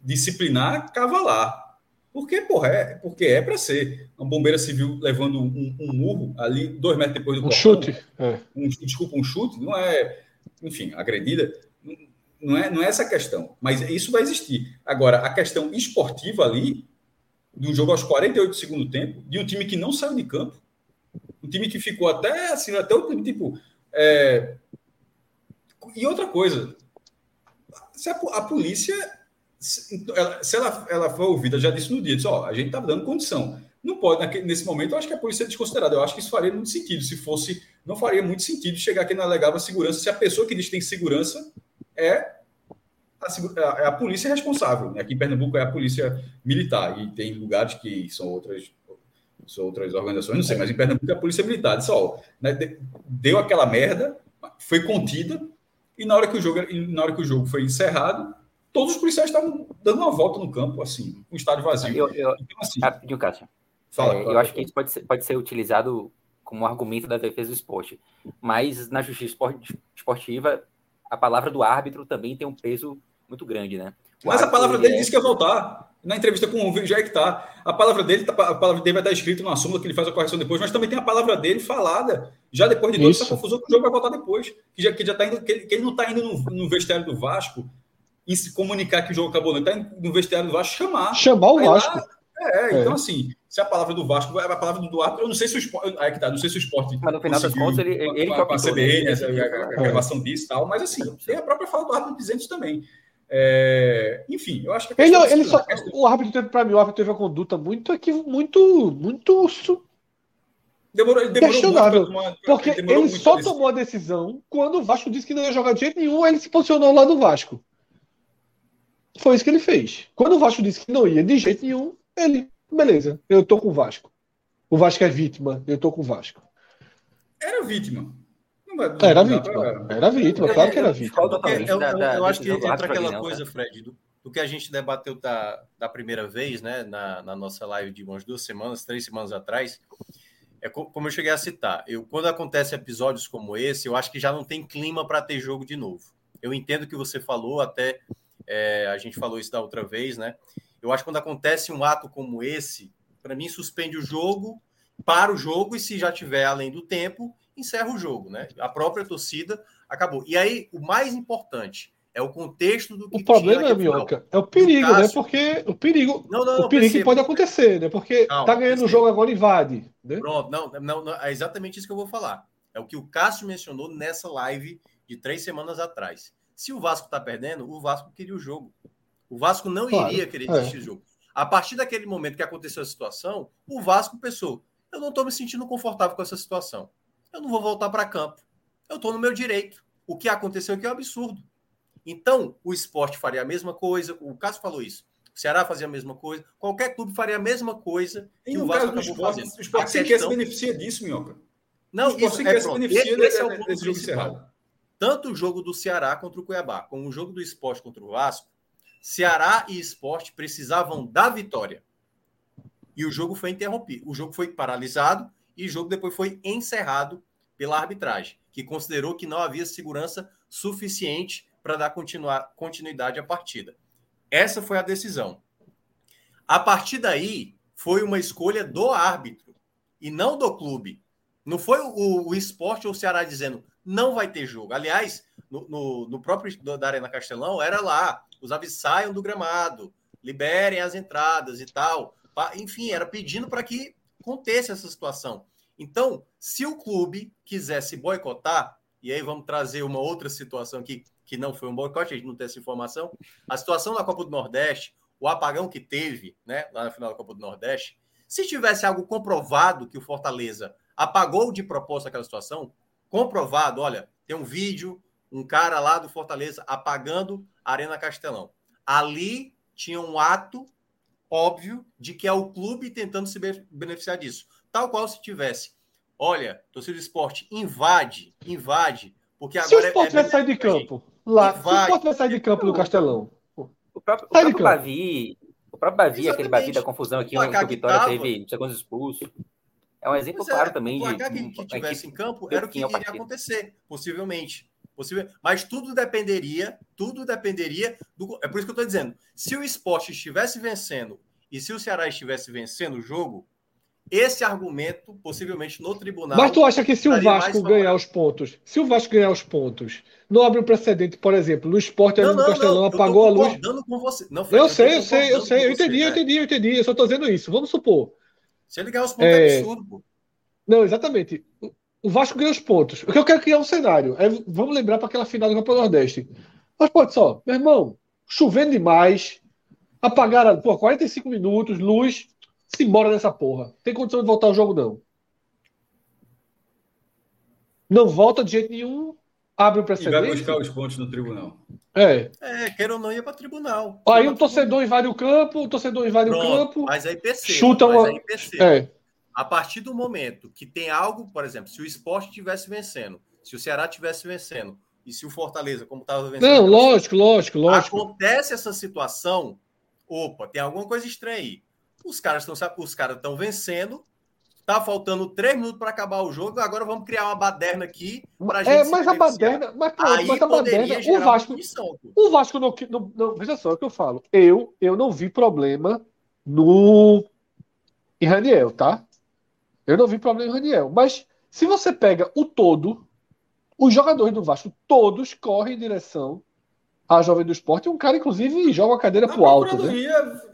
disciplinar cavalar. Porque, porra, é, porque é para ser. Uma bombeira civil levando um, um, murro ali, dois metros depois do Um chute. É. Um, desculpa, um chute, não é, enfim, agredida. Não é, não é essa a questão. Mas isso vai existir. Agora, a questão esportiva ali, do jogo aos 48 do segundo tempo, de um time que não saiu de campo, um time que ficou até assim, até o tipo. É... E outra coisa, se a, a polícia se ela, se ela, ela foi ouvida, já disse no dia, disse, ó, a gente está dando condição. Não pode, naquele, nesse momento, eu acho que a polícia é desconsiderada. Eu acho que isso faria muito sentido. Se fosse, não faria muito sentido chegar aqui na legal segurança se a pessoa que diz que tem segurança é a, é a polícia responsável. Né? Aqui em Pernambuco é a polícia militar, e tem lugares que são outras, são outras organizações, não sei, mas em Pernambuco é a polícia militar. Disse, ó, né, deu aquela merda, foi contida, e na hora que o jogo, na hora que o jogo foi encerrado, todos os policiais estavam dando uma volta no campo, assim, com o estádio vazio. Eu, eu, então, assim, rapidinho, Cássio. Fala, é, eu acho que isso pode ser, pode ser utilizado como argumento da defesa do esporte. Mas na justiça esportiva, a palavra do árbitro também tem um peso muito grande, né? O mas a palavra dele é... disse que ia voltar. Na entrevista com o Jair que tá. A palavra dele, tá, a palavra dele vai estar escrita na súmula que ele faz a correção depois, mas também tem a palavra dele falada, já depois de toda essa confusão, que o jogo vai voltar depois. Que já, que já tá indo, que ele, que ele não está indo no, no vestiário do Vasco em se comunicar que o jogo acabou, não está no vestiário do Vasco, chamar. Chamar o Vasco. Lá, é, é, então assim, se a palavra do Vasco, a palavra do Duarte, eu não sei se o esporte. Aí que tá, não sei se o esporte. Mas no final das contas, ele, ele com, a, com a CBN, né, a, a, gravação disso e tal, mas assim, tem a própria fala do árbitro dizendo também. É, enfim, eu acho que. Ele, ele só, questão... O árbitro teve, para mim, o árbitro teve uma conduta muito aqui, muito, muito Demorou, ele demorou Questionável. Tomar, porque ele, ele só tomou a decisão quando o Vasco disse que não ia jogar de jeito nenhum, ele se posicionou lá do Vasco. Foi isso que ele fez. Quando o Vasco disse que não ia de jeito nenhum, ele, beleza, eu tô com o Vasco. O Vasco é vítima, eu tô com o Vasco. Era vítima. Era vítima. Era vítima, claro que era vítima. Eu, eu, eu acho que entra aquela coisa, Fred, do, do, que a gente debateu da, da primeira vez, né, na, na nossa live de umas duas semanas, três semanas atrás, é como eu cheguei a citar. Eu, quando acontece episódios como esse, eu acho que já não tem clima para ter jogo de novo. Eu entendo o que você falou, até é, a gente falou isso da outra vez, né? Eu acho que quando acontece um ato como esse, para mim suspende o jogo, para o jogo e se já tiver além do tempo, encerra o jogo, né? A própria torcida acabou. E aí, o mais importante é o contexto do que O problema, Minhoca, é o perigo, né? Porque o perigo, não, não, o perigo que pode acontecer, né? Porque não, tá ganhando o jogo agora invade. Né? Pronto, não, não, não, é exatamente isso que eu vou falar. É o que o Cássio mencionou nessa live de três semanas atrás. Se o Vasco tá perdendo, o Vasco queria o jogo. O Vasco não claro, iria querer desistir é. do jogo. A partir daquele momento que aconteceu a situação, o Vasco pensou: eu não estou me sentindo confortável com essa situação. Eu não vou voltar para campo. Eu estou no meu direito. O que aconteceu aqui é um absurdo. Então, o esporte faria a mesma coisa, o Cássio falou isso. O Ceará fazia a mesma coisa, qualquer clube faria a mesma coisa e o Vasco acabou esporte, fazendo. O esporte questão... quer se beneficia disso, Minhoca. Não, isso é, se beneficia esse é o ponto principal. Tanto o jogo do Ceará contra o Cuiabá, como o jogo do esporte contra o Vasco, Ceará e esporte precisavam da vitória. E o jogo foi interrompido. O jogo foi paralisado e o jogo depois foi encerrado pela arbitragem, que considerou que não havia segurança suficiente para dar continuidade à partida. Essa foi a decisão. A partir daí, foi uma escolha do árbitro e não do clube. Não foi o, o esporte ou o Ceará dizendo não vai ter jogo. Aliás, no, no, no próprio da Arena Castelão, era lá: os avisos saiam do gramado, liberem as entradas e tal. Enfim, era pedindo para que contesse essa situação. Então, se o clube quisesse boicotar, e aí vamos trazer uma outra situação aqui que não foi um boicote, a gente não tem essa informação. A situação da Copa do Nordeste, o apagão que teve, né, lá na final da Copa do Nordeste, se tivesse algo comprovado que o Fortaleza apagou de propósito aquela situação, comprovado, olha, tem um vídeo, um cara lá do Fortaleza apagando a Arena Castelão. Ali tinha um ato óbvio de que é o clube tentando se beneficiar disso. Tal qual se tivesse, olha, torcida do esporte invade, invade, porque agora se o esporte é, vai sair de campo, Lá, vai. o Sport vai sair de campo no Castelão. O próprio, o próprio Bavi, o próprio Bavi, Exatamente. aquele Bavi da confusão aqui, onde o Vitória tava. teve segundos expulsos. É um exemplo é, claro também. O H que, que tivesse em campo era o que iria acontecer, possivelmente. Possível, mas tudo dependeria, tudo dependeria do. É por isso que eu estou dizendo: se o esporte estivesse vencendo e se o Ceará estivesse vencendo o jogo, esse argumento, possivelmente no tribunal. Mas tu acha que se o Vasco ganhar os pontos, se o Vasco ganhar os pontos, não abre um precedente, por exemplo, no esporte não, no Castelão não, apagou a luz. Com você. Não, Fred, eu, sei, eu sei, eu sei, eu entendi, eu entendi, eu entendi. Eu só estou dizendo isso. Vamos supor. Se ele ganhar os pontos, é, é absurdo, pô. Não, exatamente. O Vasco ganha os pontos. O que eu quero criar um cenário. É, vamos lembrar para aquela final do Copa do Nordeste. Mas pode só, meu irmão, chovendo demais, apagaram, pô, 45 minutos, luz, se embora nessa porra. Tem condição de voltar ao jogo, não. Não volta de jeito nenhum, abre o precedente. E vai buscar os pontos no tribunal. É. É, quer ou não ia para tribunal. Aí o um torcedor invade o campo, o torcedor invade Pronto, o campo. Mas aí perceba, chuta uma... aí perceba. É. A partir do momento que tem algo, por exemplo, se o esporte estivesse vencendo, se o Ceará estivesse vencendo, e se o Fortaleza, como estava vencendo. Não, lógico, lógico, lógico. Acontece essa situação, opa, tem alguma coisa estranha aí. Os caras estão os caras estão vencendo. Tá faltando três minutos para acabar o jogo. Agora vamos criar uma baderna aqui para gente. É, mas a baderna, mas, pronto, Aí mas a baderna, o Vasco, punição, o Vasco não, não, não, veja só o que eu falo. Eu, eu não vi problema no em Raniel, tá? Eu não vi problema em Raniel, mas se você pega o todo, os jogadores do Vasco todos correm em direção a Jovem do Esporte, um cara, inclusive, joga a cadeira para o alto. Né?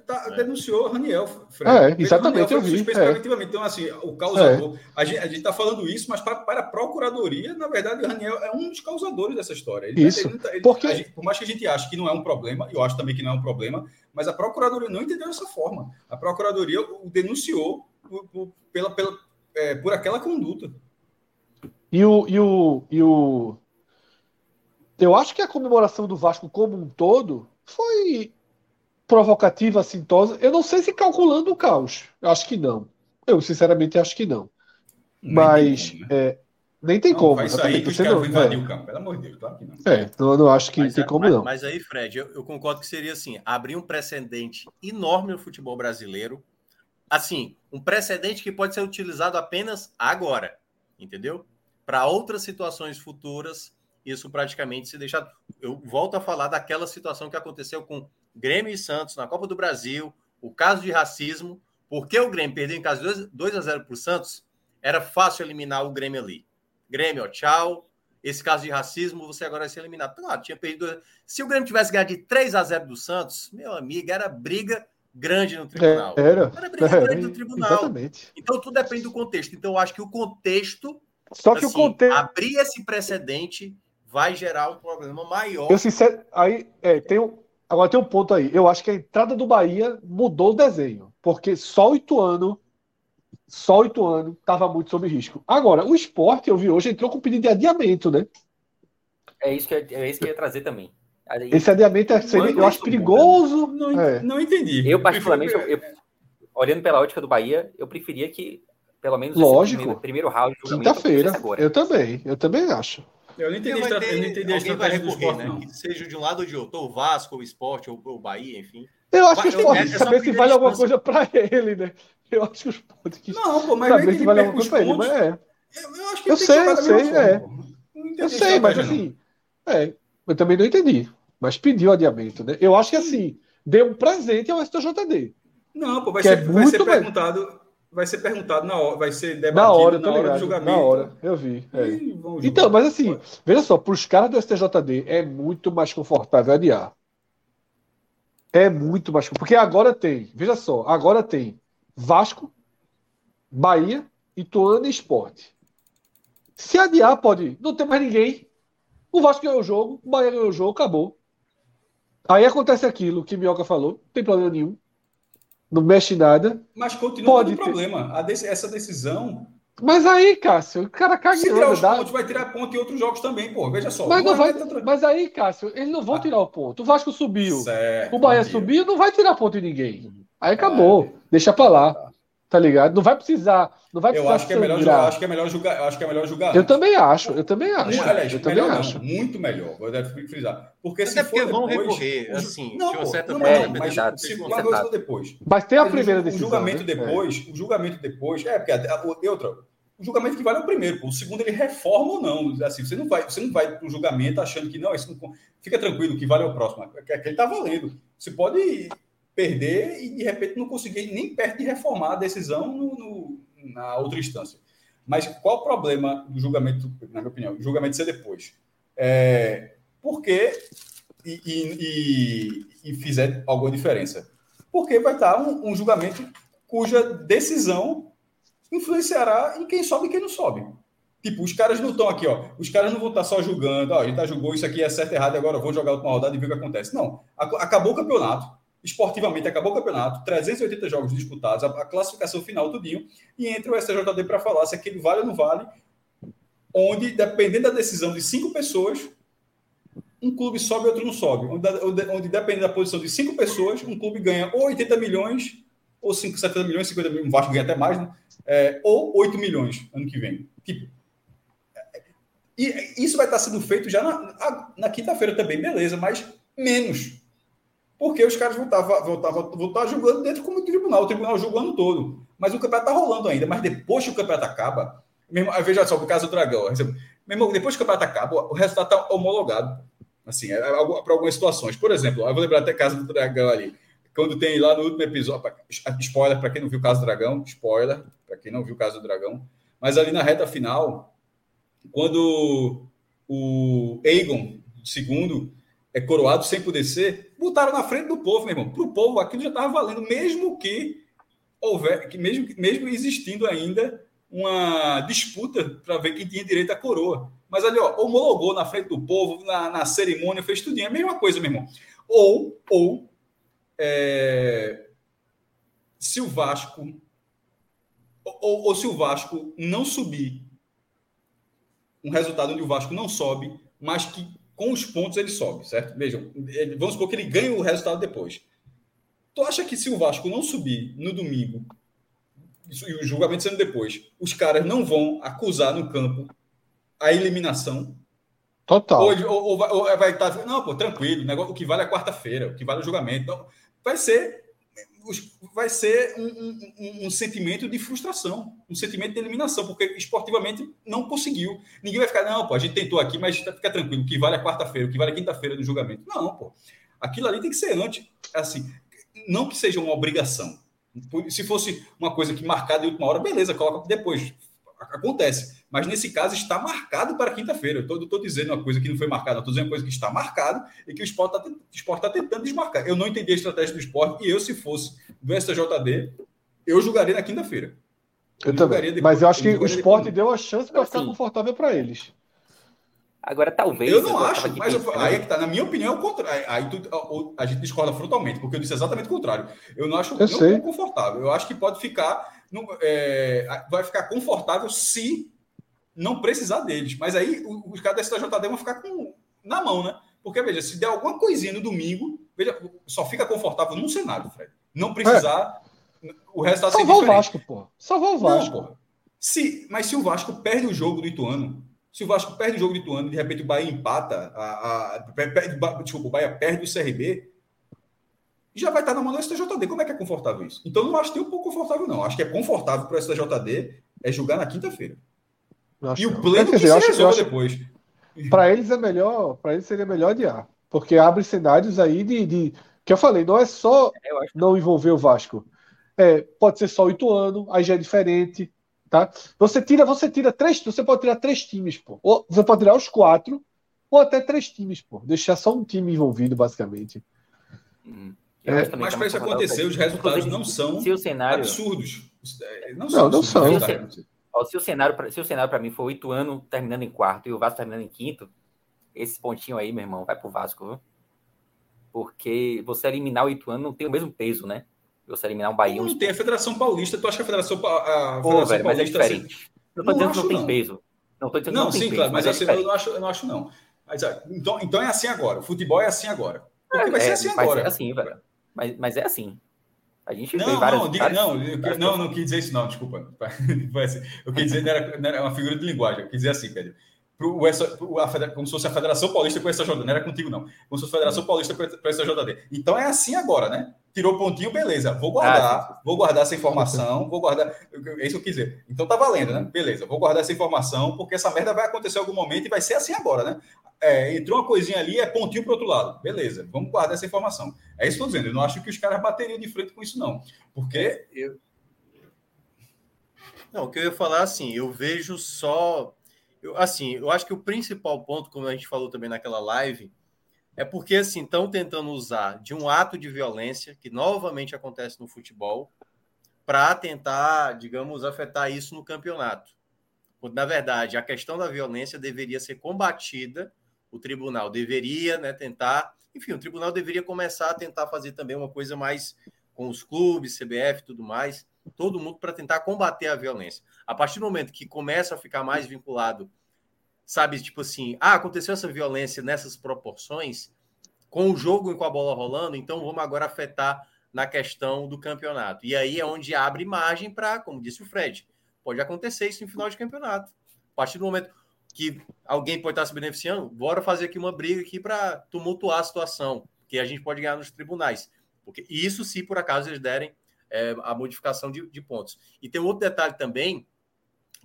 Tá, é. denunciou Raniel. Fred. É, exatamente, Raniel eu vi. É. Então, assim, o causador. É. A gente está falando isso, mas para, para a Procuradoria, na verdade, o Raniel é um dos causadores dessa história. Ele, isso. Ele, ele, Porque... Gente, por mais que a gente ache que não é um problema, eu acho também que não é um problema, mas a Procuradoria não entendeu dessa forma. A Procuradoria o denunciou por, por, pela, pela, é, por aquela conduta. E o, e, o, e o. Eu acho que a comemoração do Vasco como um todo foi provocativa, assintosa. Eu não sei se calculando o caos. Eu acho que não. Eu, sinceramente, acho que não. não Mas. Como, né? é, nem tem não, como. Isso aí que os caras vão invadir é. o campo. Pelo amor de Deus, claro que não. É, então eu não acho que mas, tem como mas, não. Mas aí, Fred, eu, eu, concordo que seria assim: abrir um precedente enorme no futebol brasileiro. Assim, um precedente que pode ser utilizado apenas agora, entendeu? Para outras situações futuras, isso praticamente se deixar. Eu volto a falar daquela situação que aconteceu com Grêmio e Santos na Copa do Brasil, o caso de racismo. Porque o Grêmio perdeu em casa 2, 2 a 0 para o Santos, era fácil eliminar o Grêmio ali. Grêmio, ó, tchau. Esse caso de racismo, você agora vai ser eliminado. Claro, tinha perdido. Se o Grêmio tivesse ganhado de 3 a 0 do Santos, meu amigo, era briga grande no tribunal. É, era. Era briga era, grande no tribunal. Exatamente. Então tudo depende do contexto. Então eu acho que o contexto. Só que assim, o contexto. Abrir esse precedente vai gerar um problema maior. Eu sincero, aí é, tem um, agora tem um ponto aí. Eu acho que a entrada do Bahia mudou o desenho, porque só o Ituano, só o Ituano estava muito sob risco. Agora, o esporte, eu vi hoje, entrou com pedido de adiamento, né? É isso que, eu, é isso que eu ia trazer também. Aí, Esse adiamento é, seria, eu acho perigoso. Não, é. não entendi. Eu, particularmente, eu, eu, olhando pela ótica do Bahia, eu preferia que, pelo menos, Lógico. primeiro, primeiro round Quinta-feira. Eu também, eu também acho. Eu não entendi, ter, eu não entendi a estratégia do esporte, né? Que seja de um lado ou de outro, ou o Vasco, ou o esporte, ou o Bahia, enfim. Eu acho que o esporte, é, saber se vale alguma coisa para ele, né? Eu acho que o esporte que Não, pô, mas saber se vale alguma coisa para ele, mas é. Eu, eu acho que eu sei, eu sei, é. Eu sei, mas assim, é, eu também não entendi. Mas pediu adiamento, né? Eu acho que assim, deu um presente ao STJD. Não, pô, vai, ser, é vai ser perguntado vai ser perguntado na hora, vai ser debatido na hora, na hora do julgamento. Na hora, eu vi. É. Então, mas assim, veja só, para os caras do STJD é muito mais confortável adiar. É muito mais porque agora tem, veja só, agora tem Vasco, Bahia, Ituano e Esporte. Se adiar, pode. Não tem mais ninguém. O Vasco ganhou o jogo, o Bahia ganhou o jogo, acabou. Aí acontece aquilo que Minhoca falou, não tem problema nenhum não mexe nada. Mas continua Pode o problema. essa decisão. Mas aí, Cássio, o cara caga Se tirar os dá... pontos, vai tirar ponto em outros jogos também, pô. Veja só. Mas, não vai... mas aí, Cássio, eles não vão ah. tirar o ponto. O Vasco subiu. Certo, o Bahia subiu, não vai tirar ponto em ninguém. Aí acabou. É. Deixa pra lá. Tá ligado? Não vai precisar. Não vai precisar eu acho que é melhor julgar, acho que é melhor julgar. Eu acho que é melhor julgar. Eu também acho. Eu também acho. Muito, aliás, eu também acho. Não, muito melhor. Vou frisar. Porque se for vão recorrer, assim, não, pô, certa não, não, mas se for depois. Mas tem a primeira decisão. O julgamento né? depois, é. o julgamento depois, é porque a, a, outra, o julgamento que vale é o primeiro, pô. o segundo ele reforma ou não. Assim, você não vai, você não vai para o julgamento achando que não, isso não, fica tranquilo que vale o próximo. Aquele está valendo. Você pode perder e de repente não conseguir nem perto de reformar a decisão no, no, na outra instância. Mas qual o problema do julgamento, na minha opinião, o julgamento ser depois? É, porque e, e, e, fizer alguma diferença? Porque vai estar um, um, julgamento cuja decisão influenciará em quem sobe e quem não sobe. Tipo, os caras não estão aqui, ó. Os caras não vão estar só julgando, ó, a gente tá julgou isso aqui é certo errado, agora eu vou jogar outra rodada e ver o que acontece. Não. Acabou o campeonato esportivamente acabou o campeonato, 380 jogos disputados, a, classificação final tudinho, e entra o STJD para falar se aquele vale ou não vale, onde, dependendo da decisão de cinco pessoas, um clube sobe e outro não sobe. Onde, onde, dependendo da posição de cinco pessoas, um clube ganha ou 80 milhões, ou 5, 70 milhões, 50 milhões, um Vasco ganha até mais, né? É, ou 8 milhões ano que vem. Tipo, e isso vai estar sendo feito já na, na quinta-feira também, beleza, mas menos porque os caras vão estar, vão estar, vão estar julgando dentro como tribunal, o tribunal julgando todo. Mas o campeonato está rolando ainda. Mas depois que o campeonato acaba, mesmo, veja só, no caso do Dragão, mesmo, depois que o campeonato acaba, o resultado está homologado. Assim, é, é, para algumas situações. Por exemplo, eu vou lembrar até o caso do Dragão ali. Quando tem lá no último episódio, spoiler para quem não viu o caso do Dragão, spoiler para quem não viu o caso do Dragão, mas ali na reta final, quando o Aegon, segundo, é coroado sem poder ser, botaram na frente do povo, meu irmão. Para o povo aquilo já estava valendo, mesmo que houver, que mesmo, mesmo existindo ainda uma disputa para ver quem tinha direito à coroa. Mas ali, ó, homologou na frente do povo, na, na cerimônia, fez tudo. É a mesma coisa, meu irmão. Ou, ou é, se o Vasco ou, ou se o Vasco não subir, um resultado onde o Vasco não sobe, mas que com os pontos ele sobe, certo? Vejam, ele, vamos supor que ele ganha o resultado depois. Tu acha que se o Vasco não subir no domingo, e o julgamento sendo depois, os caras não vão acusar no campo a eliminação? Total. Ou, ou, ou, vai, ou vai estar. Não, pô, tranquilo, o, negócio, o que vale é quarta-feira, o que vale é o julgamento. Então, vai ser vai ser um, um, um, sentimento de frustração, um sentimento de eliminação, porque esportivamente não conseguiu. Ninguém vai ficar, não, pô, a gente tentou aqui, mas fica tranquilo, o que vale é quarta-feira, o que vale é quinta-feira do julgamento. Não, pô. Aquilo ali tem que ser antes. Assim, não que seja uma obrigação. Se fosse uma coisa que marcada de última hora, beleza, coloca depois. Acontece. Mas nesse caso está marcado para quinta-feira. Eu estou dizendo uma coisa que não foi marcada, estou dizendo uma coisa que está marcado e que o esporte está tá tentando desmarcar. Eu não entendi a estratégia do esporte e eu, se fosse do STJD, eu julgaria na quinta-feira. Eu, eu também. Depois, Mas eu acho que o esporte depois. deu a chance para ficar confortável para eles. Agora, talvez. Eu não acho, mas eu, aí é que tá. Na minha opinião, é o contrário. Aí tu, a, a, gente discorda frontalmente, porque eu disse exatamente o contrário. Eu não acho eu confortável. Eu acho que pode ficar. No, é, vai ficar confortável se não precisar deles. Mas aí os caras da STJD vão ficar com, na mão, né? Porque, veja, se der alguma coisinha no domingo, veja, só fica confortável num cenário, Fred. Não precisar. É. O resultado Salvar o Vasco, pô. Salvar o Vasco. Não, Se, mas se o Vasco perde o jogo do Ituano, se o Vasco perde o jogo do Ituano e de repente o Bahia empata, a, a, perde, desculpa, o Bahia perde o CRB, já vai estar na mão do STJD. Como é que é confortável isso? Então, não acho que é um pouco confortável, não. Acho que é confortável para o STJD é julgar na quinta-feira. E o pleno que se resolva depois. Para eles é melhor, para eles seria melhor adiar. Porque abre cenários aí de, de, Que eu falei, não é só não envolver o Vasco. É, pode ser só o Ituano, aí já é diferente. Tá? Você tira, você tira três, você pode tirar três times, pô. Ou você pode tirar os quatro, ou até três times, pô. Deixar só um time envolvido, basicamente. Hum. É, mas para isso acontecer, os resultados não são cenário... absurdos. Não, não são. Não, são. Ó, se o cenário, se o cenário para mim for oito anos terminando em quarto e o Vasco terminando em quinto, esse pontinho aí, meu irmão, vai pro Vasco, viu? Porque você eliminar o Ituano não tem o mesmo peso, né? Você eliminar um Bahia. Não, não tem a Federação Paulista. Tu acha que a Federação, a Pô, Federação velho, Paulista. Mas é diferente. Não tô dizendo que não tem peso. Não tô dizendo não, não sim, claro, mas, mas é assim, eu, não acho, eu não acho, não. Mas, ah, então, então é assim agora. O futebol é assim agora. Porque é, vai ser é, assim vai agora. Ser assim, velho. Mas, mas é assim. A gente não, não, diga, não, eu, não, não quis dizer isso, não, desculpa. Eu quis dizer, não era, não era uma figura de linguagem, eu quis dizer assim, Pedro. Pro, pro, a, como se fosse a Federação Paulista com essa JD, não era contigo, não. Como se fosse a Federação Paulista com essa JD. Então é assim agora, né? Tirou pontinho, beleza. Vou guardar, ah, vou guardar essa informação, vou guardar. É isso que eu quis dizer. Então tá valendo, né? Beleza, vou guardar essa informação, porque essa merda vai acontecer em algum momento e vai ser assim agora, né? É, entrou uma coisinha ali, é pontinho para outro lado. Beleza, vamos guardar essa informação. É isso que eu estou dizendo. Eu não acho que os caras bateriam de frente com isso, não. Porque. É, eu... Não, o que eu ia falar assim, eu vejo só. Eu, assim, eu acho que o principal ponto, como a gente falou também naquela live, é porque assim estão tentando usar de um ato de violência que novamente acontece no futebol para tentar, digamos, afetar isso no campeonato. Quando, na verdade, a questão da violência deveria ser combatida o tribunal deveria né, tentar, enfim, o tribunal deveria começar a tentar fazer também uma coisa mais com os clubes, CBF tudo mais, todo mundo para tentar combater a violência. A partir do momento que começa a ficar mais vinculado, sabe, tipo assim, ah, aconteceu essa violência nessas proporções, com o jogo e com a bola rolando, então vamos agora afetar na questão do campeonato. E aí é onde abre margem para, como disse o Fred, pode acontecer isso em final de campeonato. A partir do momento que alguém pode estar se beneficiando, bora fazer aqui uma briga aqui para tumultuar a situação, que a gente pode ganhar nos tribunais. Porque isso se por acaso eles derem é, a modificação de, de, pontos. E tem outro detalhe também,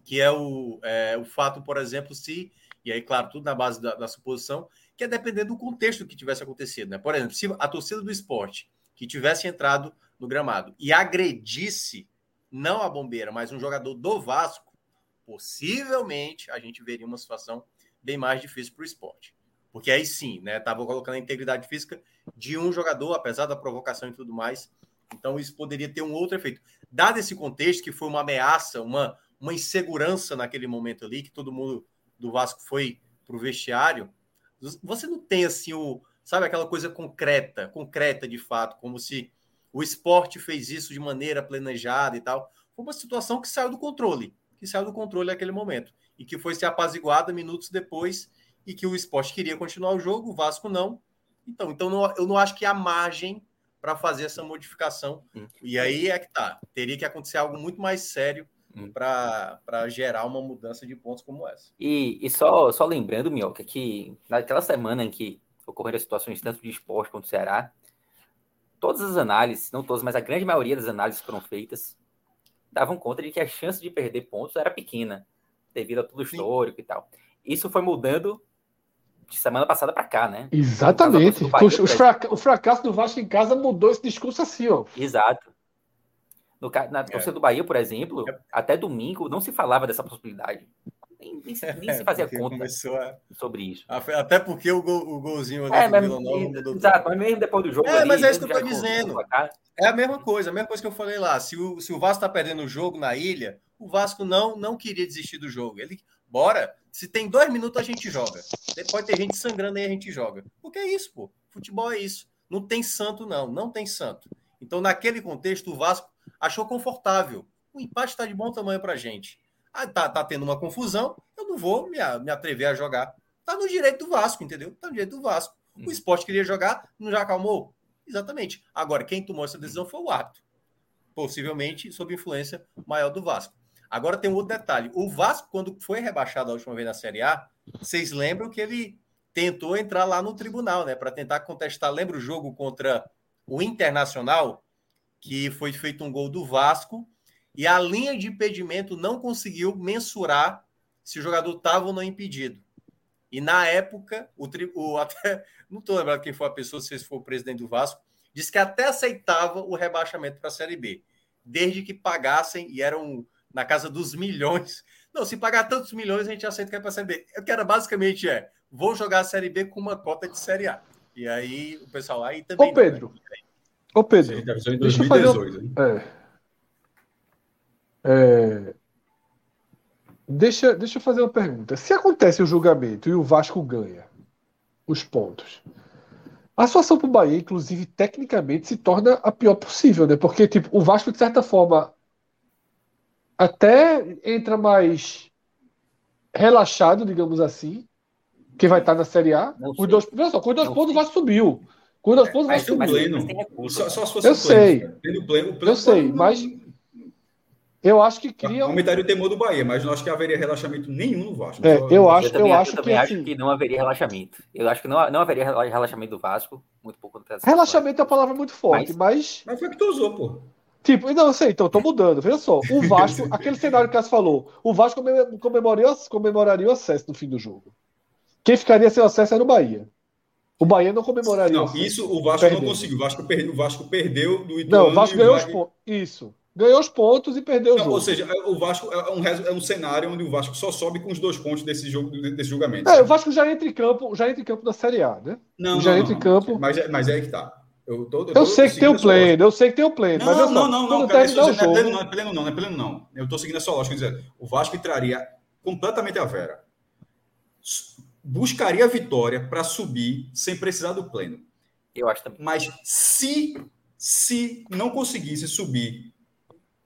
que é o, é, o fato, por exemplo, se, e aí, claro, tudo na base da, da suposição, que é depender do contexto que tivesse acontecido. Né? Por exemplo, se a torcida do esporte que tivesse entrado no gramado e agredisse, não a bombeira, mas um jogador do Vasco, possivelmente a gente veria uma situação bem mais difícil para o esporte. Porque aí sim, né? Estava colocando a integridade física de um jogador, apesar da provocação e tudo mais. Então, isso poderia ter um outro efeito. Dado esse contexto, que foi uma ameaça, uma, uma insegurança naquele momento ali, que todo mundo do Vasco foi para o vestiário, você não tem assim o. Sabe aquela coisa concreta, concreta de fato, como se o esporte fez isso de maneira planejada e tal. Foi uma situação que saiu do controle, que saiu do controle naquele momento e que foi se apaziguada minutos depois e que o esporte queria continuar o jogo, o Vasco não. Então, então não, eu não acho que há margem para fazer essa modificação. Hum. E aí é que tá. Teria que acontecer algo muito mais sério hum. para gerar uma mudança de pontos como essa. E, e só, só lembrando, Minhoca, que naquela semana em que ocorreram situações tanto de esporte quanto do Ceará, todas as análises, não todas, mas a grande maioria das análises que foram feitas, davam conta de que a chance de perder pontos era pequena, devido a tudo histórico Sim. e tal. Isso foi mudando de semana passada para cá, né? Exatamente. Bahia, o, fraca o fracasso do Vasco em casa mudou esse discurso assim, ó. Exato. No, na torcida é. do Bahia, por exemplo, é. até domingo não se falava dessa possibilidade. Nem, nem, se, nem se fazia conta a... sobre isso. Até porque o, gol, o golzinho ali é, mas, Vila Nova mudou Exato, tudo. mas mesmo depois do jogo. É, ali, mas é isso que eu tô dizendo. É a mesma coisa, a mesma coisa que eu falei lá. Se o, se o Vasco tá perdendo o jogo na ilha, o Vasco não, não queria desistir do jogo. Ele, bora, se tem dois minutos a gente joga. Pode ter gente sangrando aí a gente joga. Porque é isso, pô. Futebol é isso. Não tem santo, não. Não tem santo. Então, naquele contexto, o Vasco achou confortável. O empate está de bom tamanho para gente. Ah, tá, tá tendo uma confusão, eu não vou me, me atrever a jogar. Tá no direito do Vasco, entendeu? Tá no direito do Vasco. O uhum. esporte queria jogar, não já acalmou? Exatamente. Agora, quem tomou essa decisão foi o árbitro. Possivelmente sob influência maior do Vasco. Agora tem um outro detalhe. O Vasco, quando foi rebaixado a última vez na Série A, vocês lembram que ele tentou entrar lá no tribunal, né? Para tentar contestar. Lembra o jogo contra o Internacional? Que foi feito um gol do Vasco e a linha de impedimento não conseguiu mensurar se o jogador estava ou não impedido. E na época, o, o até não estou lembrando quem foi a pessoa, se for o presidente do Vasco, disse que até aceitava o rebaixamento para a Série B, desde que pagassem, e eram na casa dos milhões. Não, se pagar tantos milhões, a gente aceita que é para a Série B. O que era basicamente é: vou jogar a Série B com uma cota de Série A. E aí o pessoal aí também. Ô, Pedro. Não, né? Ô, Pedro. Deixa eu fazer. Um... É. É... Deixa, deixa eu fazer uma pergunta. Se acontece o julgamento e o Vasco ganha os pontos, a situação para o Bahia, inclusive, tecnicamente, se torna a pior possível, né? Porque, tipo, o Vasco, de certa forma, até entra mais relaxado, digamos assim, que vai estar na Série A. Os dois, veja só, com os dois pontos, o Vasco subiu. Com os dois pontos, o Vasco subiu. Só, só se fosse eu sei. Pleno, pleno, pleno, eu sei, mas eu acho que cria. Aumentaria o temor do Bahia, mas não acho que haveria relaxamento nenhum no Vasco. É, eu acho, eu, também, eu acho eu que, acho assim... que não haveria relaxamento. Eu acho que não, não haveria relaxamento do Vasco, muito pouco. Relaxamento é uma palavra muito forte, mas. Mas, foi que tu usou, pô. Tipo, não, eu sei, então, tô mudando. Veja só, o Vasco, aquele cenário que você falou, o Vasco comemoraria, comemoraria o acesso no fim do jogo. Quem ficaria sem acesso era o Bahia. O Bahia não comemoraria. Não, isso o Vasco perdeu. não conseguiu. O Vasco, perdeu, o Vasco perdeu do Ituano. Não, o Vasco ganhou os pontos. Isso ganhou os pontos e perdeu o jogo. Ou seja, é, o Vasco é um, é um cenário onde o Vasco só sobe com os dois pontos desse, jogo, desse julgamento. É, o Vasco já entra em campo, já entra em campo da Série A, né? Não, já não, entra não, em campo. Mas, é, mas é aí que tá. Eu, tô, eu, tô, eu sei que tem o pleno, eu sei que tem o pleno. Não, mas não, não, não, cara, isso, não, é pleno, não, é pleno não, não é pleno não. Eu tô seguindo a sua lógica, dizendo, o Vasco entraria completamente a Vera. Buscaria a vitória para subir sem precisar do pleno. Eu acho também. Mas se se não conseguisse subir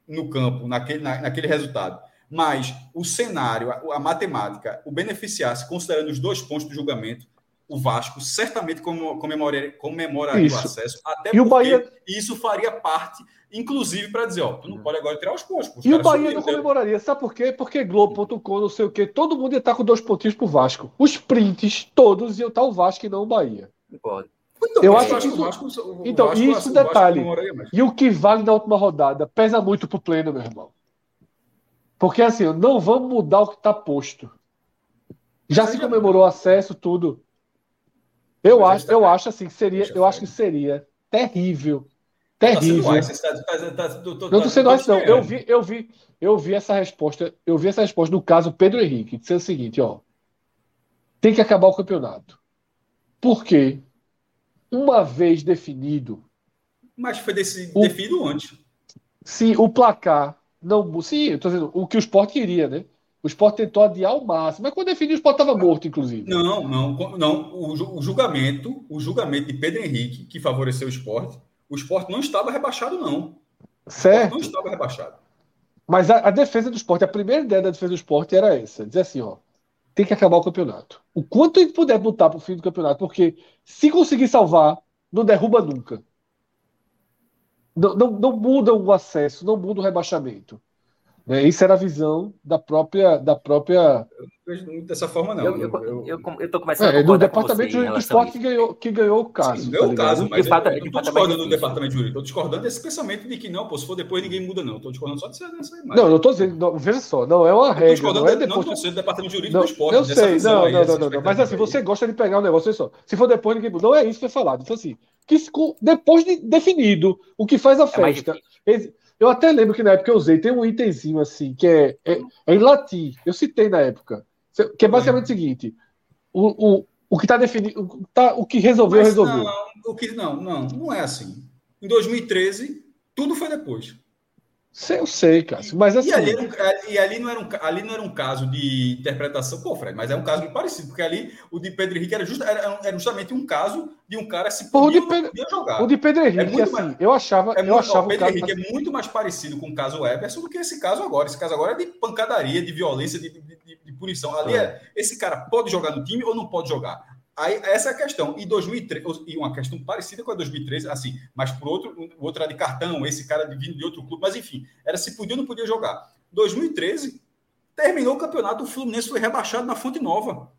no campo, naquele, na, naquele resultado, mas o cenário, a, a, matemática, o beneficiasse, considerando os dois pontos do julgamento, o Vasco certamente comemoraria, comemoraria o acesso, até e porque o Bahia... isso faria parte, inclusive, para dizer, ó, tu não pode agora tirar os pontos. Os e o Bahia não comemoraria, sabe por quê? Porque Globo.com, não sei o quê, todo mundo ia estar com dois pontinhos pro Vasco. Os prints, todos iam estar o Vasco e não o Bahia. Pode. Então, eu acho que isso, Vasco, então, Vasco, isso Vasco, detalhe. E o que vale na última rodada pesa muito pro pleno, meu irmão. Porque assim, não vamos mudar o que está posto. Já se comemorou acesso, tudo. Eu acho, tá eu acho assim que seria, eu acho que seria terrível. Terrível. Não estou sendo assim, não. Eu vi, eu vi, eu vi essa resposta, eu vi essa resposta no caso Pedro Henrique, dizendo o seguinte, ó. Tem que acabar o campeonato. Por quê? uma vez definido. Mas foi desse, o, definido antes. Sim, o placar. Não, sim, eu tô dizendo, o que o Sport queria, né? O Sport tentou adiar ao máximo, mas quando definiu, o Sport estava morto, inclusive. Não, não, não. O, o, julgamento, o julgamento de Pedro Henrique, que favoreceu o Sport, o Sport não estava rebaixado, não. Certo. não estava rebaixado. Mas a, a, defesa do esporte, a primeira ideia da defesa do esporte era essa: dizer assim, ó, tem que acabar o campeonato. O quanto a gente puder botar para o fim do campeonato, porque se conseguir salvar, não derruba nunca. Não, não, não muda o acesso, não muda o rebaixamento. Né? Isso era a visão da própria. Da própria... Eu não vejo muito dessa forma, não. Eu, eu, eu, eu, eu tô começando é, a do departamento jurídico do esporte que ganhou, que ganhou o caso. Sim, tá o caso, mas eu, não estou discordando do departamento jurídico, estou discordando desse pensamento de que não, pô, se for depois ninguém muda, não. Estou discordando só dessa, dessa imagem. Não, não estou dizendo, não, veja só, não é uma regra. Não é depois não do departamento jurídico não, do esporte. Eu sei, não, aí, não, não, não, não, Mas assim, você gosta de pegar um negócio, só. Se for depois ninguém muda, não é isso que foi falado. Então, assim, que depois de definido o que faz a é festa. Eu até lembro que na época eu usei, tem um itemzinho assim, que é, é, é em latim. Eu citei na época. Que é basicamente o seguinte: o, o, o que está definido, tá, o que resolveu, Mas resolveu. Não, o que, não, não, não é assim. Em 2013, tudo foi depois. Eu sei, Cássio, mas assim... E ali, um, e ali, não era um, ali não era um caso de interpretação, pô, Fred, mas é um caso parecido, porque ali o de Pedro Henrique era, just, era, era justamente um caso de um cara se podia, o de Pedro, podia jogar. O de Pedro Henrique, é assim, mais, eu achava... É eu muito, achava o Pedro Henrique é muito mais parecido com o caso Everson do que esse caso agora. Esse caso agora é de pancadaria, de violência, de, de, de, de punição. Ali é. é, esse cara pode jogar no time ou não pode jogar? Aí, essa é a questão. E 2013, e uma questão parecida com a 2013, assim, mas por outro, o outro era de cartão, esse cara de vindo de outro clube, mas enfim, era se podia ou não podia jogar. 2013, terminou o campeonato, o Fluminense foi rebaixado na Fonte Nova.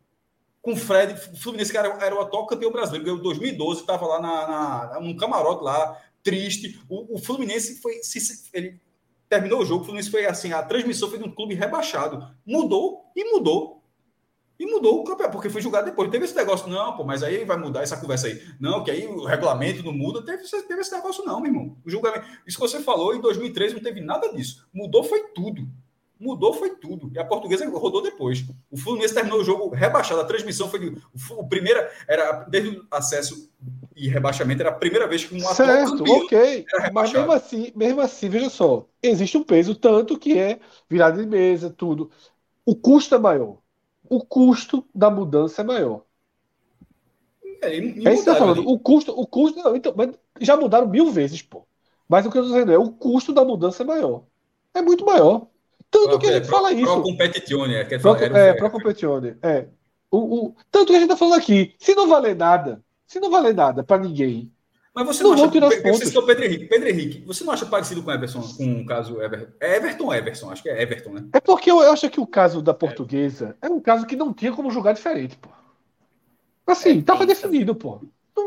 Com o Fred, o Fluminense que era, era o atual campeão brasileiro, ganhou 2012, estava lá na, na, num camarote lá, triste. O, o Fluminense foi. Se, ele terminou o jogo, o Fluminense foi assim, a transmissão foi de um clube rebaixado. Mudou e mudou e mudou o campeonato, porque foi julgado depois. Teve esse negócio, não, pô, mas aí vai mudar essa conversa aí. Não, que aí o regulamento não muda. Teve, teve esse negócio, não, meu irmão. O julgamento. Isso que você falou, em 2013 não teve nada disso. Mudou foi tudo. Mudou foi tudo. E a portuguesa rodou depois. O Fluminense terminou o jogo rebaixado. A transmissão foi. O, primeira. Era, desde o acesso e rebaixamento, era a primeira vez que um Certo, ok. Mas mesmo assim, mesmo assim, veja só. Existe um peso, tanto que é virada de mesa, tudo. O custo é maior o custo da mudança é maior. É, é isso que eu tô falando. O custo, o custo não, então, já mudaram mil vezes, pô. Mas o que eu estou dizendo é o custo da mudança é maior. É muito maior. Tanto que a gente é, fala pro, isso. Pro competizione, é. Pro, é, pro competizione, é. O, o, tanto que a gente está falando aqui, se não valer nada, se não valer nada para ninguém, mas você não, não acha, tirar os pontos. Você Pedro Henrique. Pedro Henrique, você não acha parecido com Everson, com o caso Everton? É Everton Everson? Acho que é Everton, né? É porque eu acho que o caso da portuguesa é, é um caso que não tinha como julgar diferente, pô. Assim, é, tava definido, pô.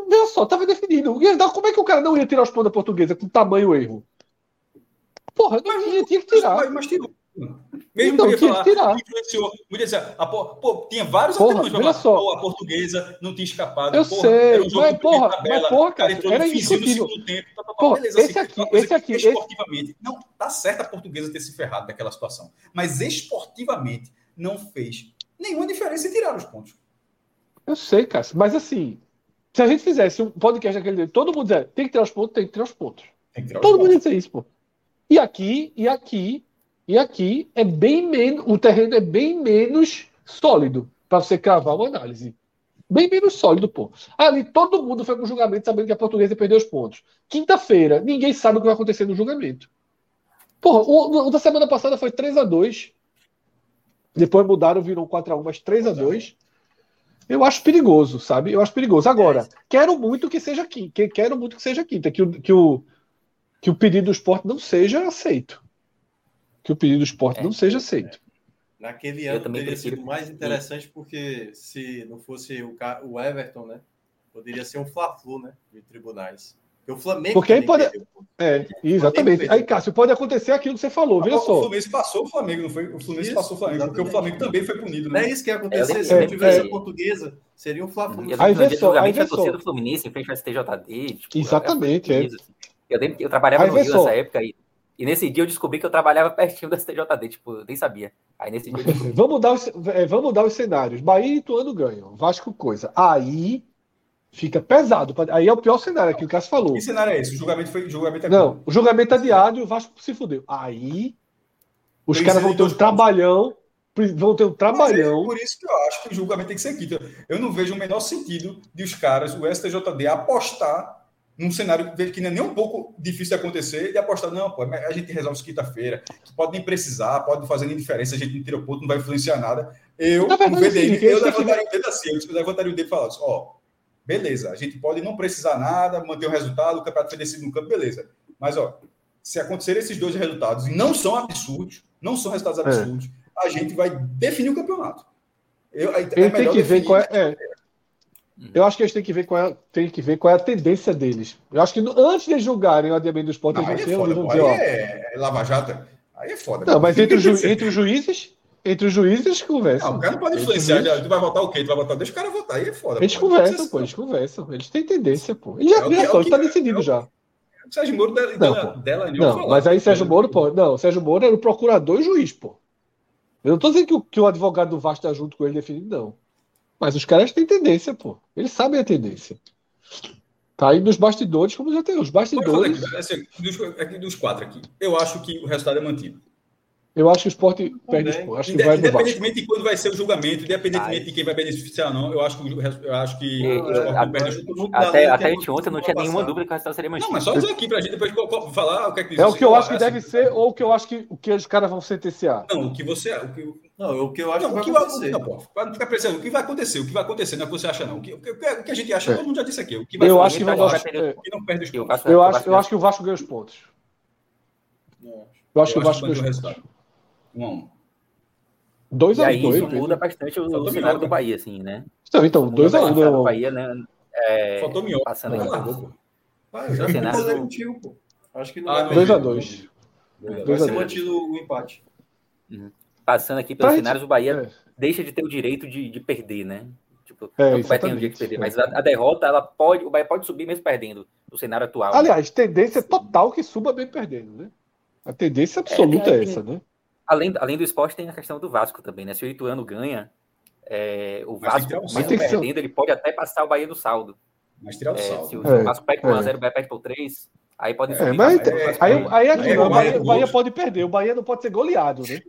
Veja só, tava definido. Como é que o cara não ia tirar os pontos da portuguesa com tamanho erro? Porra, não tinha, tinha que tirar. Mas, mas tirou. Mesmo então, podia falar, tirar. influenciou. A, pô, tinha vários porra, olha só. Pô, a portuguesa não tinha escapado. Eu porra, sei, um mas, porra, tabela, mas porra, cara, cara era indiscutível. Tempo, tá, tá, tá, porra, beleza, esse assim, aqui, esse aqui, esportivamente, esse... não, tá certo a portuguesa ter se ferrado daquela situação, mas esportivamente não fez nenhuma diferença em tirar os pontos. Eu sei, Cássio, mas assim, se a gente fizesse um podcast daquele dia, todo mundo dizer, tem que tirar os pontos, tem que tirar os pontos. Tirar todo mundo ia dizer isso, pô. E aqui, e aqui, e aqui é bem menos, o terreno é bem menos sólido para você cravar uma análise. Bem menos sólido, pô. Ali todo mundo foi pro julgamento sabendo que a portuguesa perdeu os pontos. Quinta-feira, ninguém sabe o que vai acontecer no julgamento. Porra, o, o da semana passada foi 3 a 2 Depois mudaram, viram 4 a 1 mas 3 a 2 Eu acho perigoso, sabe? Eu acho perigoso. Agora, é. quero muito que seja quinta. Quero muito que seja quinta. Que o, que o, que o pedido do esporte não seja aceito que o pedido do esporte é, não seja aceito. Naquele ano teria prefiro. sido mais interessante porque se não fosse o, o Everton, né? Poderia ser um Fla-Flu, né? De tribunais. Porque o Flamengo. Porque aí pode. É, exatamente. Aí, Cássio, pode acontecer aquilo que você falou, veja só. O Fluminense passou o Flamengo, não foi? O Fluminense isso, passou o Flamengo, exatamente. porque o Flamengo também foi punido, né? Não é isso que ia acontecer. É, se não tivesse é, a portuguesa, seria um Fla-Flu. Aí vê só. Aí vê a torcida do Fluminense fez o STJD. Tipo, exatamente, é. Assim. Eu, eu trabalhava aí no Rio nessa época e e nesse dia eu descobri que eu trabalhava pertinho da STJD, tipo, eu nem sabia. Aí nesse dia vamos, dar os, é, vamos mudar os cenários. Bahia e Ituano ganham. Vasco coisa. Aí fica pesado. Aí é o pior cenário que o Cássio falou. Que cenário é esse? O julgamento foi. O julgamento é Não, o julgamento é adiado e o Vasco se fudeu. Aí os caras vão ter um trabalhão. Vão ter um trabalhão. É por isso que eu acho que o julgamento tem que ser quinto. Eu não vejo o menor sentido de os caras, o STJD, apostar num cenário que não é nem um pouco difícil de acontecer, e apostar, não, pô, a gente resolve isso quinta-feira, pode nem precisar, pode fazer nem diferença, a gente não tira ponto, não vai influenciar nada. Eu, verdade, no VDM, sim, eu levantaria o dedo assim, eu levantaria o dedo e falaria assim, ó, beleza, a gente pode não precisar nada, manter o resultado, o campeonato foi decidido no campo, beleza. Mas, ó, se acontecer esses dois resultados, e não são absurdos, não são resultados absurdos, a gente vai definir o campeonato. Eu, é Ele tem que ver qual é. é. Eu acho que eles têm que ver qual é, tem que ver qual é a tendência deles. Eu acho que no- antes de julgarem o adiamento do esporte, Não, eles vão é foda, eles aí dizer, ó. é, é Lava Jato. Aí é foda. Não, mas entre os, ju- entre os juízes, entre os juízes, conversam. Não, o cara não pode influenciar. já, tu vai votar o quê? Tu vai votar? Deixa o cara votar. Aí é foda. Eles pô. conversam, pô, eles conversam. Eles têm tendência, pô. E já, É que- já é só, que- está decidido é já. O Sérgio Moro dela, Não, dela, Não, falar. mas aí Sérgio Moro, pô, não, Sérgio Moro era o procurador e juiz, pô. Eu não tô dizendo que o, que o advogado do Vasco tá junto com ele definido, não. Mas os caras têm tendência, pô. Eles sabem a tendência. Tá aí nos bastidores, como já tem. Os bastidores, aqui, assim, dos, aqui dos quatro aqui. Eu acho que o resultado é mantido. Eu acho que o esporte perde os pontos. Acho que Inde- vai do Vasco. Independentemente de quando vai ser o julgamento, independentemente de quem vai beneficiar ou não, eu acho que, o eu acho que Eu- o esporte a- não perde os pontos. Até, até tem anteontem não tinha nenhuma dúvida que o resultado seria Não, mantido. mas só dizer aqui pra gente depois falar o que é que diz. É o que eu Assim, acho que assim, deve ser ou o que eu acho que, o que os caras vão sentenciar. Não, o que você. O que, Não, o que eu acho não, que o vai que vai acontecer. Não, pô, para não ficar pensando, o que vai acontecer? O que vai acontecer não é o que você acha, não. O que, o que, o que a gente acha, É. todo mundo já disse aqui. O que vai Eu acontecer, acho que eu vai vai dar. perder- é, que não perde os E o pontos. Vasco- Eu o acho, Vasco eu acho que o Vasco ganha os pontos. Não. Eu acho que o Vasco ganha os o pontos. Resultado. Um a um. 2 E a aí 2 isso muda bastante o, o Faltou cenário minhoca. do Bahia, assim, né? Então, então 2 a 1 O cenário do um, Bahia, né? É, Faltou minhoca. passando aqui. largou, pô. Ah, já Cenário concordei do- contigo, pô. Acho que não Ah, vai dois perder. a dois. Vai Dois a ser dois. mantido o empate. Passando aqui pelos Pra cenários, o Bahia É. deixa de ter o direito de, de perder, né? Tipo, É, que vai ter um dia de perder, mas a, a derrota, ela pode, o Bahia pode subir mesmo perdendo no cenário atual. né? Aliás, tendência total que suba bem perdendo, né? A tendência absoluta é, É, essa, né? Além, além do esporte, tem a questão do Vasco também, né? Se o Ituano ganha, é, o Mas tem que Vasco, o mesmo saldo. Tem que ser- perdendo, ele pode até passar o Bahia do saldo. Mas tirar o É, saldo. se o É, Vasco pega por é. 1x0, o Bahia perde por 3, aí pode É, subir. mas é- Vasco Aí, aí é Aí é o Bahia, o Bahia pode perder, o Bahia não pode ser goleado, né?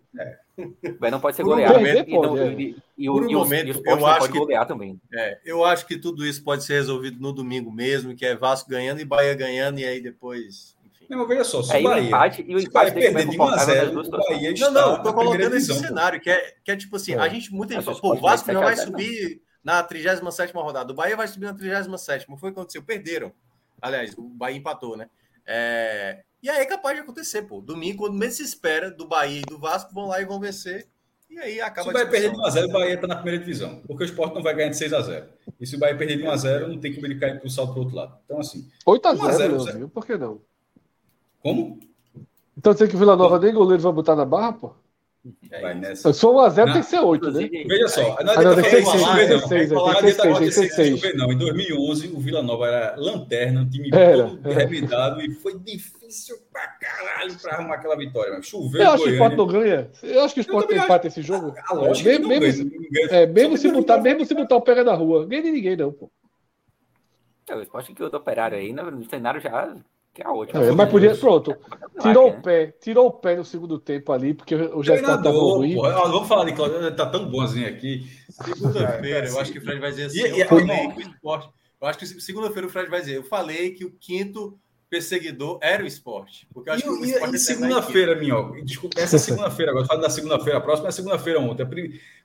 O Bahia não pode ser Por um goleado. momento, e, não- pode, é. e- e o, Por um e o- momento, o esporte eu acho pode que- golear também. É, eu acho que tudo isso pode ser resolvido no domingo mesmo, que é Vasco ganhando e Bahia ganhando, e aí depois. Não, mas veja só, se o Bahia, empate e o se o Bahia empate perder de 1 a confortável nas 0, duas o. Bahia Não, está não, eu tô colocando esse cenário, que é, que é tipo assim, É. a gente, muita gente fala, pô, o Vasco a vai zero, não. subir na 37ª rodada, o Bahia vai subir na 37ª, foi o que aconteceu, perderam. Aliás, o Bahia empatou, né? É, E aí é capaz de acontecer, pô. Domingo, quando menos se espera do Bahia e do Vasco, vão lá e vão vencer, e aí Se acaba o Bahia perder de discussão. 1x0, o Bahia está na primeira divisão. Porque o Sport não vai ganhar de 6x0. E se o Bahia perder de 1x0, não tem como ele cair para o salto para outro lado. Então, assim, 8 a 1 a 0 0, Leãozinho, por que não? Como? Então dizer que o Vila Nova nem goleiro vai botar na barra, pô? É vai nessa. Se for 1 a 0 Não. tem que ser 8, né? Veja só, não Ah, não, tem falar ser isso, seis, não. tem que ser seis, Não tem tem. Em 2011, o Vila Nova era lanterna, um time Era, todo era. remedado e foi difícil pra caralho pra arrumar aquela vitória. Mas choveu Eu acho que o. Sport não ganha. Eu acho que o Sport também tem empate esse jogo. A lógica é mesmo, ganha, é, Só se que botar, mesmo se botar o pega na rua. Ganha de ninguém, não, pô. é, o esporte que o do operário aí, no no cenário já que é ótimo. É, mas podia, pronto. Tirou o pé, tirou o pé no segundo tempo ali, porque o já estava Treinador, ruim. Vamos falar de Cláudio, tá tão bonzinho aqui. Segunda-feira, eu acho que o Fred vai dizer assim. E- e- eu falei que o esporte. Eu acho que segunda-feira o Fred vai dizer. Eu falei que o quinto perseguidor era o esporte. Porque eu acho E, que o esporte e segunda-feira, Minhoca, desculpa, essa segunda-feira agora, falando da segunda-feira, a próxima é segunda-feira ontem.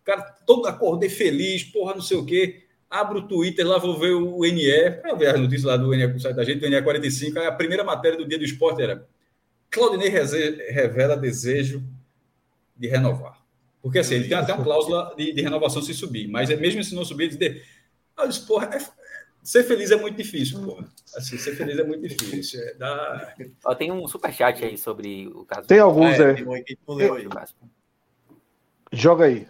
Cara, todo acordei feliz, porra, não sei o quê. Abro o Twitter, lá vou ver o NE, para ver as notícias lá do NE, do site da gente, do NE 45. Aí a primeira matéria do dia do esporte era Claudinei revela desejo de renovar. Porque assim, ele tem até uma cláusula de, de renovação se subir, mas é mesmo se não subir, ele diz, ah, disse, porra, é- ser feliz é muito difícil, porra. Assim, ser feliz é muito difícil. É, dá... Ó, tem um superchat aí sobre o caso Tem do- alguns, É, é. tem um. Joga aí.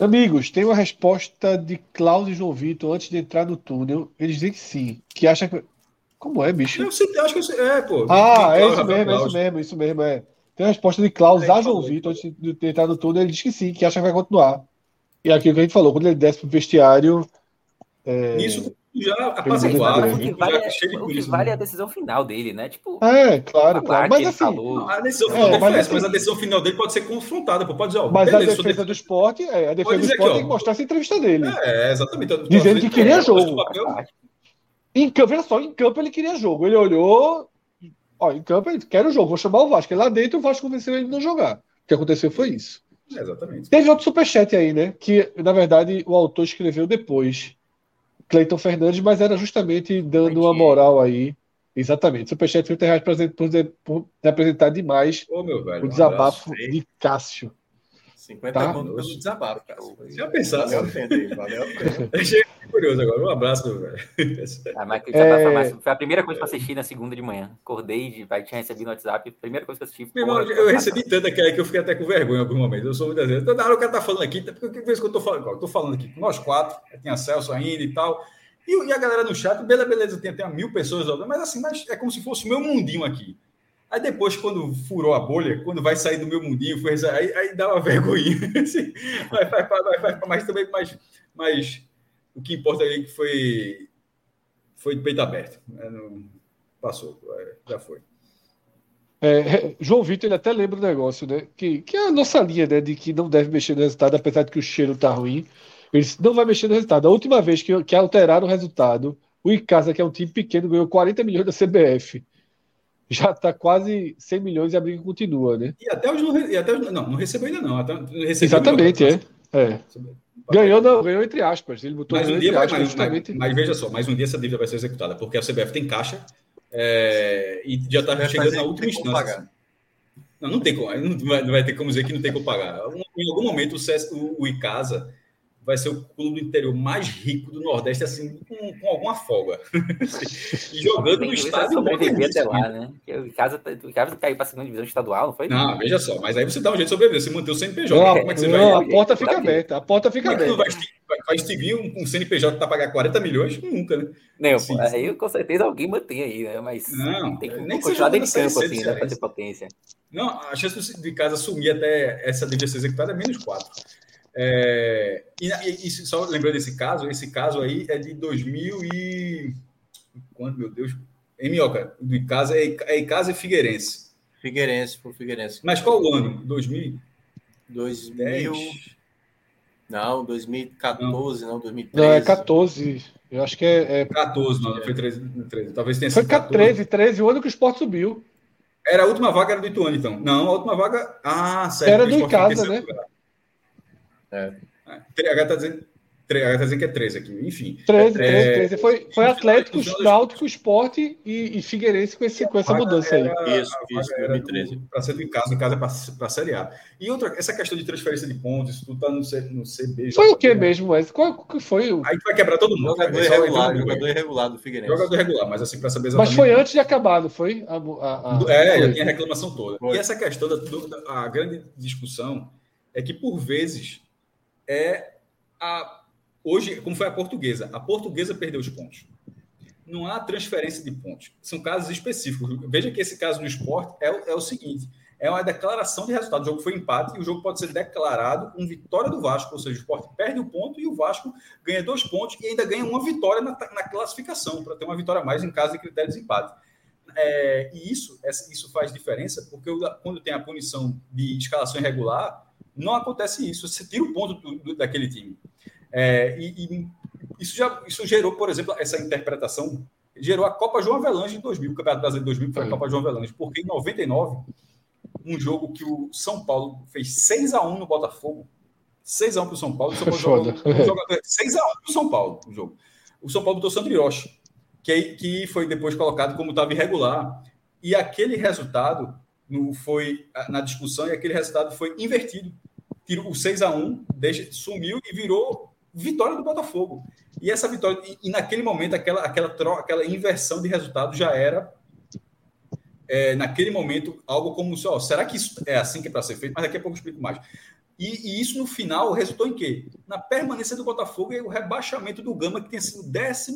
Amigos, tem uma resposta de Cláudio e João Vitor antes de entrar no túnel. Eles dizem que sim, que acha que. Como é, bicho? Eu, sei, acho que eu sei, é, pô. Ah, é Cláudio, isso mesmo, é isso mesmo, isso mesmo, é. Tem uma resposta de Klaus É, a João. Vitor antes de entrar no túnel. Ele diz que sim, que acha que vai continuar. E aquilo que a gente falou, quando ele desce pro vestiário. é, Nisso, já apaziguado. O que vale, é, o que vale é a decisão final dele, né? Tipo, é, claro, claro. Mas assim, a decisão final é, mas, assim, mas, a decisão final dele pode ser confrontada, pode dizer, ó, mas beleza, a defesa do esporte, é, a defesa do esporte tem que mostrar essa entrevista dele. É, exatamente. Dizendo que queria jogo. Em campo, veja só, em campo ele queria jogo. Ele olhou, ó, em campo ele quer o jogo, vou chamar o Vasco. E lá dentro o Vasco convenceu ele não jogar. O que aconteceu foi isso. É, exatamente. Teve outro superchat aí, né? Que, na verdade, o autor escreveu depois. Cleiton Fernandes, mas era justamente dando uma moral aí. Exatamente. Superchat 30 reais por, por representar demais Ô, velho, o desabafo de Cássio. 50 tá? conto pelo desabafo, cara. Já pensasse. Valeu a pena, valeu a pena. Achei curioso agora. Um abraço, meu velho. Ah, mas é... foi a primeira coisa que eu assisti na segunda de manhã. Acordei, de, vai, tinha recebido no WhatsApp. Primeira coisa que eu assisti. Meu irmão, eu recebi tanta que, que eu fiquei até com vergonha em algum momento. Eu sou muitas vezes. Toda hora o cara tá falando aqui, porque vez que eu tô falando, eu tô falando aqui com nós quatro, tem a Celso ainda e tal. E, e, a galera no chat, beleza, beleza, tem até mil pessoas, mas assim, mas é como se fosse o meu mundinho aqui. Aí depois, quando furou a bolha, quando vai sair do meu mundinho, foi, aí, aí dá uma vergonha. Assim, vai, vai, vai, vai, mas também, mas, mas o que importa é que foi, foi de peito aberto. Né? Não, passou, é, já foi. É, João Vitor ele até lembra o negócio, né? Que, que é a nossa linha, né? De que não deve mexer no resultado, apesar de que o cheiro tá ruim. Ele não vai mexer no resultado. A última vez que, que alteraram o resultado, o Icasa, que é um time pequeno, ganhou 40 milhões da CBF já está quase 100 milhões e a briga continua, né? E até os não, e até os, não, não recebeu ainda não. Até, Exatamente, é. é. Ganhou, não, ganhou entre aspas. Ele botou mais um dia, aspas, mas, justamente... mas, mas, veja só, mais um dia essa dívida vai ser executada, porque a CBF tem caixa é, e já está chegando na última instância. Não, não tem como, não vai, não vai, ter como dizer que não tem como pagar. Em algum momento o, CS, o, o Icasa vai ser o clube do interior mais rico do Nordeste, assim, com, com alguma folga. e jogando no estádio. Sobreviver até lá, né? O casa, o casa caiu para a segunda divisão estadual, não foi? Não, veja só, mas aí você dá um jeito de sobreviver, você manter o CNPJ. Não, como é que você não, vai? A porta fica aberta, a porta fica aberta. Vai, vai, vai extinguir um, um CNPJ para pagar 40 milhões? Nunca, né? Não, assim, aí com certeza alguém mantém aí, né? Mas não, tem que nem continuar dentro de campo, assim, né? Para ter potência. Não, a chance de casa assumir até essa dívida ser executada é menos 4. É, e, e, só lembrando desse caso, esse caso aí é de 2000 e... Quando, meu Deus? Em Minhoca, do Icasa, é, é Icasa e Figueirense. Figueirense, por Figueirense. Mas qual o ano? 2000? 2000... Não, 2014, não, 2013. Não, é 14. Eu acho que é. é... 14, não, foi 13, 13. Talvez tenha sido. Foi 14. 13, 13, o ano que o esporte subiu. Era a última vaga era do Ituano, então. Não, a última vaga. Ah, certo. Era do Icasa, né? É. H está dizendo, tá dizendo que é 13 aqui, enfim. 13, é, 13, 13. Foi, foi Atlético, Náutico, Esporte e, e Figueirense com, esse, com essa mudança aí. Isso, isso, 2013. Para ser do caso, no caso é para a Série A. E outra, essa questão de transferência de pontos, isso tudo está no, no CB. Foi o que mesmo, Wes? Qual que foi o. Aí vai quebrar todo mundo. Jogador irregular, jogador irregular do Figueirense. Jogador irregular, mas assim, para saber exatamente. Mas foi antes de acabar, não foi? A, a, a... É, já tinha a reclamação toda. Foi. E essa questão da, da a grande discussão é que, por vezes, é a hoje, como foi a portuguesa, a portuguesa perdeu os pontos. Não há transferência de pontos. São casos específicos. Veja que esse caso no esporte é, é o seguinte: é uma declaração de resultado. O jogo foi empate e o jogo pode ser declarado com vitória do Vasco, ou seja, o esporte perde o ponto e o Vasco ganha dois pontos e ainda ganha uma vitória na, na classificação, para ter uma vitória a mais em caso de critério de empate. É, e isso, isso faz diferença, porque quando tem a punição de escalação irregular, não acontece isso. Você tira o ponto do, do, daquele time. É, e, e, isso já isso gerou, por exemplo, essa interpretação. Gerou a Copa João Avelange em 2000, o Campeonato Brasileiro de 2000 foi a Copa João Avelange, porque em 99, um jogo que o São Paulo fez 6 a 1 no Botafogo, 6 a 1 para o São Paulo, o São Paulo jogou, um 6 a 1 para o São Paulo, o jogo. O São Paulo botou Sandro Yoshi, que, que foi depois colocado como estava irregular, e aquele resultado no, foi na discussão e aquele resultado foi invertido tirou o 6 a 1 deixa, sumiu e virou vitória do Botafogo. E essa vitória, e, e naquele momento, aquela, aquela, troca, aquela inversão de resultado já era, é, naquele momento, algo como: ó, será que isso é assim que é para ser feito? Mas daqui a pouco eu explico mais. E, e, isso no final resultou em quê? Na permanência do Botafogo e o rebaixamento do Gama, que tinha sido 14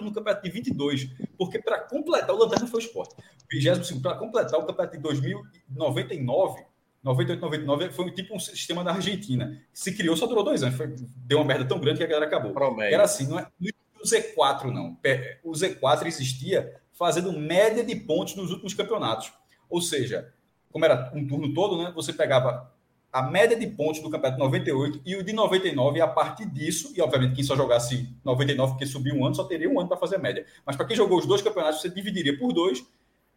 no campeonato de 22. Porque para completar, o Lanterna foi o esporte. 25, para completar o campeonato de 2099, 98, 99 foi tipo um sistema da Argentina. Se criou, só durou dois anos. Foi, deu uma merda tão grande que a galera acabou. Promédio. Era assim, não é, o Z4 não. O Z4 existia fazendo média de pontos nos últimos campeonatos. Ou seja, como era um turno todo, né? Você pegava a média de pontos do campeonato de 98 e o de 99, e a partir disso, e obviamente quem só jogasse 99 porque subiu um ano, só teria um ano para fazer a média. Mas para quem jogou os dois campeonatos, você dividiria por dois,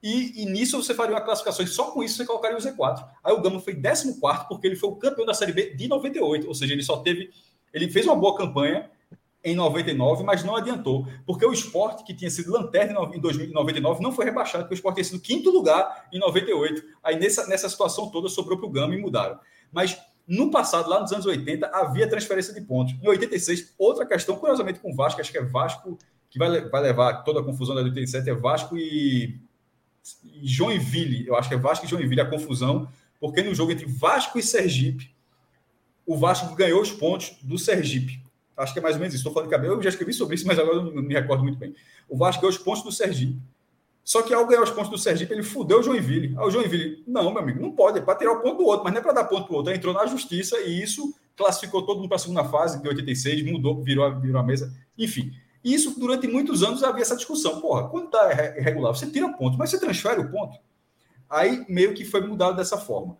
e, e, nisso você faria uma classificação, e só com isso você colocaria o Z4. Aí o Gama foi 14 porque ele foi o campeão da Série B de 98, ou seja, ele só teve. Ele fez uma boa campanha em 99, mas não adiantou, porque o esporte, que tinha sido lanterna em 2099, não foi rebaixado, porque o esporte tinha sido quinto lugar em 98. Aí nessa, nessa situação toda sobrou para o Gama e mudaram. Mas no passado, lá nos anos 80, havia transferência de pontos. Em 86, outra questão, curiosamente com o Vasco, acho que é Vasco, que vai, vai levar toda a confusão da 87, é Vasco e Joinville. Eu acho que é Vasco e Joinville a confusão, porque no jogo entre Vasco e Sergipe, o Vasco ganhou os pontos do Sergipe. Acho que é mais ou menos isso. Estou falando de cabelo, eu já escrevi sobre isso, mas agora não me recordo muito bem. O Vasco ganhou os pontos do Sergipe. Só que ao ganhar os pontos do Sergipe, ele fudeu o Joinville. Aí o Joinville, não, meu amigo, não pode, é para tirar o ponto do outro, mas não é para dar ponto para o outro. Ele entrou na justiça e isso classificou todo mundo para a segunda fase de 86, mudou, virou, virou a mesa. Enfim, isso durante muitos anos havia essa discussão. Porra, quando está irregular, você tira ponto, mas você transfere o ponto. Aí meio que foi mudado dessa forma.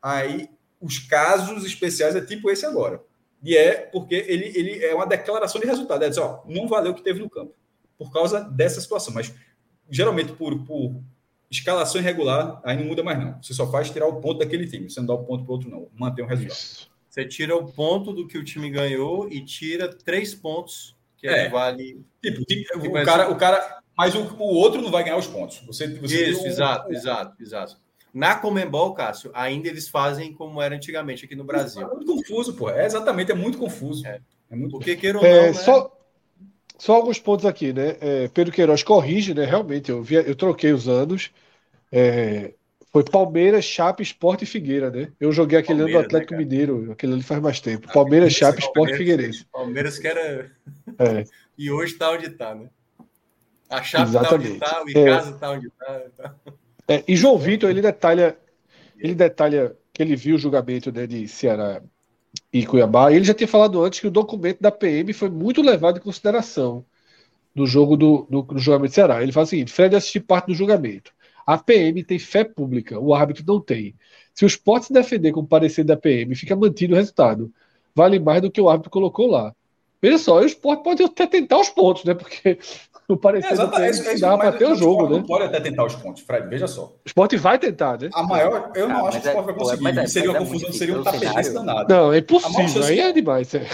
Aí os casos especiais é tipo esse agora. E é porque ele, ele é uma declaração de resultado. É dizer, ó, não valeu o que teve no campo. Por causa dessa situação. Mas geralmente por, por escalação irregular, aí não muda mais não. Você só faz tirar o ponto daquele time, você não dá o ponto para outro não, mantém o resultado. Isso. Você tira o ponto do que o time ganhou e tira três pontos que é, vale. Tipo, tipo o, cara, o cara, mas o, o outro não vai ganhar os pontos. Você, você Isso, um, exato, exato, exato. Na Comembol, Cássio, ainda eles fazem como era antigamente aqui no Brasil. É muito confuso, pô. É exatamente, é muito confuso. É, é muito Porque queira ou é, não, é, né? só, só alguns pontos aqui, né? É, Pedro Queiroz corrige, né? Realmente, eu, via, eu troquei os anos. É, foi Palmeiras, Chape, Esporte e Figueira, né? Eu joguei aquele Palmeiras, ano do Atlético né, Mineiro, aquele ali faz mais tempo. Palmeiras, Chape, Esporte e Figueirense. Palmeiras que era. É. e hoje está onde está, né? A Chape está onde está, o Icasa está é. onde está. Tá. É, e João Vitor, ele detalha, ele detalha que ele viu o julgamento né, de Ceará e Cuiabá. E ele já tinha falado antes que o documento da PM foi muito levado em consideração no jogo do, do, do julgamento do Ceará. Ele fala o seguinte: Fred assistiu parte do julgamento. A PM tem fé pública, o árbitro não tem. Se o esporte se defender com o parecer da PM, fica mantido o resultado. Vale mais do que o árbitro colocou lá. Veja só, o esporte pode até tentar os pontos, né? Porque no parecer é, do PM é, dá para ter o jogo, né? pode até tentar os pontos, Fred, veja só. O esporte vai tentar, né? A maior, eu não ah, acho que o esporte vai conseguir. Mas é, seria uma é confusão, seria um tapete danado. Não, é impossível, aí é demais. É,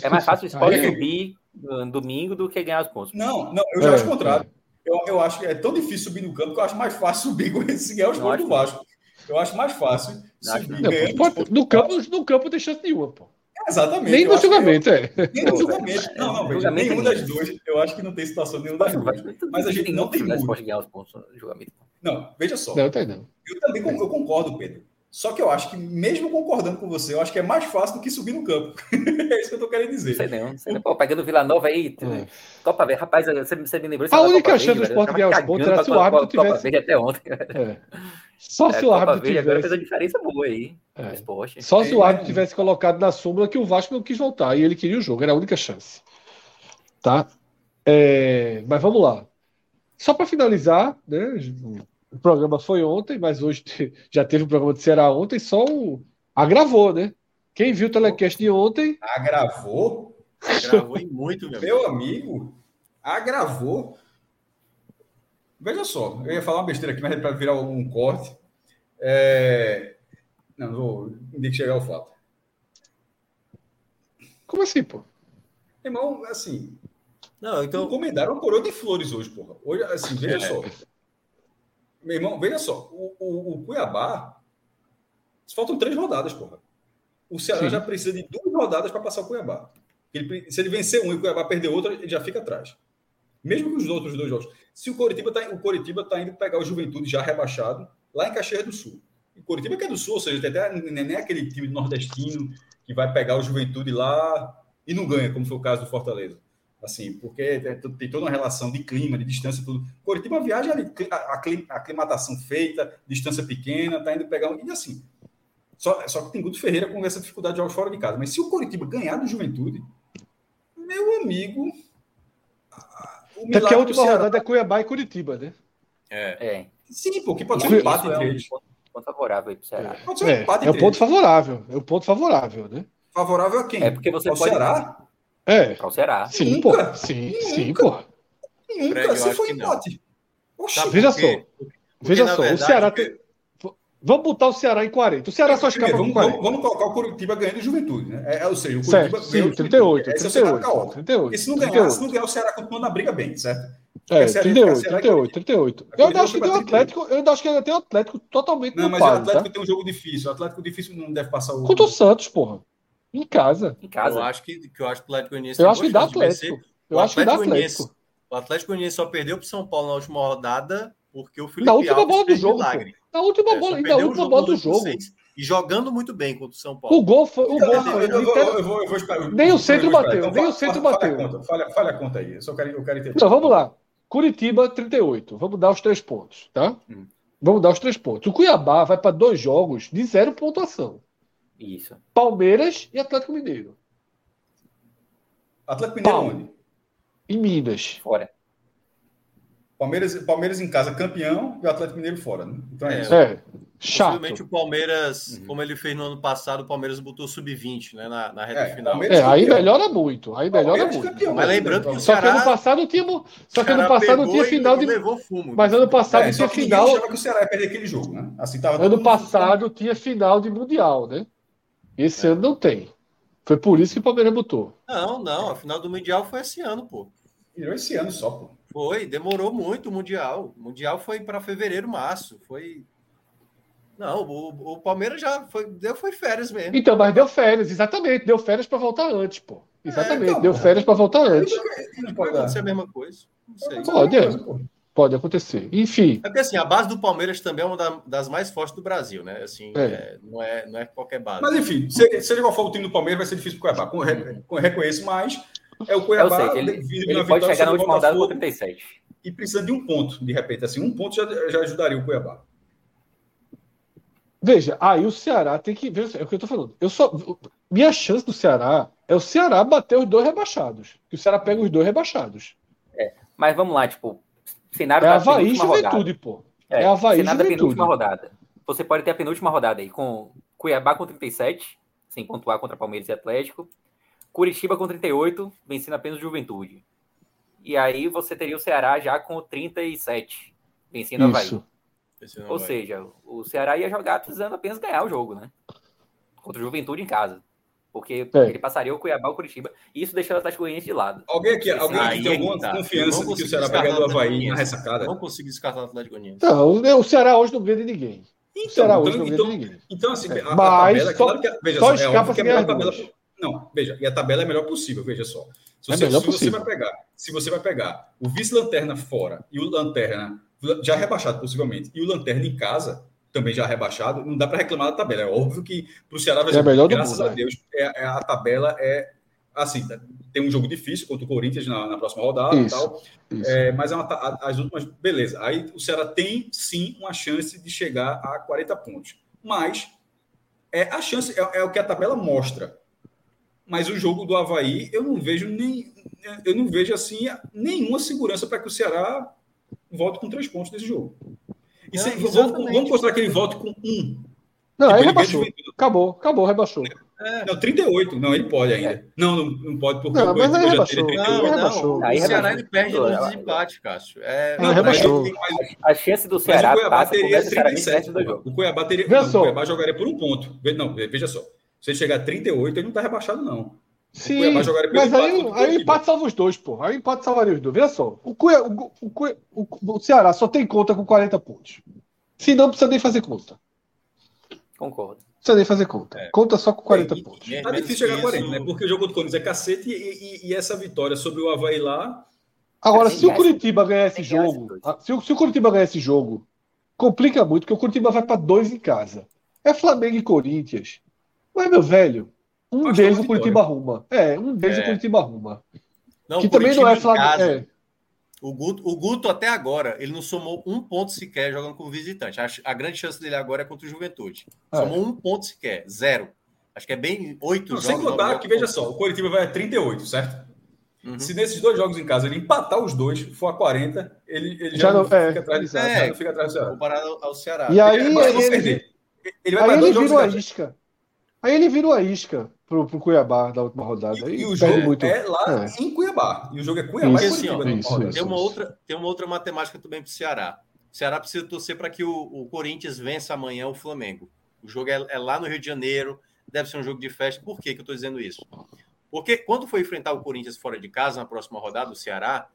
é mais fácil o esporte subir no domingo do que ganhar os pontos. Não, não, eu já acho o contrário. Eu, eu acho que é tão difícil subir no campo que eu acho mais fácil subir com esse ganhar os pontos do Vasco. Eu acho mais fácil subir. Não, no, campo, no campo não tem chance nenhuma, pô. Exatamente. Nem no julgamento, é. Nem no julgamento. Não, não, veja, nenhum das duas. Eu acho que não tem situação nenhum das duas. Mas a gente não tem muito. Ganhar. Não, veja só. Não, tem não. Eu também eu concordo, Pedro. Só que eu acho que, mesmo concordando com você, eu acho que é mais fácil do que subir no campo. é isso que eu tô querendo dizer. Não sei não. Sei não. Pô, pegando Vila Nova aí, é. Copa Verde. Rapaz, você, você me lembrou. A única chance do esporte ganhar os pontos era se o árbitro tivesse. Copa Verde até ontem. É. Só é, se o árbitro tivesse. Agora fez a diferença boa aí. É. Só se o árbitro tivesse colocado na súmula que o Vasco não quis voltar e ele queria o jogo. Era a única chance. Tá? É... Mas vamos lá. Só para finalizar, né? O programa foi ontem, mas hoje já teve o programa de Ceará ontem, só o... agravou, né? Quem viu o telecast de ontem. Agravou? Agravou e muito, meu, meu amigo. Agravou. Veja só, eu ia falar uma besteira aqui, mas é para virar um corte. É... Não, vou. Tem que chegar ao fato. Como assim, pô? Irmão, assim. Não, então. Encomendaram um coroa de flores hoje, porra. Hoje, assim, veja é. só. Meu irmão, veja só, o, o, o Cuiabá. Faltam três rodadas, porra. O Ceará Sim. já precisa de duas rodadas para passar o Cuiabá. Ele, se ele vencer um e o Cuiabá perder outra, ele já fica atrás. Mesmo que os outros dois jogos. Se o Coritiba está o Coritiba tá indo pegar o Juventude já rebaixado, lá em Caxias do Sul. O Coritiba que é do Sul, ou seja, até nem aquele time nordestino que vai pegar o Juventude lá e não ganha, como foi o caso do Fortaleza assim, porque é, tem toda uma relação de clima, de distância, tudo. Curitiba viaja ali, a aclimatação feita, distância pequena, tá indo pegar um. E assim, só, só que tem Guto Ferreira com essa dificuldade de jogos fora de casa. Mas se o Coritiba ganhar do Juventude, meu amigo, O Até porque a última Ceará- rodada é Cuiabá e Curitiba, né? É. É, Sim, pô, que pode ser um empate isso é entre um eles. ponto, ponto favorável aí pro Ceará. Pode ser um É, empate é o entre ponto eles. favorável. É o ponto favorável, né? Favorável a quem? É porque você Ao pode- Ceará? É. O Ceará. Sim, Nunca. pô. Sim, sim, Nunca. pô. Nunca, Fred, se foi empate. Oxi. Sabe Veja só. Veja na só, o verdade, Ceará porque- tem. Vamos botar o Ceará em 40. O Ceará só escapa Primeiro, com vamos, 40. vamos, vamos colocar o Curitiba ganhando o Juventude, né? É, é, ou seja, o Curitiba Certo, ganhou sim, o Juventude. 38, Esse é o cenário 38, caótico. 38. Porque se não ganhar, 38. se não ganhar, o Ceará continua na briga bem, certo? É, Porque Ceará- 38, Ceará- 38, 38. A Eu ainda acho que tem o Atlético, eu ainda acho que ainda tem o Atlético totalmente Não, mas o páreo, Atlético tá? tem um jogo difícil. O Atlético difícil não deve passar o. Contra o Santos, porra. Em casa. Em Eu casa. acho que, que eu acho que o Atlético Goianiense Eu acho que dá. Atlético. Eu O acho que dá Atlético. O Atlético Goianiense só perdeu para São Paulo na última rodada porque o Felipe Na última Alves bola do fez jogo, milagre. Na última É, bola, na o última bola do jogo. seis E jogando muito bem contra o São O Paulo. gol foi. O Eu, gol eu, foi. eu, eu, eu eu. Nem o eu centro vou esperar. bateu, Então, nem o fa- centro bateu. Falha a conta, aí. Eu só quero, eu quero entender. Não, vamos lá. Curitiba, 38. Vamos dar os três pontos, tá? Hum. Vamos dar os três pontos. O Cuiabá vai para dois jogos de zero pontuação. Isso. Palmeiras e Atlético Mineiro. Atlético Mineiro Pau. onde? Em Minas. Fora. Palmeiras, Palmeiras em casa campeão e o Atlético Mineiro fora. Né? Então é, É. isso. É. Chato. Possivelmente o Palmeiras, Uhum. como ele fez no ano passado, o Palmeiras botou sub-20 né, na, na reta É, final. É, aí melhora muito. Aí melhora Palmeiras muito. campeão, Mas né? lembrando que o Só que Ceará, ano passado tinha. Só que o ano Ceará passado tinha final de. levou fumo. Mas ano passado É, tinha final. achava que o Ceará ia perder aquele jogo, né? Assim, tava Ano mundo- passado tinha final de Mundial, né? Esse ano não tem. Foi por isso que o Palmeiras botou. Não, não, a final do Mundial foi esse ano, pô. Virou esse ano só, pô. Foi, demorou muito o Mundial. O Mundial foi para fevereiro, março. Foi. Não, o, o Palmeiras já foi, deu foi férias mesmo. Então, mas deu férias, exatamente. Deu férias para voltar antes, pô. Exatamente, então, deu férias para voltar antes. Não Pode acontecer a mesma coisa. Não sei. Pode, é. Pode acontecer. Enfim, É porque assim, a base do Palmeiras também é uma da- das mais fortes do Brasil, né? Assim, É. é, não, é, não é qualquer base. Mas enfim, seja, qual for o time do Palmeiras, vai ser difícil pro Cuiabá. Com, re- com, reconheço, mas é o É, Cuiabá. ele, vindo de ele uma pode vitória chegar na o última rodada com Botafogo 37. E precisa de um ponto, de repente. Assim, um ponto já, já ajudaria o Cuiabá. veja, aí o Ceará tem que ver. É o que eu tô falando. Eu só, minha chance do Ceará é o Ceará bater os dois rebaixados. Que o Ceará pega os dois rebaixados. Mas vamos lá, tipo, cenário É da Havaí e. Juventude, pô. É, É Havaí e cenário da penúltima rodada. Você pode ter a penúltima rodada aí com Cuiabá com 37, sem pontuar contra Palmeiras e Atlético. Curitiba com 38, vencendo apenas o Juventude. E aí você teria o Ceará já com 37, vencendo o Havaí. Isso. Não Ou seja, o Ceará ia jogar precisando apenas ganhar o jogo, né? Contra o Juventude em casa. Porque É. ele passaria o Cuiabá ou o Curitiba. E isso deixando o Atlético Goianiense de lado. Alguém aqui, alguém aqui tem é alguma tá. confiança Não de que o Ceará ganhar do Havaí na ressacada? Não consegui descartar o Atlético Goianiense. Não, o Ceará hoje não ganha de ninguém. O Ceará Então, hoje não então, ganha então, de ninguém. então, assim, a, a Mas tabela, é só- claro que, veja só só, é escapa óbvio que se a melhor tabela. Não, veja, e a tabela é a melhor possível, veja só. Se É você, melhor se você vai pegar, se você vai pegar o vice-lanterna fora e o lanterna já rebaixado possivelmente e o lanterna em casa também já rebaixado, não dá para reclamar da tabela. É óbvio que para o Ceará vai É melhor do graças mundo, a é. Deus, é, é- a tabela é assim, tem um jogo difícil contra o Corinthians na, na próxima rodada e Isso. tal. Isso. É, mas é uma as últimas, beleza. Aí o Ceará tem sim uma chance de chegar a 40 pontos. Mas é a chance, é, é o que a tabela mostra. Mas o jogo do Havaí, eu não vejo nem. Eu não vejo assim nenhuma segurança para que o Ceará volte com três pontos nesse jogo. E Não, sem- vamos, vamos considerar que ele volte com um. Não, Tipo, aí rebaixou. Acabou, acabou, rebaixou. Não, 38. Não, ele pode ainda. Não, não, não pode, porque Não, o mas aí rebaixou. teria Não, 38. não. rebaixou. Aí o Ceará rebaixou. ele perde Não, no não. desempate, Cássio. É, Não, Não, mas, rebaixou. mas- A chance do Mas Ceará o Cuiabá teria necessariamente 37. do jogo. O Cuiabá teria. Não, o Cuiabá jogaria por um ponto. Não, veja só. Se ele chegar a 38, ele não está rebaixado, não. Sim, Cuiabá mas aí, o aí empate salva os dois, pô. Aí o empate salvaria os dois. Veja só, o, Cuia, o, o, o, o Ceará só tem conta com 40 pontos. Se não, precisa nem fazer conta. Concordo. Não precisa nem fazer conta. É. Conta só com 40 E- pontos. e- Tá difícil chegar a que 40, isso- né? Porque o jogo contra o Corinthians é cacete e, e- e essa vitória sobre o Havaí lá. Agora, Tem se o que Curitiba ganhar esse ganhar jogo, ah, se o, se o Curitiba ganhar esse jogo, complica muito, porque o Curitiba vai para dois em casa. É Flamengo e Corinthians. Mas, meu velho, um deles o Curitiba arruma. É, um deles É. o Curitiba arruma. Não, que o também não é Flamengo. É. O Guto, o Guto, até agora, ele não somou um ponto sequer jogando como visitante. A, a grande chance dele agora é contra o Juventude. É. Somou um ponto sequer, zero. Acho que é bem oito Não, jogos. sem contar jogos. que, veja só, o Coritiba vai a 38, certo? Uhum. Se nesses dois jogos em casa ele empatar os dois, for a 40, ele, ele já, já não, fica, é, atrás do Ceará, é, não fica atrás do Ceará. Comparado ao Ceará. E aí ele, ele, ele, vai aí ele virou a isca. Aí ele virou a isca pro, pro Cuiabá da última rodada. E, e o jogo muito... é lá é. em Cuiabá. E o jogo é Cuiabá isso, e Curitiba. Isso, isso, tem, uma outra, tem uma outra matemática também pro Ceará. O Ceará precisa torcer para que o, o, Corinthians vença amanhã o Flamengo. O jogo é, é, lá no Rio de Janeiro, deve ser um jogo de festa. Por que, que eu estou dizendo isso? Porque quando for enfrentar o Corinthians fora de casa, na próxima rodada, o Ceará,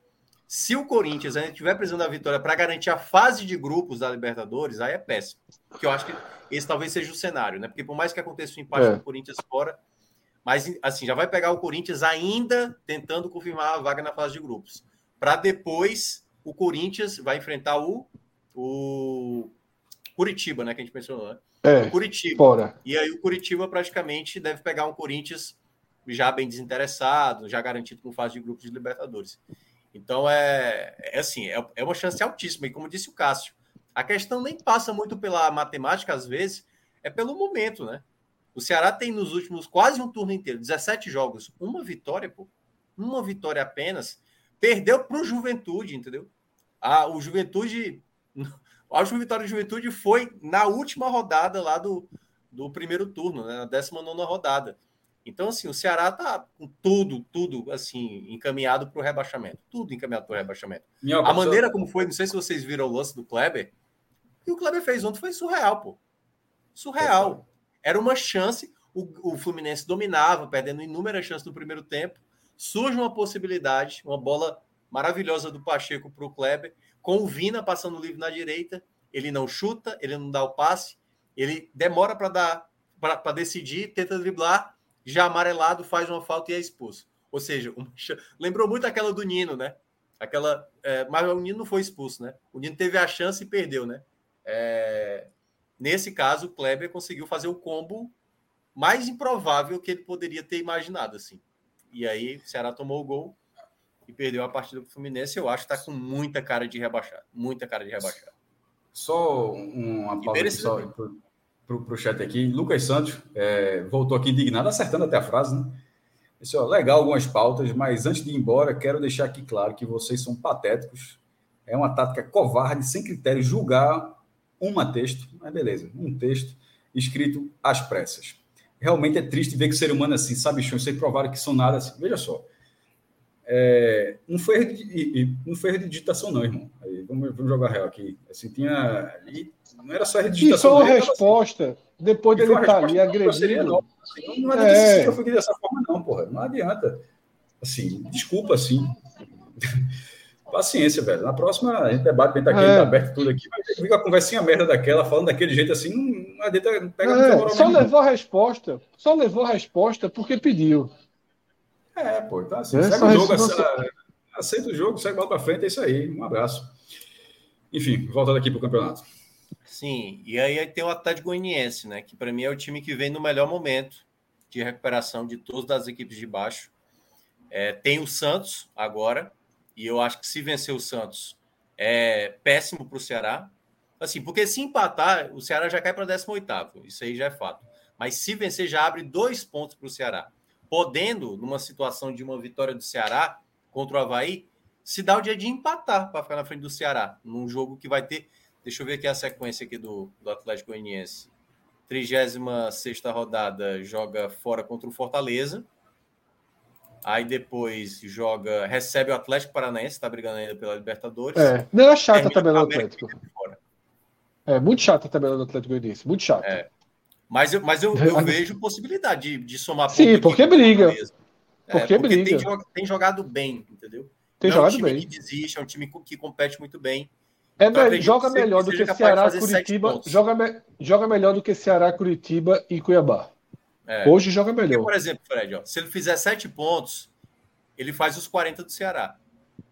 se o Corinthians ainda estiver precisando da vitória para garantir a fase de grupos da Libertadores, aí é péssimo. Que eu acho que esse talvez seja o cenário, né? Porque por mais que aconteça o um empate é. do Corinthians fora, mas assim, já vai pegar o Corinthians ainda tentando confirmar a vaga na fase de grupos. Para depois o Corinthians vai enfrentar o, o Curitiba, né? Que a gente mencionou, né? É, o Curitiba. Fora. E aí o Curitiba praticamente deve pegar um Corinthians já bem desinteressado, já garantido com fase de grupos de Libertadores. Então é, é assim, é, é uma chance altíssima. E como disse o Cássio, a questão nem passa muito pela matemática, às vezes, é pelo momento, né? O Ceará tem nos últimos quase um turno inteiro, 17 jogos, uma vitória, pô. Uma vitória apenas. Perdeu para o Juventude, entendeu? Ah, o Juventude. A última vitória do Juventude foi na última rodada lá do, do primeiro turno, né? na 19 rodada. Então, assim, o Ceará tá com tudo, tudo, assim, encaminhado para o rebaixamento. Tudo encaminhado para o rebaixamento. A maneira como foi, não sei se vocês viram o lance do Kleber, o que o Kleber fez ontem foi surreal, pô. Surreal. Era uma chance, o, o Fluminense dominava, perdendo inúmeras chances no primeiro tempo. Surge uma possibilidade, uma bola maravilhosa do Pacheco para o Kleber, com o Vina passando livre na direita. Ele não chuta, ele não dá o passe, ele demora para dar para decidir, tenta driblar já amarelado, faz uma falta e é expulso. Ou seja, lembrou muito aquela do Nino, né? Aquela, é... mas o Nino não foi expulso, né? O Nino teve a chance e perdeu, né? É... Nesse caso, o Kleber conseguiu fazer o combo mais improvável que ele poderia ter imaginado, assim. E aí, o Ceará tomou o gol e perdeu a partida para o Fluminense. Eu acho que está com muita cara de rebaixar, muita cara de rebaixar. Só uma pausa para o chat aqui. Lucas Santos é, voltou aqui indignado, acertando até a frase, né? Disse, ó, legal algumas pautas, mas antes de ir embora, quero deixar aqui claro que vocês são patéticos. É uma tática covarde, sem critério, julgar um texto, mas beleza, um texto escrito às pressas. Realmente é triste ver que o ser humano assim, sabe, vocês provaram que são nada assim. Veja só, é, não, foi erro de, não foi erro de digitação, não, irmão. Aí, vamos, vamos jogar real aqui. Assim, tinha. Não era só erro de digitação. E só a resposta, assim, depois dele estar tá ali agredindo. Não, assim, não adianta é. eu fui dessa forma, não, porra. Não adianta. Assim, desculpa, assim. Paciência, velho. Na próxima, a gente debate, bem tá aqui, é. tá aberto tudo aqui, mas fica a conversinha merda daquela, falando daquele jeito assim, não adianta. Pega é, só levou a resposta, só levou a resposta porque pediu. É, pô, então assim, segue o jogo, você... aceita o jogo, segue bola para frente, é isso aí. Um abraço. Enfim, voltando aqui para o campeonato. Sim, e aí tem o Atlético Goianiense, né? Que para mim é o time que vem no melhor momento de recuperação de todas as equipes de baixo. É, tem o Santos agora, e eu acho que se vencer o Santos é péssimo para o Ceará. Assim, porque se empatar, o Ceará já cai para 18. Isso aí já é fato. Mas se vencer, já abre dois pontos para o Ceará podendo, numa situação de uma vitória do Ceará contra o Havaí, se dá o dia de empatar para ficar na frente do Ceará, num jogo que vai ter. Deixa eu ver aqui a sequência aqui do, do Atlético Goianiense. 36 rodada joga fora contra o Fortaleza. Aí depois joga, recebe o Atlético Paranaense, está brigando ainda pela Libertadores. É, não é chata a tabela do Atlético. É muito chata a tabela do Atlético Goianiense, muito chata. É. Mas eu, mas eu, eu vejo possibilidade de, de somar Sim, porque briga. É, porque, porque briga. Tem, tem, jogado bem, entendeu? Tem Não jogado é um time bem. que desiste, é um time que compete muito bem. É, então, joga melhor do que Ceará, Curitiba. Joga, joga melhor do que Ceará, Curitiba e Cuiabá. É. Hoje joga melhor. Porque, por exemplo, Fred, ó, se ele fizer sete pontos, ele faz os 40 do Ceará,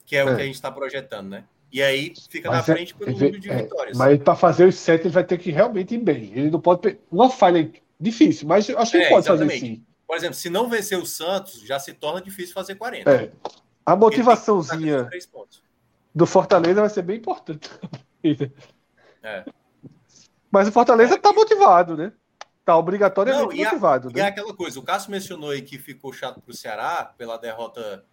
que é, é. o que a gente está projetando, né? E aí fica mas na é, frente pelo número de é, vitórias. Mas para fazer os sete, ele vai ter que realmente ir bem. Ele não pode. Uma falha difícil, mas acho que ele é, pode exatamente. fazer sim. Por exemplo, se não vencer o Santos, já se torna difícil fazer 40. É. A motivaçãozinha do Fortaleza vai ser bem importante. É. Mas o Fortaleza está motivado, né? Está obrigatoriamente não, motivado. A, né? E é aquela coisa, o Cássio mencionou aí que ficou chato para o Ceará pela derrota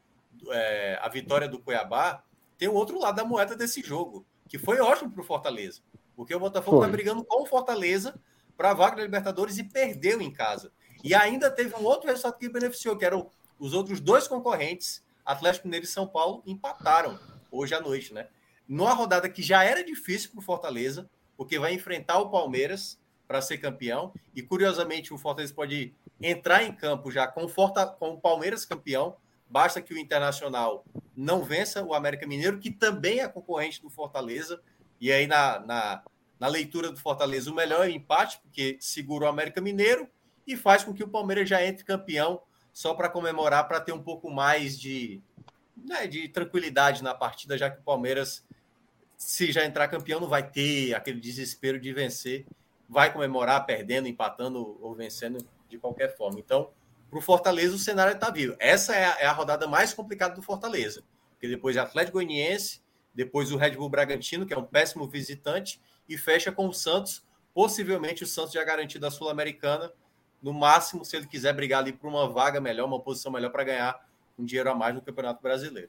é, a vitória do Cuiabá, tem o outro lado da moeda desse jogo, que foi ótimo para o Fortaleza. Porque o Botafogo está brigando com o Fortaleza para a vaga da Libertadores e perdeu em casa. E ainda teve um outro resultado que beneficiou, que eram os outros dois concorrentes, Atlético Mineiro e São Paulo, empataram hoje à noite, né? Numa rodada que já era difícil para o Fortaleza, porque vai enfrentar o Palmeiras para ser campeão. E curiosamente, o Fortaleza pode entrar em campo já com, Forta, com o Palmeiras campeão. Basta que o Internacional não vença o América Mineiro, que também é concorrente do Fortaleza. E aí, na, na, na leitura do Fortaleza, o melhor é o empate, porque segura o América Mineiro e faz com que o Palmeiras já entre campeão só para comemorar, para ter um pouco mais de, né, de tranquilidade na partida, já que o Palmeiras, se já entrar campeão, não vai ter aquele desespero de vencer, vai comemorar perdendo, empatando ou vencendo de qualquer forma. Então, para o Fortaleza, o cenário está vivo. Essa é a, é a, rodada mais complicada do Fortaleza, porque depois é Atlético Goianiense, depois o Red Bull Bragantino, que é um péssimo visitante, e fecha com o Santos. Possivelmente o Santos já garantido a Sul-Americana. No máximo, se ele quiser brigar ali por uma vaga melhor, uma posição melhor para ganhar um dinheiro a mais no Campeonato Brasileiro.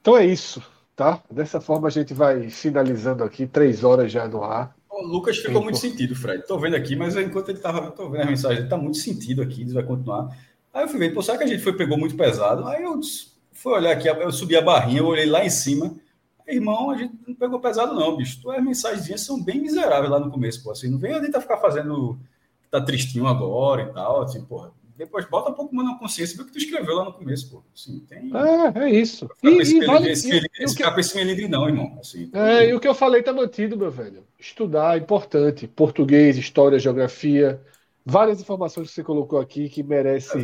Então é isso, tá? Dessa forma a gente vai finalizando aqui, três horas já no ar. O Lucas ficou muito sentido, Fred. Estou vendo aqui, mas enquanto ele estava. Estou vendo a mensagem, ele está muito sentido aqui, ele vai continuar. Aí eu fui ver, pô, será que a gente foi, pegou muito pesado? Aí eu fui olhar aqui, eu subi a barrinha, eu olhei lá em cima. Irmão, a gente não pegou pesado, não, bicho. As mensagens são bem miseráveis lá no começo, pô. Assim, não vem a gente ficar fazendo. tá tristinho agora e tal. Assim, porra depois bota um pouco mais na consciência do que tu escreveu lá no começo, pô. Assim, tem... É, é isso. E, esse, e vale, esse, e, esse que... livre, não, irmão. Assim, é, e o que eu falei tá mantido, meu velho. Estudar é importante. Português, história, geografia. Várias informações que você colocou aqui que merece.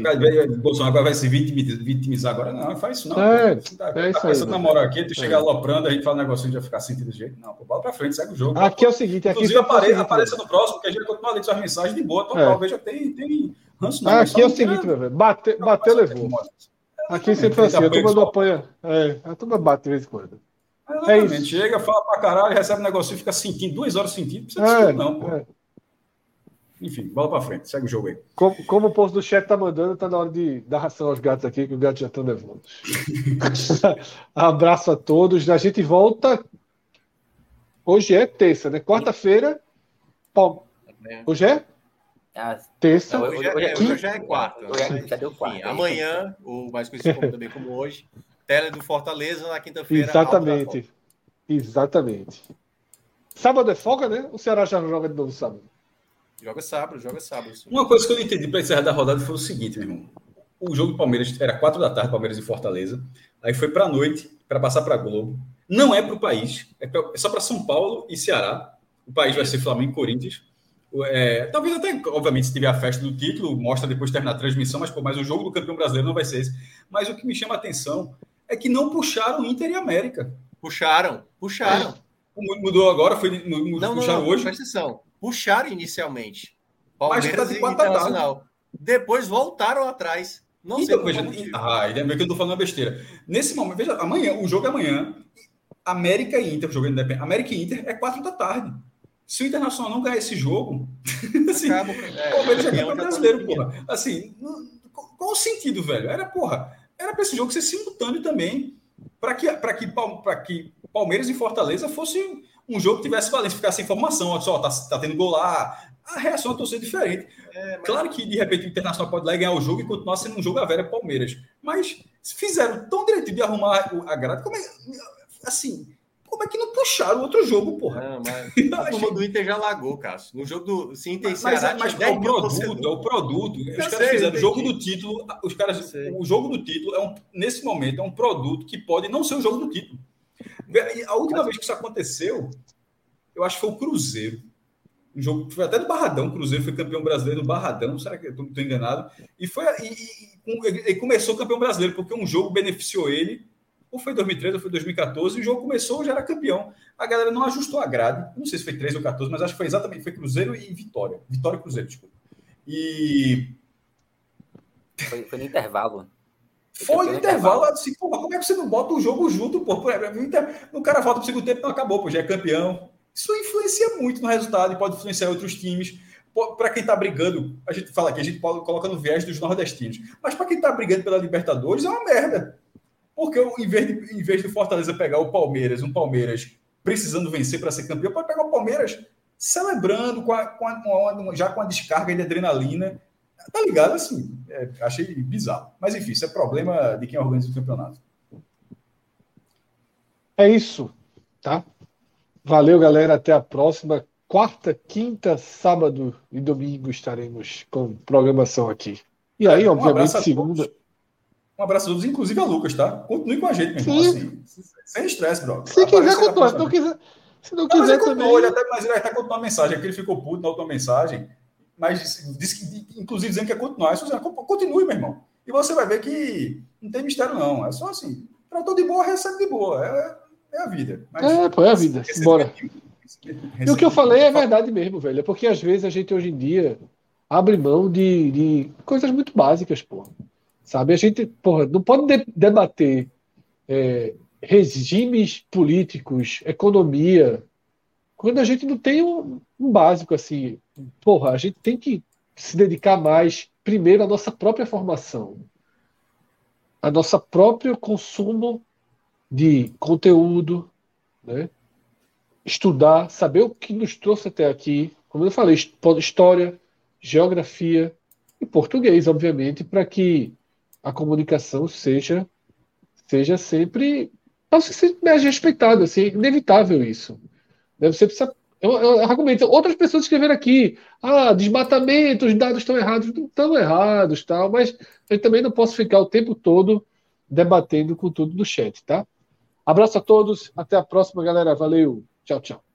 Bolsonaro agora vai se vitimizar agora? Não, não faz isso, não. É, tá, é isso tá aí. na moral aqui, tu é. chega aloprando, a gente fala um negocinho de ficar sentindo de jeito. Não, pô, bola pra frente, segue o jogo. Aqui é o seguinte, aqui. Inclusive, apareça, apareça no próximo, que a gente continua lendo suas mensagens de boa, total. É. Veja, tem, tem Ranço não, aqui é o seguinte, meu velho. Bater, bater levou. Aqui sempre foi assim, a turma não apanha. É, a turma bate de vez em quando. É isso. Chega, fala pra caralho, recebe um negócio e fica sentindo, duas horas sentindo. Não precisa é, não, pô. É. Enfim, bola pra frente, segue o jogo aí. Como, como o posto do chat tá mandando, tá na hora de dar ração aos gatos aqui, que os gatos já estão nervosos. Abraço a todos. A gente volta. Hoje é terça, né? Quarta-feira. Hoje é? Ah, Terça. Não, hoje, hoje, hoje, já é quarta. Já deu quarta. Enfim, amanhã, ou mais conhecido como, também como hoje, tele do Fortaleza na quinta-feira. Exatamente. Exatamente. Sábado é folga, né? O Ceará já joga de novo sábado. Joga sábado, joga sábado. Sim. Uma coisa que eu não entendi para encerrar da rodada foi o seguinte, meu irmão. O jogo do Palmeiras era quatro da tarde, Palmeiras e Fortaleza. Aí foi para a noite, para passar para Globo. Não é para o país, é, pra, é só para São Paulo e Ceará. O país vai ser Flamengo e Corinthians. É, talvez até, obviamente, se tiver a festa do título, mostra depois de terminar a transmissão, mas, pô, mas o jogo do campeão brasileiro não vai ser esse. Mas o que me chama a atenção é que não puxaram Inter e América. Puxaram, puxaram. É. Mudou agora, foi não, puxaram não, não, hoje. Presta atenção. Puxaram inicialmente. Palmeiras mas tá de Internacional. Depois voltaram atrás. Não então, sei veja, ah, ainda bem que eu tô falando besteira. Nesse momento, veja, amanhã, o jogo é amanhã. América e Inter, o jogo é América e Inter é quatro da tarde. Se o Internacional não ganhar esse jogo, assim, Acaba, é, o Palmeiras já é brasileiro, porra. Assim, qual o sentido, velho? Era, porra, era para esse jogo ser simultâneo também, para que, para que, para que Palmeiras e Fortaleza fosse um jogo que tivesse valência, ficasse informação, ó, só, tá, tá tendo gol lá, a reação é torcida diferente. É, mas... Claro que de repente o Internacional pode lá e ganhar o jogo e continuar sendo um jogo a vera Palmeiras. Mas fizeram tão direito de arrumar a grade, como é. Assim, como é que não puxaram outro jogo, porra? Não, mas a turma do Inter já lagou, Cássio. No jogo do se Inter mas, Ceará, mas, mas é o produto, é o produto. os caras fizeram o jogo do título. Os caras, o jogo do título é um, nesse momento é um produto que pode não ser o jogo do título. A última mas, vez que isso aconteceu, eu acho que foi o Cruzeiro. Um jogo foi até do Barradão, o Cruzeiro foi campeão brasileiro do Barradão, será que eu estou enganado? E foi e, e, e, começou campeão brasileiro, porque um jogo beneficiou ele ou foi 2013 ou foi 2014, o jogo começou, já era campeão. A galera não ajustou a grade, não sei se foi 13 ou 14, mas acho que foi exatamente, foi Cruzeiro e Vitória. Vitória e Cruzeiro, desculpa. E... Foi, foi no intervalo. Foi no intervalo, assim, porra, como é que você não bota o jogo junto, pô? O cara volta pro segundo tempo, não acabou, pô, já é campeão. Isso influencia muito no resultado e pode influenciar outros times. para quem está brigando, a gente fala que a gente coloca no viés dos nordestinos, mas para quem está brigando pela Libertadores é uma merda. Porque em vez, de, em vez do Fortaleza pegar o Palmeiras, um Palmeiras precisando vencer para ser campeão, pode pegar o Palmeiras celebrando com a, com a, já com a descarga de adrenalina. Tá ligado? Assim, é, achei bizarro. Mas enfim, isso é problema de quem organiza o campeonato. É isso, tá? Valeu, galera. Até a próxima. Quarta, quinta, sábado e domingo estaremos com programação aqui. E aí, um obviamente, segunda. Um abraço a todos, inclusive a Lucas, tá? Continue com a gente, meu irmão. Assim, sem estresse, bro. Se quiser, continua. Se não quiser, se não quiser não, também. Ele até, mas ele até contou uma mensagem aqui, ele ficou puto na última mensagem, mas disse que, inclusive, dizendo que ia continuar. Isso, continue, meu irmão. E você vai ver que não tem mistério, não. É só assim. Tratou de boa, recebe de boa. É, é a vida. Mas, é, pô, é a vida. Bora. E o que eu falei é verdade mesmo, velho. É porque às vezes a gente hoje em dia abre mão de, de coisas muito básicas, pô. Sabe? A gente, porra, não pode de debater é, regimes políticos, economia, quando a gente não tem um, um básico assim. Porra, a gente tem que se dedicar mais, primeiro, à nossa própria formação, a nosso próprio consumo de conteúdo, né? estudar, saber o que nos trouxe até aqui, como eu falei, história, geografia e português, obviamente, para que a comunicação seja seja sempre mais respeitada, assim, é inevitável isso. Você precisa eu, eu argumento. Outras pessoas escreveram aqui, ah, desmatamento, os dados estão errados, não estão errados, tal, mas eu também não posso ficar o tempo todo debatendo com tudo do chat, tá? Abraço a todos, até a próxima, galera. Valeu, tchau, tchau.